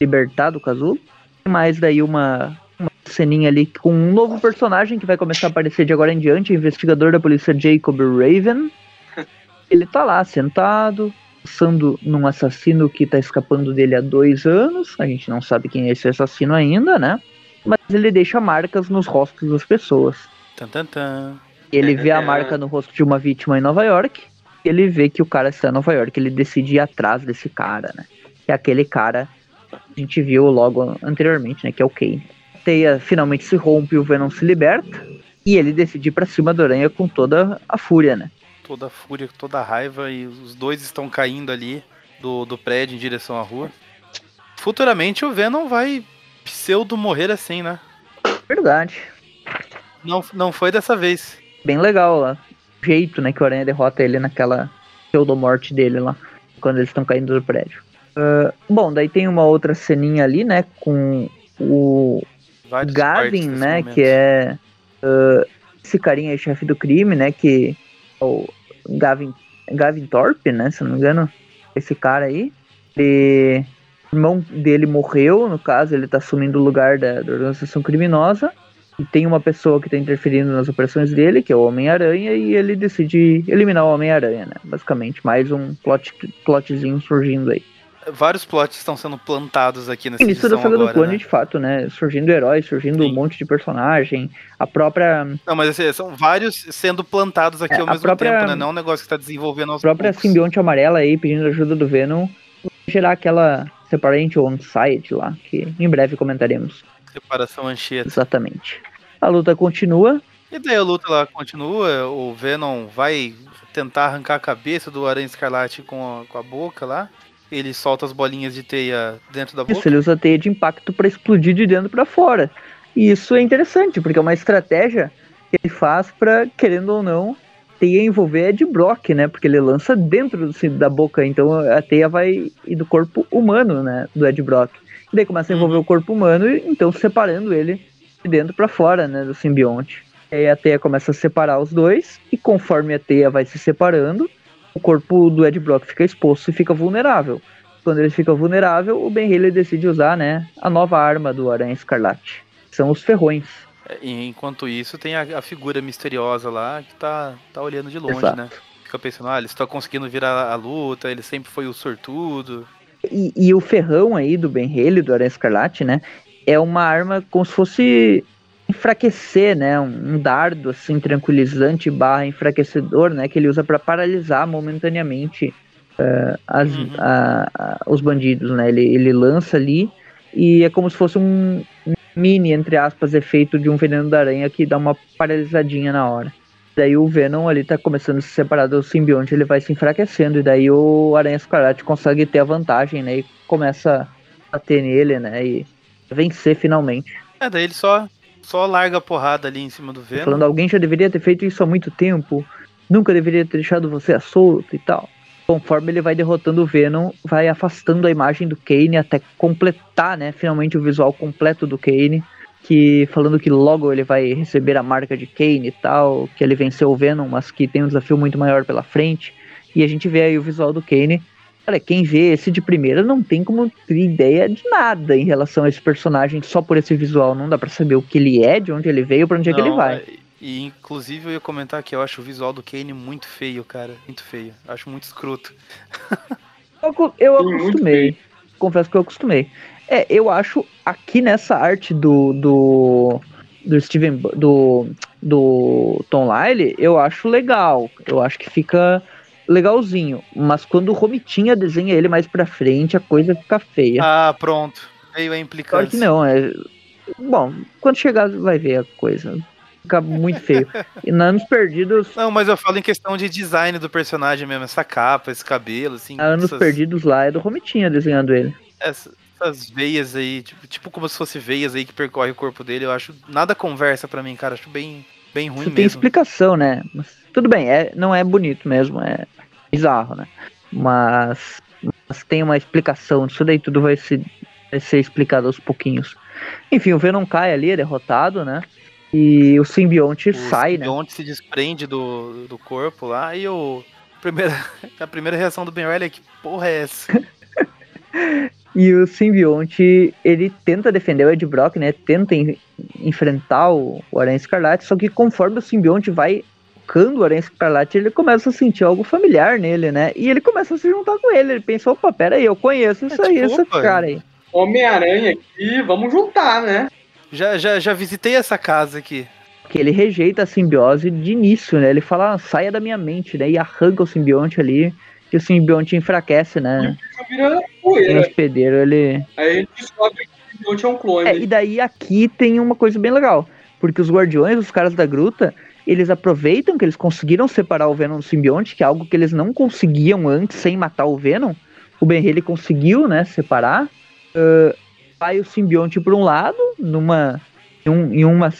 libertar do casulo. Mas daí uma, uma ceninha ali com um novo personagem que vai começar a aparecer de agora em diante, o investigador da polícia Jacob Raven. <laughs> Ele tá lá sentado, pensando num assassino que tá escapando dele há dois anos. A gente não sabe quem é esse assassino ainda, né? Mas ele deixa marcas nos rostos das pessoas. Tan, tan, tan. Ele vê a <laughs> marca no rosto de uma vítima em Nova York. E ele vê que o cara está em Nova York. Ele decide ir atrás desse cara, né? Que é aquele cara que a gente viu logo anteriormente, né? Que é o Kane. A teia finalmente se rompe e o Venom se liberta. E ele decide ir pra cima do Aranha com toda a fúria, né? Toda a fúria, toda a raiva e os dois estão caindo ali do, do prédio em direção à rua. Futuramente o Venom vai pseudo morrer assim, né? Verdade. Não, não foi dessa vez. Bem legal lá. O jeito, né, que o Aranha derrota ele naquela pseudo-morte dele lá. Quando eles estão caindo do prédio. Ah, bom, daí tem uma outra ceninha ali, né? Com o Vários Gavin, né? momento. Que é ah, esse carinha aí, chefe do crime, né? Que o Gavin, Gavin Thorpe, né? Se não me engano. Esse cara aí. O irmão dele morreu, no caso, ele tá assumindo o lugar da, da organização criminosa. E tem uma pessoa que tá interferindo nas operações dele, que é o Homem-Aranha, e ele decide eliminar o Homem-Aranha, né? Basicamente, mais um plot, plotzinho surgindo aí. Vários plots estão sendo plantados aqui nessa Início da saga do agora, clone, né? de fato, né? Surgindo heróis, surgindo um Sim. monte de personagem. A própria Não, mas assim, são vários sendo plantados aqui É, ao a mesmo própria- tempo, né? Não é um negócio que tá desenvolvendo aos própria poucos. simbionte amarela aí pedindo ajuda do Venom gerar aquela separate on site lá, que em breve comentaremos Separação Anchieta. exatamente. A luta continua, E daí a luta lá continua, o Venom vai tentar arrancar a cabeça do Aranha Escarlate com a, com a boca lá. Ele solta as bolinhas de teia dentro da isso boca. ele usa a teia de impacto para explodir de dentro para fora. E isso é interessante, porque é uma estratégia que ele faz para querendo ou não, teia envolver Ed Brock, né? Porque ele lança dentro do- da boca, então a teia vai ir do corpo humano, né? Do Ed Brock. E daí começa a envolver o corpo humano, e então separando ele de dentro para fora, né? Do simbionte. E aí a teia começa a separar os dois, e conforme a teia vai se separando, o corpo do Ed Brock fica exposto e fica vulnerável. Quando ele fica vulnerável, o Ben Haley decide usar, né, a nova arma do Aranha Escarlate. São os ferrões. E enquanto isso, tem a, a figura misteriosa lá que tá, tá olhando de longe, Exato. né? Fica pensando, ah, eles estão conseguindo virar a luta, ele sempre foi o sortudo. E, e o ferrão aí do Ben Haley, do Aranha Escarlate, né, é uma arma como se fosse enfraquecer, né, um, um dardo assim tranquilizante barra enfraquecedor, né, que ele usa para paralisar momentaneamente eh, as- Uhum. a- a- os bandidos, né, ele, ele lança ali e é como se fosse um mini, entre aspas, efeito de um veneno da aranha que dá uma paralisadinha na hora. Daí o Venom ali tá começando a se separar do simbionte, ele vai se enfraquecendo, e daí o Aranha Escarlate consegue ter a vantagem, né? E começa a bater nele, né? E vencer finalmente. É, daí ele só, só larga a porrada ali em cima do Venom. Falando, alguém já deveria ter feito isso há muito tempo, nunca deveria ter deixado você solto e tal. Conforme ele vai derrotando o Venom, vai afastando a imagem do Kane até completar, né? Finalmente o visual completo do Kane. Que falando que logo ele vai receber a marca de Kane e tal, que ele venceu o Venom, mas que tem um desafio muito maior pela frente. E a gente vê aí o visual do Kane. Olha, quem vê esse de primeira não tem como ter ideia de nada em relação a esse personagem só por esse visual. Não dá pra saber o que ele é, de onde ele veio, pra onde é que ele Não, vai. é, E inclusive eu ia comentar que eu acho o visual do Kane muito feio, cara. Muito feio. Acho muito escroto. Eu, eu acostumei. Confesso que eu acostumei. É, eu acho aqui nessa arte do. do. do Steven. Do. do Tom Lyle, eu acho legal. Eu acho que fica legalzinho. Mas quando o Romitinha desenha ele mais pra frente, a coisa fica feia. Ah, pronto. Veio a Claro implicância. que não, é. Bom, quando chegar vai ver a coisa. Fica muito feio. <laughs> E na Anos Perdidos, Não, mas eu falo em questão de design do personagem mesmo. Essa capa, esse cabelo, assim. a Anos essas, Perdidos lá é do Romitinha desenhando ele. essas, essas veias aí, tipo, tipo como se fosse veias aí que percorre o corpo dele. Eu acho. Nada conversa pra mim, cara. Acho bem, bem ruim Isso tem mesmo. explicação, né? Mas tudo bem, é, não é bonito mesmo, é bizarro, né? Mas, mas tem uma explicação, isso daí tudo vai, se, vai ser explicado aos pouquinhos. Enfim, o Venom cai ali, é derrotado, né? E o simbionte O sai, né? simbionte se desprende do, do corpo lá e o. Primeira, <laughs> a primeira reação do Ben Riley é que porra é essa? <laughs> E o simbionte, ele tenta defender o Ed Brock, né? Tenta en- enfrentar o, o Aranha Escarlate, só que conforme o simbionte vai tocando o Aranha Escarlate, ele começa a sentir algo familiar nele, né? E ele começa a se juntar com ele. Ele pensa, opa, pera aí, eu conheço isso É, aí, tipo, esse cara aí. Homem-Aranha aqui, vamos juntar, né? Já, já, já visitei essa casa aqui. que ele rejeita a simbiose de início, né? Ele fala, ah, saia da minha mente, né? E arranca o simbionte ali, que o simbionte enfraquece, né? Só vira poeira. hospedeiro, ele. Aí gente descobre que o simbionte é um clone. É, e daí aqui tem uma coisa bem legal. Porque os guardiões, os caras da gruta, eles aproveitam que eles conseguiram separar o Venom do simbionte, que é algo que eles não conseguiam antes sem matar o Venom. O Ben ele conseguiu, né, separar. Ah, vai o simbionte para um lado, numa em, um- em uma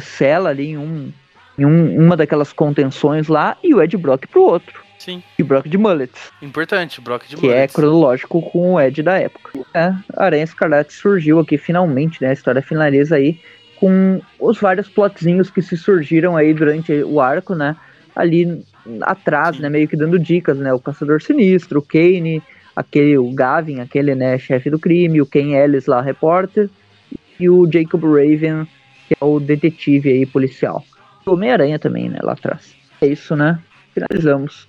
cela ali, em, um, em um- uma daquelas contenções lá, e o Ed Brock pro outro. Sim, E Brock de Mullets, importante, Brock de que é Mullets. cronológico com o Ed da época. É, Aranha Escarlate surgiu aqui finalmente, né? A história finaliza aí com os vários plotzinhos que se surgiram aí durante o arco, né? Ali atrás, né? Meio que dando dicas, né? O Caçador Sinistro, o Kane, aquele, o Gavin, aquele, né? Chefe do crime, o Ken Ellis lá, repórter, e o Jacob Raven, que é o detetive aí, policial. O Homem-Aranha também, né? Lá atrás. É isso, né? Finalizamos.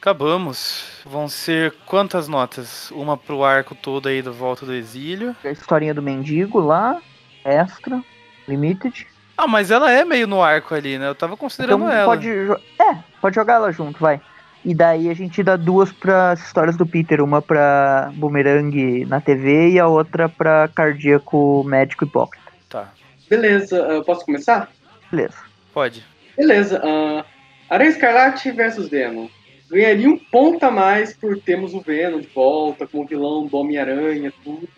Acabamos. Vão ser quantas notas? Uma pro arco todo aí do Volta do Exílio. A historinha do mendigo lá, extra, limited. Ah, mas ela é meio no arco ali, né? Eu tava considerando Então ela. pode. É, pode jogar ela junto, vai. E daí a gente dá duas para histórias do Peter, uma pra Boomerang na TV e a outra pra Cardíaco Médico Hipócrita. Tá, Beleza, ah, posso começar? Beleza. pode. Beleza. ah, Aranha Escarlate versus Venom. Ganharia um ponto a mais por termos o Venom de volta como vilão do Homem-Aranha, tudo.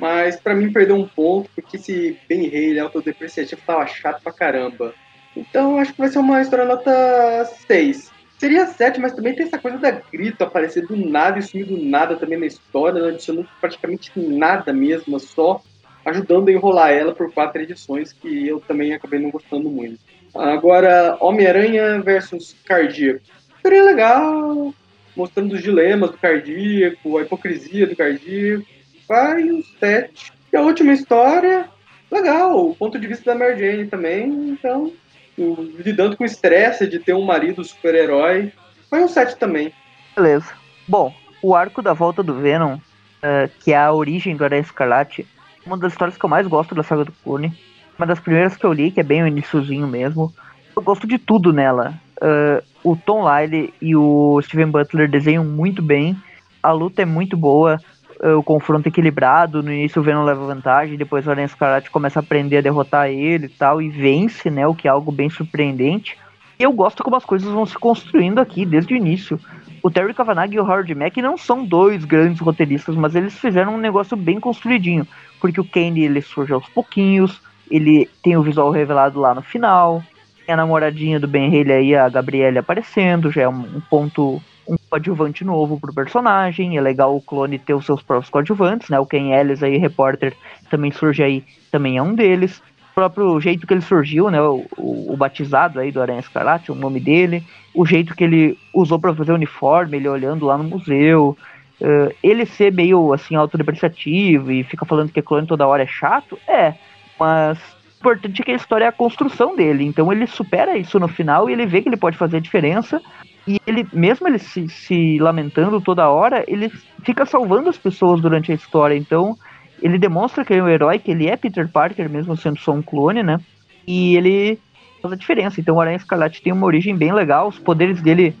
Mas pra mim perdeu um ponto, porque esse Ben Haley autodepreciativo tava chato pra caramba. Então acho que vai ser uma história nota 6. Seria 7, mas também tem essa coisa da grito aparecer do nada e sumir do nada também na história, não adicionando praticamente nada mesmo, só ajudando a enrolar ela por quatro edições, que eu também acabei não gostando muito. Agora, Homem-Aranha versus Cardíaco. Seria legal, mostrando os dilemas do cardíaco, a hipocrisia do cardíaco. Vai um 7. E a última história, legal, o ponto de vista da Mary Jane também. Então, o- lidando com o estresse de ter um marido super-herói. Vai um 7 também. Beleza. Bom, o arco da volta do Venom, eh, que é a origem do Aranha Escarlate, é uma das histórias que eu mais gosto da saga do clone. Uma das primeiras que eu li, que é bem o iniciozinho mesmo. Eu gosto de tudo nela. Eh, o Tom Lyle e o Steven Butler desenham muito bem. A luta é muito boa. Eh, o confronto equilibrado. No início o Venom leva vantagem, depois o Aranha Escarlate começa a aprender a derrotar ele e tal, e vence, né? O que é algo bem surpreendente. Eu gosto como as coisas vão se construindo aqui desde o início o Terry Kavanagh e o Howard Mack não são dois grandes roteiristas, mas eles fizeram um negócio bem construidinho. Porque o Kane ele surge aos pouquinhos, ele tem o visual revelado lá no final, tem a namoradinha do Ben Haley aí, a Gabrielle aparecendo, já é um ponto, um coadjuvante novo pro personagem. É legal o clone ter os seus próprios coadjuvantes, né? O Ken Ellis aí, repórter, também surge aí, também é um deles. O próprio jeito que ele surgiu, né? O, o- o batizado aí do Aranha Escarlate, o nome dele o jeito que ele usou pra fazer o uniforme, ele olhando lá no museu, eh, ele ser meio assim autodepreciativo e fica falando que clone toda hora é chato, é, mas o importante é que a história é a construção dele, então ele supera isso no final e ele vê que ele pode fazer a diferença e ele, mesmo ele se, se lamentando toda hora, ele fica salvando as pessoas durante a história, então ele demonstra que ele é um herói, que ele é Peter Parker, mesmo sendo só um clone, né? E ele faz a diferença. Então o Aranha Escarlate tem uma origem bem legal, os poderes dele,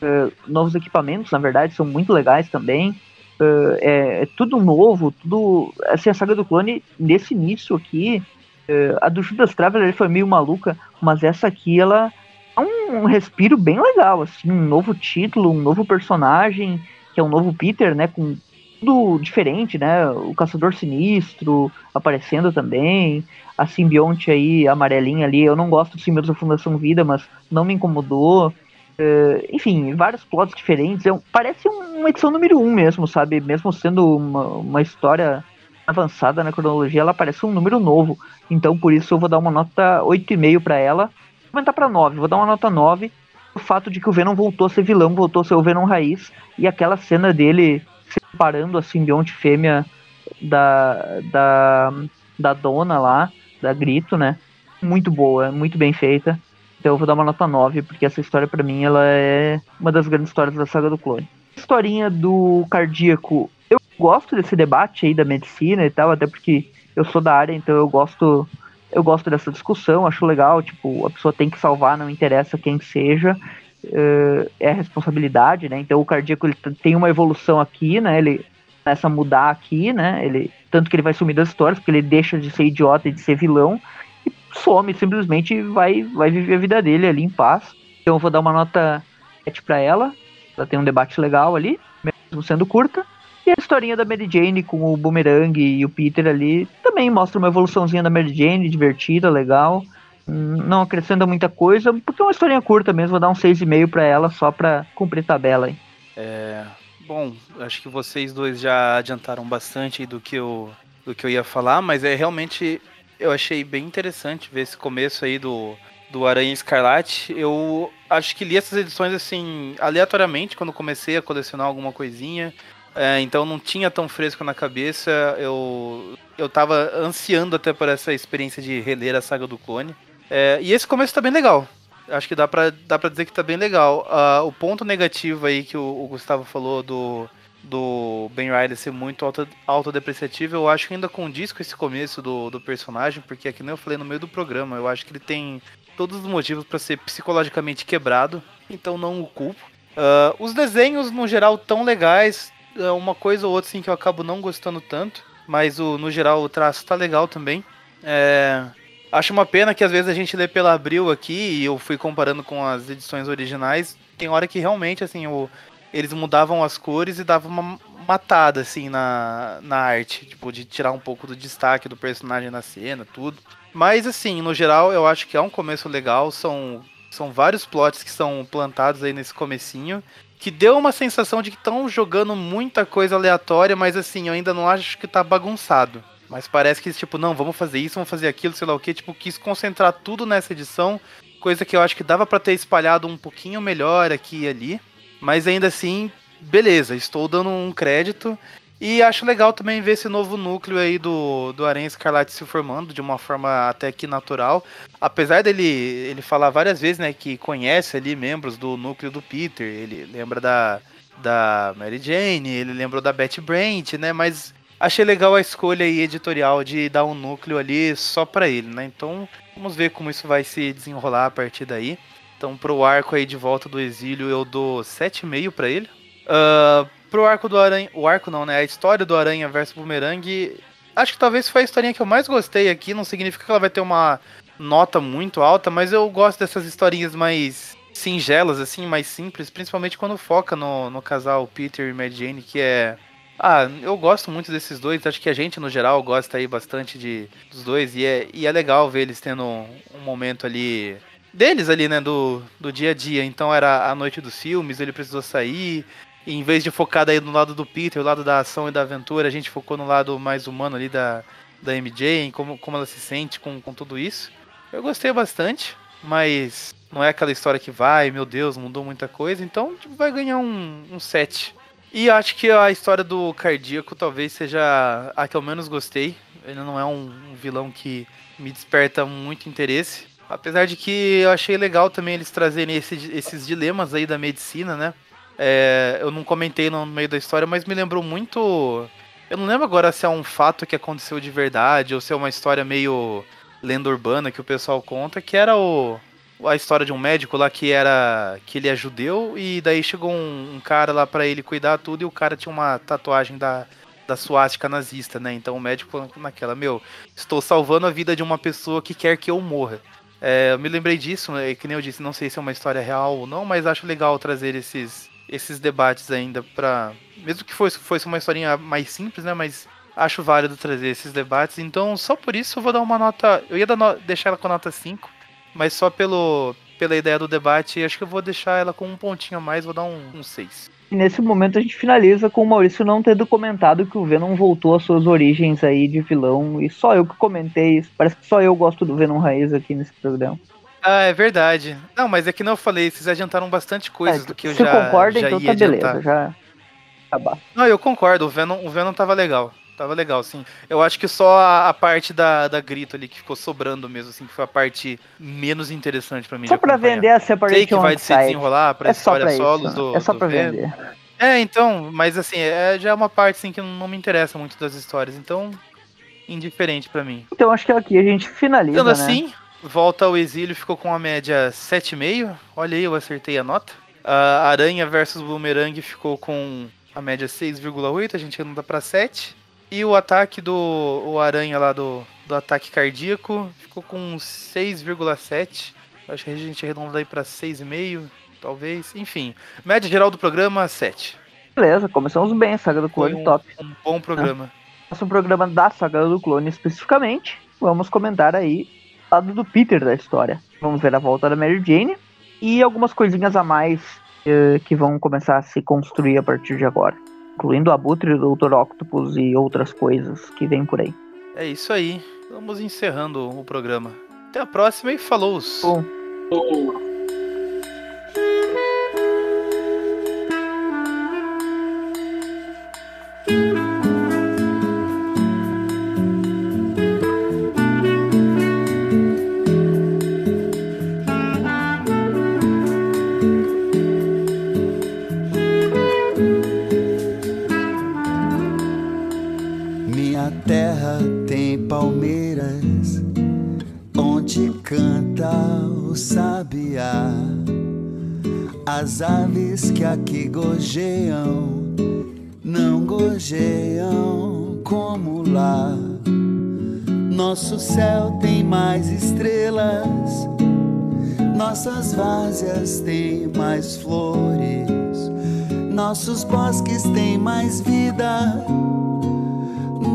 eh, novos equipamentos, na verdade, são muito legais também. Eh, é, é tudo novo, tudo. Assim, a saga do clone, nesse início aqui, eh, a do Judas Traveler foi meio maluca, mas essa aqui, ela é um respiro bem legal, assim, um novo título, um novo personagem, que é um novo Peter, né, com tudo diferente, né, o Caçador Sinistro aparecendo também, a simbionte aí, amarelinha ali, eu não gosto do simbionte da Fundação Vida, mas não me incomodou. Eh, enfim, vários plots diferentes. É um- parece um- uma edição número um mesmo, sabe? Mesmo sendo uma, uma história avançada na cronologia, ela parece um número novo. Então, por isso, eu vou dar uma nota 8,5 pra ela. Aumentar pra 9, vou dar uma nota 9. O fato de que o Venom voltou a ser vilão, voltou a ser o Venom raiz. E aquela cena dele separando a simbionte fêmea da, da, da dona lá, da Grito, né? Muito boa, muito bem feita. Então eu vou dar uma nota 9, porque essa história pra mim ela é uma das grandes histórias da saga do clone. Historinha do cardíaco. Eu gosto desse debate aí da medicina e tal, até porque eu sou da área, então eu gosto Eu gosto dessa discussão, acho legal, tipo, a pessoa tem que salvar, não interessa quem seja, uh, é responsabilidade, né? Então o cardíaco ele tem uma evolução aqui, né? Ele começa a mudar aqui, né? Ele, tanto que ele vai sumir das histórias, porque ele deixa de ser idiota e de ser vilão, e some, simplesmente vai, vai viver a vida dele ali em paz. Então eu vou dar uma nota 7 pra ela. Ela tem um debate legal ali, mesmo sendo curta. E a historinha da Mary Jane com o Boomerang e o Peter ali também mostra uma evoluçãozinha da Mary Jane, divertida, legal. Hum, Não acrescenta muita coisa, porque é uma historinha curta mesmo. Vou dar um 6,5 pra ela só pra cumprir tabela aí. É, bom, acho que vocês dois já adiantaram bastante do que eu, do que eu ia falar, mas é realmente eu achei bem interessante ver esse começo aí do, do Aranha Escarlate. Eu acho que li essas edições assim aleatoriamente quando comecei a colecionar alguma coisinha. É, então não tinha tão fresco na cabeça. Eu eu tava ansiando até por essa experiência de reler a saga do clone. É, e esse começo tá bem legal. Acho que dá pra, dá pra dizer que tá bem legal. Ah, o ponto negativo aí que o, o Gustavo falou do, do Ben Riley ser muito auto, autodepreciativo, eu acho que ainda condiz com esse começo do, do personagem, porque é que nem eu falei no meio do programa, eu acho que ele tem todos os motivos pra ser psicologicamente quebrado, então não o culpo. Ah, os desenhos, no geral, tão legais, é uma coisa ou outra assim, que eu acabo não gostando tanto, mas o, no geral o traço tá legal também. É, Acho uma pena que às vezes a gente lê pela Abril aqui e eu fui comparando com as edições originais. Tem hora que realmente, assim, o, eles mudavam as cores e davam uma matada, assim, na, na arte. Tipo, de tirar um pouco do destaque do personagem na cena, tudo. Mas, assim, no geral, eu acho que é um começo legal. São, são vários plots que são plantados aí nesse comecinho. Que deu uma sensação de que estão jogando muita coisa aleatória, mas, assim, eu ainda não acho que tá bagunçado. Mas parece que, tipo, não, vamos fazer isso, vamos fazer aquilo, sei lá o que. Tipo, quis concentrar tudo nessa edição. Coisa que eu acho que dava pra ter espalhado um pouquinho melhor aqui e ali. Mas ainda assim, beleza, estou dando um crédito. E acho legal também ver esse novo núcleo aí do, do Aranha Escarlate se formando de uma forma até que natural. Apesar dele ele falar várias vezes, né, que conhece ali membros do núcleo do Peter. Ele lembra da, da Mary Jane, ele lembrou da Betty Brant, né, mas achei legal a escolha aí editorial de dar um núcleo ali só pra ele, né? Então, vamos ver como isso vai se desenrolar a partir daí. Então, pro arco aí de volta do exílio, eu dou 7,5 pra ele. Uh, pro arco do Aranha. O arco não, né? A história do Aranha versus Boomerang. Acho que talvez foi a historinha que eu mais gostei aqui. Não significa que ela vai ter uma nota muito alta, mas eu gosto dessas historinhas mais singelas, assim, mais simples, principalmente quando foca no, no casal Peter e Mary Jane, que é ah, eu gosto muito desses dois. Acho que a gente, no geral, gosta aí bastante de, dos dois. E é, e é legal ver eles tendo um, um momento ali. Deles ali, né? Do, do dia a dia. Então era a noite dos filmes, ele precisou sair. Em vez de focar daí no lado do Peter, o lado da ação e da aventura, a gente focou no lado mais humano ali da, da MJ, em como, como ela se sente com, com tudo isso. Eu gostei bastante, mas não é aquela história que vai, meu Deus, mudou muita coisa. Então tipo, vai ganhar um, um 7. E acho que a história do Cardíaco talvez seja a que eu menos gostei. Ele não é um, um vilão que me desperta muito interesse. Apesar de que eu achei legal também eles trazerem esse, esses dilemas aí da medicina, né? É, eu não comentei no meio da história, mas me lembrou muito. Eu não lembro agora se é um fato que aconteceu de verdade ou se é uma história meio lenda urbana que o pessoal conta, que era o, a história de um médico lá que era que ele é judeu e daí chegou um, um cara lá pra ele cuidar tudo e o cara tinha uma tatuagem da da suástica nazista, né? Então o médico falou naquela, meu, estou salvando a vida de uma pessoa que quer que eu morra. É, eu me lembrei disso, né? que nem eu disse, não sei se é uma história real ou não, mas acho legal trazer esses, esses debates ainda pra. Mesmo que fosse, fosse uma historinha mais simples, né? Mas acho válido trazer esses debates. Então, só por isso eu vou dar uma nota. Eu ia no- deixar ela com nota 5, mas só pelo, pela ideia do debate, acho que eu vou deixar ela com um pontinho a mais, vou dar um, um 6. E nesse momento a gente finaliza com o Maurício não tendo comentado que o Venom voltou às suas origens aí de vilão. E só eu que comentei isso. Parece que só eu gosto do Venom Raiz aqui nesse programa. Ah, é verdade. Não, mas é que não eu falei, vocês adiantaram bastante coisas É, do que eu você já, concorda, já então ia tá beleza. adiantar. Já acabar. Não, eu concordo, o Venom, o Venom tava legal. Tava legal, sim. Eu acho que só a, a parte da, da grito ali que ficou sobrando mesmo, assim, que foi a parte menos interessante pra mim. Só acompanhar. vender a Sei Separation que vai se desenrolar pra É história pra solos isso. do. é só Venom. vender. É, então, mas assim, é, já é uma parte assim que não me interessa muito das histórias, então indiferente pra mim. Então acho que aqui a gente finaliza, Sendo né? Volta ao exílio, ficou com a média 7,5. Olha aí, eu acertei a nota. A Aranha versus Boomerang ficou com a média 6,8, a gente anda pra 7. E o ataque do o Aranha lá do, do ataque cardíaco ficou com 6,7. Acho que a gente arredonda aí pra 6,5, talvez. Enfim, média geral do programa 7. Beleza, começamos bem, Saga do Clone um, top. um bom programa. Nosso programa da Saga do Clone especificamente, vamos comentar aí do Peter da história. Vamos ver a volta da Mary Jane e algumas coisinhas a mais eh, que vão começar a se construir a partir de agora. Incluindo o Abutre, o Dr. Octopus e outras coisas que vêm por aí. É isso aí. Vamos encerrando o programa. Até a próxima e falou! Bom, Ou- As aves que aqui gojeiam não gojeiam como lá. Nosso céu tem mais estrelas, nossas várzeas têm mais flores, nossos bosques têm mais vida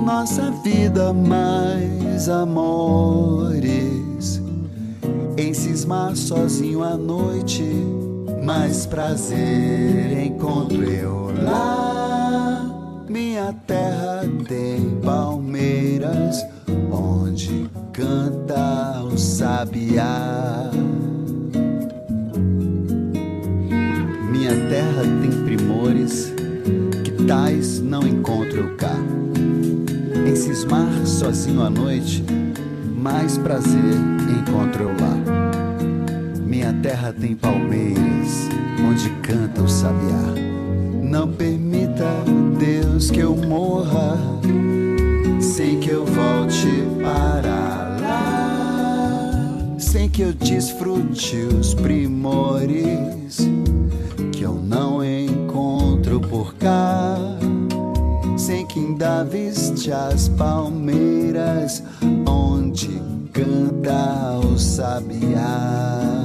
nossa vida mais amores. Em cismar sozinho à noite, mais prazer encontro eu lá. Minha terra tem palmeiras, onde canta o sabiá. Minha terra tem primores que tais não encontro eu cá. Em cismar sozinho à noite, mais prazer encontro eu lá. Minha terra tem palmeiras, onde canta o sabiá. Não permita, Deus, que eu morra, sem que eu volte para lá. Sem que eu desfrute os primores que eu não encontro por cá sem que ainda viste as palmeiras onde canta o sabiá.